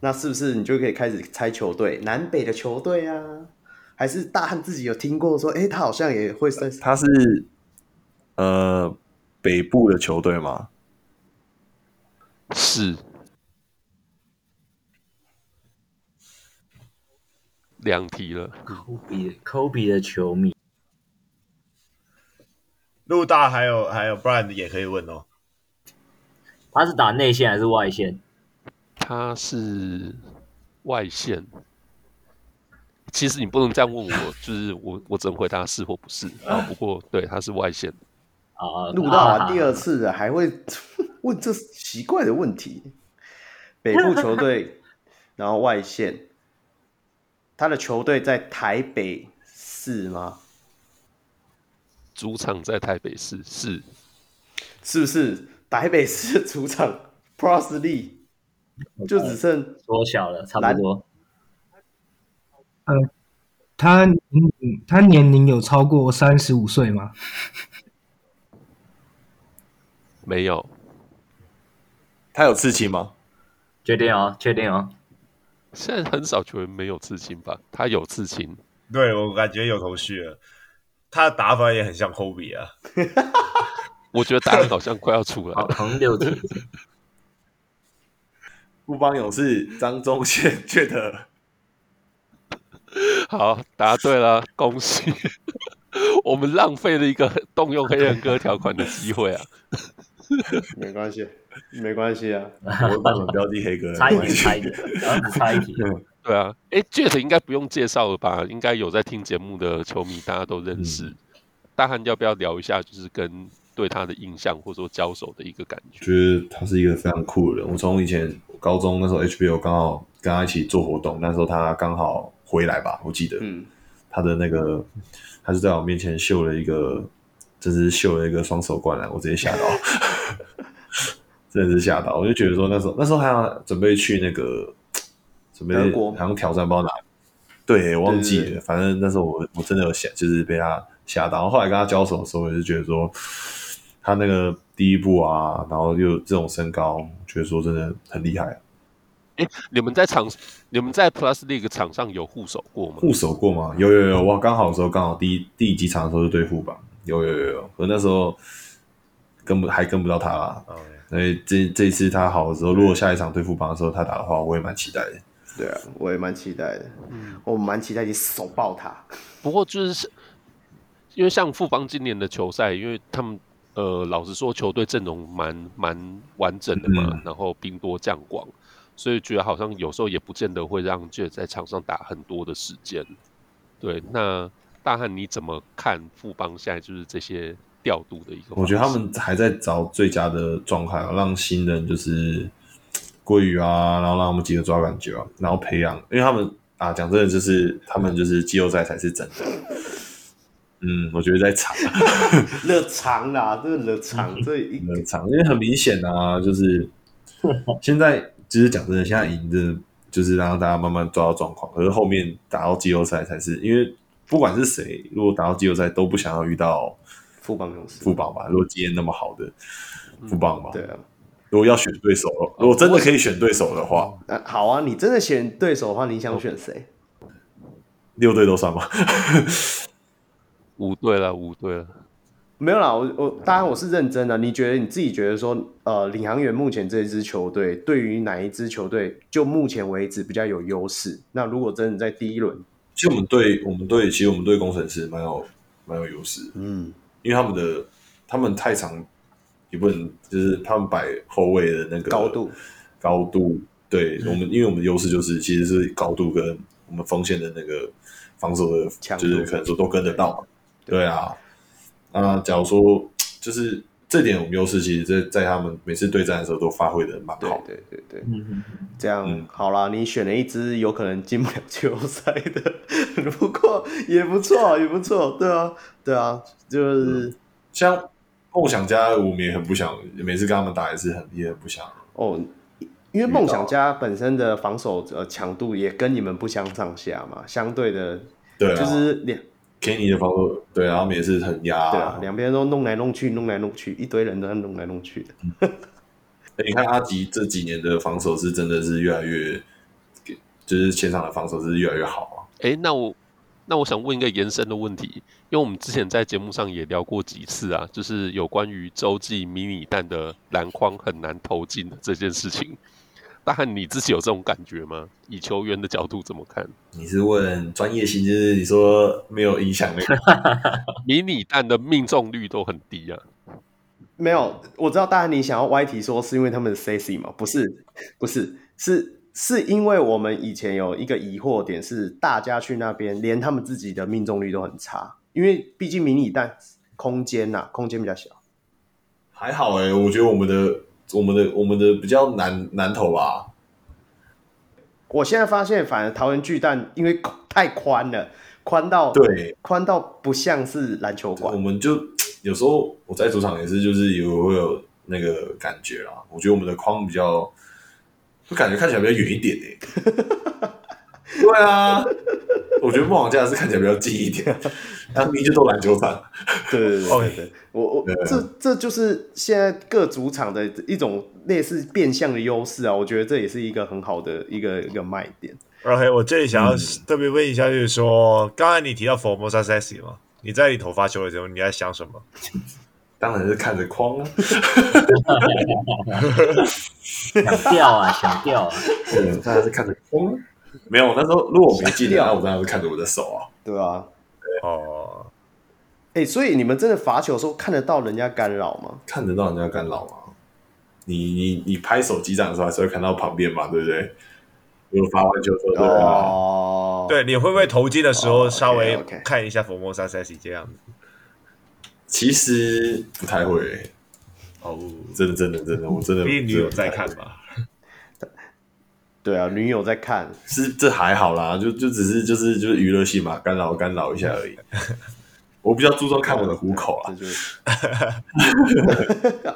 Speaker 1: 那是不是你就可以开始猜球队，南北的球队啊？还是大汉自己有听过说，哎、欸，他好像也会算？
Speaker 2: 他是呃北部的球队吗？
Speaker 3: 是。两题了。
Speaker 4: 科比，科比的球迷。
Speaker 5: 陆大还有还有 Brian 也可以问哦。
Speaker 4: 他是打内线还是外线？
Speaker 3: 他是外线，其实你不能这样问我，就是我我只能回答是或不是啊。不过对，他是外线
Speaker 1: 啊。录到啊，第二次还会问这奇怪的问题。北部球队，然后外线，他的球队在台北市吗？
Speaker 3: 主场在台北市，是
Speaker 1: 是不是台北市主场？Plus League 就只剩
Speaker 4: 缩小了，差不多。
Speaker 6: 呃，他嗯，他年龄有超过三十五岁吗？
Speaker 3: 没有。
Speaker 2: 他有刺青吗？
Speaker 4: 确定哦，确定哦。
Speaker 3: 现在很少球员没有刺青吧？他有刺青。
Speaker 5: 对，我感觉有头绪了。他的打法也很像 Kobe 啊。(laughs)
Speaker 3: 我觉得答案好像快要出来了。
Speaker 4: 横六体。
Speaker 2: 富邦勇士张宗宪觉得 (laughs)
Speaker 3: 好，答对了，恭喜！(laughs) 我们浪费了一个动用黑人哥条款的机会啊！
Speaker 1: 没关系，没关系啊，
Speaker 2: 我帮你们标记黑哥，
Speaker 4: 差一点，差一题，猜一点。(laughs)
Speaker 3: 对啊，哎，Jet 应该不用介绍了吧？应该有在听节目的球迷，大家都认识。嗯、大汉要不要聊一下？就是跟对他的印象，或者说交手的一个感觉？
Speaker 2: 觉得他是一个非常酷的人。我从以前。高中那时候，HBO 刚好跟他一起做活动，那时候他刚好回来吧，我记得，嗯，他的那个，他就在我面前秀了一个，就是秀了一个双手灌篮，我直接吓到，(laughs) 真的是吓到，我就觉得说那时候那时候还要准备去那个，准备好像挑战包拿，对，我忘记了，反正那时候我我真的有想，就是被他吓到，后来跟他交手的时候，我就觉得说。他那个第一步啊，然后又这种身高，觉得说真的很厉害。
Speaker 3: 哎，你们在场，你们在 Plus League 场上有互手过吗？
Speaker 2: 互手过吗？有有有，哇，刚好的时候刚好第一第几场的时候就对付吧。有有有有，我那时候跟不还跟不到他啦。嗯，所以这这一次他好的时候，如果下一场对付邦的时候他打的话，我也蛮期待的。
Speaker 1: 对啊，我也蛮期待的。嗯，我蛮期待你手爆他。
Speaker 3: 不过就是因为像富邦今年的球赛，因为他们。呃，老实说，球队阵容蛮蛮完整的嘛，嗯、然后兵多将广，所以觉得好像有时候也不见得会让 Jett 在场上打很多的时间。对，那大汉你怎么看富邦现在就是这些调度的一个？
Speaker 2: 我觉得他们还在找最佳的状态，让新人就是鲑鱼啊，然后让他们几个抓感觉啊，然后培养，因为他们啊，讲真的，就是他们就是季后赛才是真的。嗯，我觉得在长，(laughs)
Speaker 1: 热长啦，这个热长，这
Speaker 2: 热长，因为很明显啊，就是 (laughs) 现在其实讲真的，现在赢的，就是让大家慢慢抓到状况。可是后面打到季后赛才是，因为不管是谁，如果打到季后赛都不想要遇到
Speaker 1: 副榜勇士，
Speaker 2: 副榜吧。如果经验那么好的副榜吧，
Speaker 1: 对啊。
Speaker 2: 如果要选对手，如果真的可以选对手的话，
Speaker 1: 啊，好啊，你真的选对手的话，你想选谁？
Speaker 2: 六队都算吗？
Speaker 3: 五队了，五队了，
Speaker 1: 没有啦。我我当然我是认真的。你觉得你自己觉得说，呃，领航员目前这一支球队对于哪一支球队就目前为止比较有优势？那如果真的在第一轮，
Speaker 2: 其实我们对我们队，其实我们对工程师蛮有蛮有优势。嗯，因为他们的他们太长，也不能就是他们摆后卫的那个
Speaker 1: 高度
Speaker 2: 高度。对、嗯、我们，因为我们的优势就是其实是高度跟我们锋线的那个防守的，就是可能说都跟得到嘛。对啊，那假如说就是这点我们优势，其实在在他们每次对战的时候都发挥的蛮好。
Speaker 1: 对对对对，嗯这样、嗯、好啦，你选了一支有可能进不了季后赛的，(laughs) 不过也不错，也不错。对啊，对啊，就是、
Speaker 2: 嗯、像梦想家，我们也很不想每次跟他们打也是很也很不想
Speaker 1: 哦，因为梦想家本身的防守呃强度也跟你们不相上下嘛，相对的，
Speaker 2: 对、啊，
Speaker 1: 就是两。
Speaker 2: Kenny 的防守，对，然后他们也是很压，
Speaker 1: 对啊，两边都弄来弄去，弄来弄去，一堆人都在弄来弄去的。
Speaker 2: 嗯 (laughs) 欸、你看阿吉这几年的防守是真的是越来越，就是前场的防守是越来越好啊。
Speaker 3: 哎、欸，那我那我想问一个延伸的问题，因为我们之前在节目上也聊过几次啊，就是有关于洲际迷你弹的篮筐很难投进的这件事情。大汉，你自己有这种感觉吗？以球员的角度怎么看？
Speaker 2: 你是问专业性，就是你说没有影响力？(laughs)
Speaker 3: 迷你弹的命中率都很低啊。
Speaker 1: 没有，我知道大汉你想要歪题说是因为他们的 sexy 吗？不是，不是，是是因为我们以前有一个疑惑点是，大家去那边连他们自己的命中率都很差，因为毕竟迷你弹空间呐、啊，空间比较小。
Speaker 2: 还好哎、欸，我觉得我们的。我们的我们的比较难难投吧。
Speaker 1: 我现在发现，反而桃园巨蛋因为太宽了，宽到
Speaker 2: 对，
Speaker 1: 宽到不像是篮球馆。
Speaker 2: 我们就有时候我在主场也是，就是有会有那个感觉啦。我觉得我们的框比较，就感觉看起来比较远一点诶。(laughs) 对啊。我觉得梦想家是看起来比较近一点，他明明就都篮球场。
Speaker 1: 对对对对对，我我这这就是现在各主场的一种类似变相的优势啊！我觉得这也是一个很好的一个一个卖点。
Speaker 5: OK，我这里想要特别问一下，就是说，嗯、刚才你提到 Formosa Sexy 嘛？你在你头发球的时候，你在想什么？(laughs)
Speaker 2: 当然是看着框啊，(laughs)
Speaker 4: 想掉啊，想掉啊！(laughs)
Speaker 2: 对，当然是看着框。没有，那时候如果我没记得，那我当然是看着我的手啊。
Speaker 1: 对啊，
Speaker 2: 对哦，
Speaker 1: 哎、欸，所以你们真的罚球的时候看得到人家干扰吗？
Speaker 2: 看得到人家干扰吗？你你你拍手击掌的时候还是会看到旁边嘛，对不对？如果罚完球之后，对啊，
Speaker 5: 哦，对，你会不会投进的时候稍微看一下 Formosa Sexy 这样子？
Speaker 2: 其实不太会。哦，真的真的真的，我真的，
Speaker 5: 毕竟女友在看吧。
Speaker 1: 对啊，女友在看，
Speaker 2: 是这还好啦，就就只是就是就是娱乐性嘛，干扰干扰一下而已。(laughs) 我比较注重看我的虎口啊。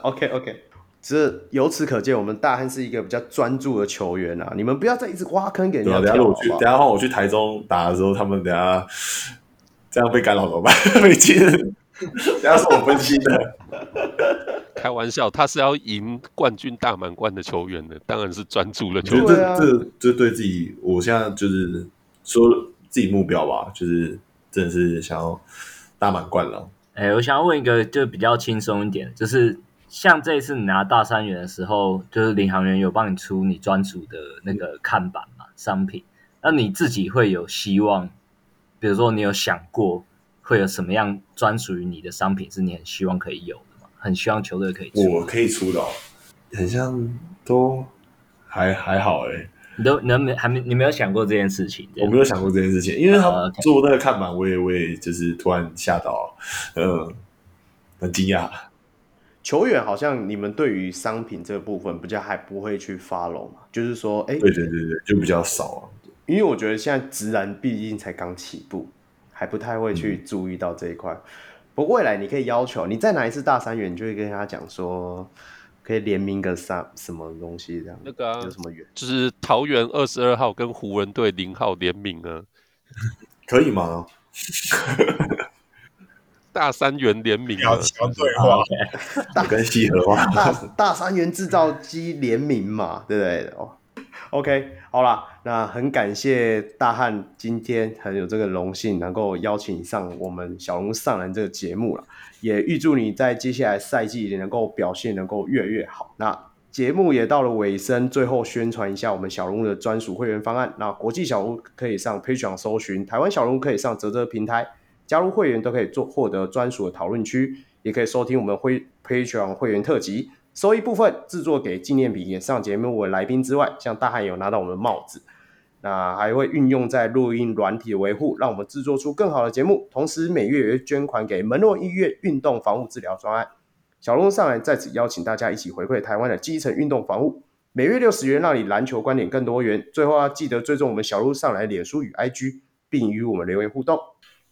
Speaker 1: OK OK，这 (laughs) 由此可见，我们大汉是一个比较专注的球员啊。你们不要再一直挖坑给人家跳。等下
Speaker 2: 我去，等下换我去台中打的时候，他们等下这样被干扰怎么办？(laughs) 没劲，(laughs) 等下是我分析的。(laughs)
Speaker 3: 开玩笑，他是要赢冠军大满贯的球员的，当然是专注了球员。
Speaker 2: 这这这对自己，我现在就是说自己目标吧，就是真的是想要大满贯了。
Speaker 4: 哎、欸，我想要问一个，就比较轻松一点，就是像这一次你拿大三元的时候，就是领航员有帮你出你专属的那个看板嘛，商品。那你自己会有希望，比如说你有想过会有什么样专属于你的商品，是你很希望可以有的吗？很希望球队可以出，
Speaker 2: 我可以出的，很像都还还好哎、欸。
Speaker 4: 你都你没还没你没有想过这件事情？
Speaker 2: 我没有想过这件事情，因为他做那个看板，我也我也就是突然吓到，嗯，很惊讶。
Speaker 1: 球员好像你们对于商品这个部分比较还不会去 follow 嘛，就是说，哎、欸，
Speaker 2: 对对对对，就比较少啊。
Speaker 1: 因为我觉得现在直男毕竟才刚起步，还不太会去注意到这一块。嗯、不过未来你可以要求，你再拿一次大三元，你就会跟他讲说，可以联名个三什么东西这样。
Speaker 3: 那个、啊、
Speaker 1: 有什么元？
Speaker 3: 就是桃园二十二号跟湖人队零号联名啊，(laughs)
Speaker 2: 可以吗？
Speaker 3: 大三元联名
Speaker 5: 对话，
Speaker 2: 大跟西河话，
Speaker 1: 大大三元制造机联名嘛，对不对？哦，OK，好啦，那很感谢大汉今天很有这个荣幸能够邀请上我们小龙上篮这个节目了，也预祝你在接下来赛季里能够表现能够越来越好。那节目也到了尾声，最后宣传一下我们小龙的专属会员方案。那国际小龙可以上 Patreon 搜寻，台湾小龙可以上泽泽平台。加入会员都可以做获得专属的讨论区，也可以收听我们会 Patreon 会员特辑，收一部分制作给纪念品，也上节目为来宾之外，像大汉有拿到我们的帽子，那还会运用在录音软体的维护，让我们制作出更好的节目。同时每月也会捐款给门诺医院运动防护治疗专案。小人物上来在此邀请大家一起回馈台湾的基层运动防护，每月六十元，让你篮球观点更多元。最后要记得追踪我们小鹿上来脸书与 IG，并与我们留言互动。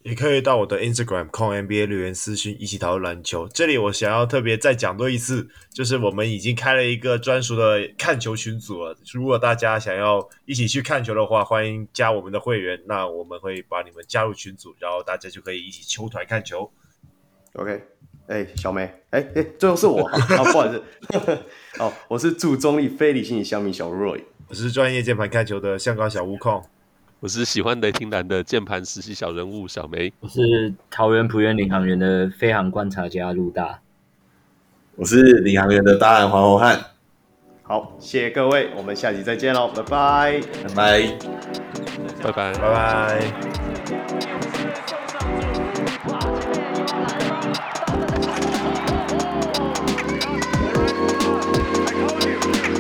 Speaker 5: 也可以到我的 Instagram 控 NBA 留言私讯，一起讨论篮球。这里我想要特别再讲多一次，就是我们已经开了一个专属的看球群组了。如果大家想要一起去看球的话，欢迎加我们的会员，那我们会把你们加入群组，然后大家就可以一起球团看球。
Speaker 1: OK，哎、欸，小梅，哎、欸、哎、欸，最后是我，啊，不好意思，(laughs) 哦，我是助中立非理性小米小 Roy，
Speaker 5: 我是专业键盘看球的香港小悟空。
Speaker 3: 我是喜欢雷霆男的键盘实习小人物小梅。
Speaker 4: 我是桃园浦园领航员的飞行观察家陆大。
Speaker 2: 我是领航员的大汉黄国汉。
Speaker 1: 好，谢谢各位，我们下期再见喽，拜拜，
Speaker 2: 拜拜，
Speaker 3: 拜拜，
Speaker 5: 拜拜。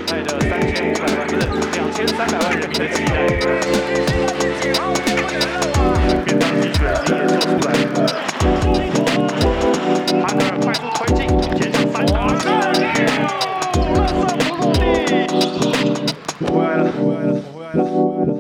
Speaker 5: 带着三千五百万、两千三百万人民的期待。潘德快速推进接上三叉回来了我回来了我回来了我回来了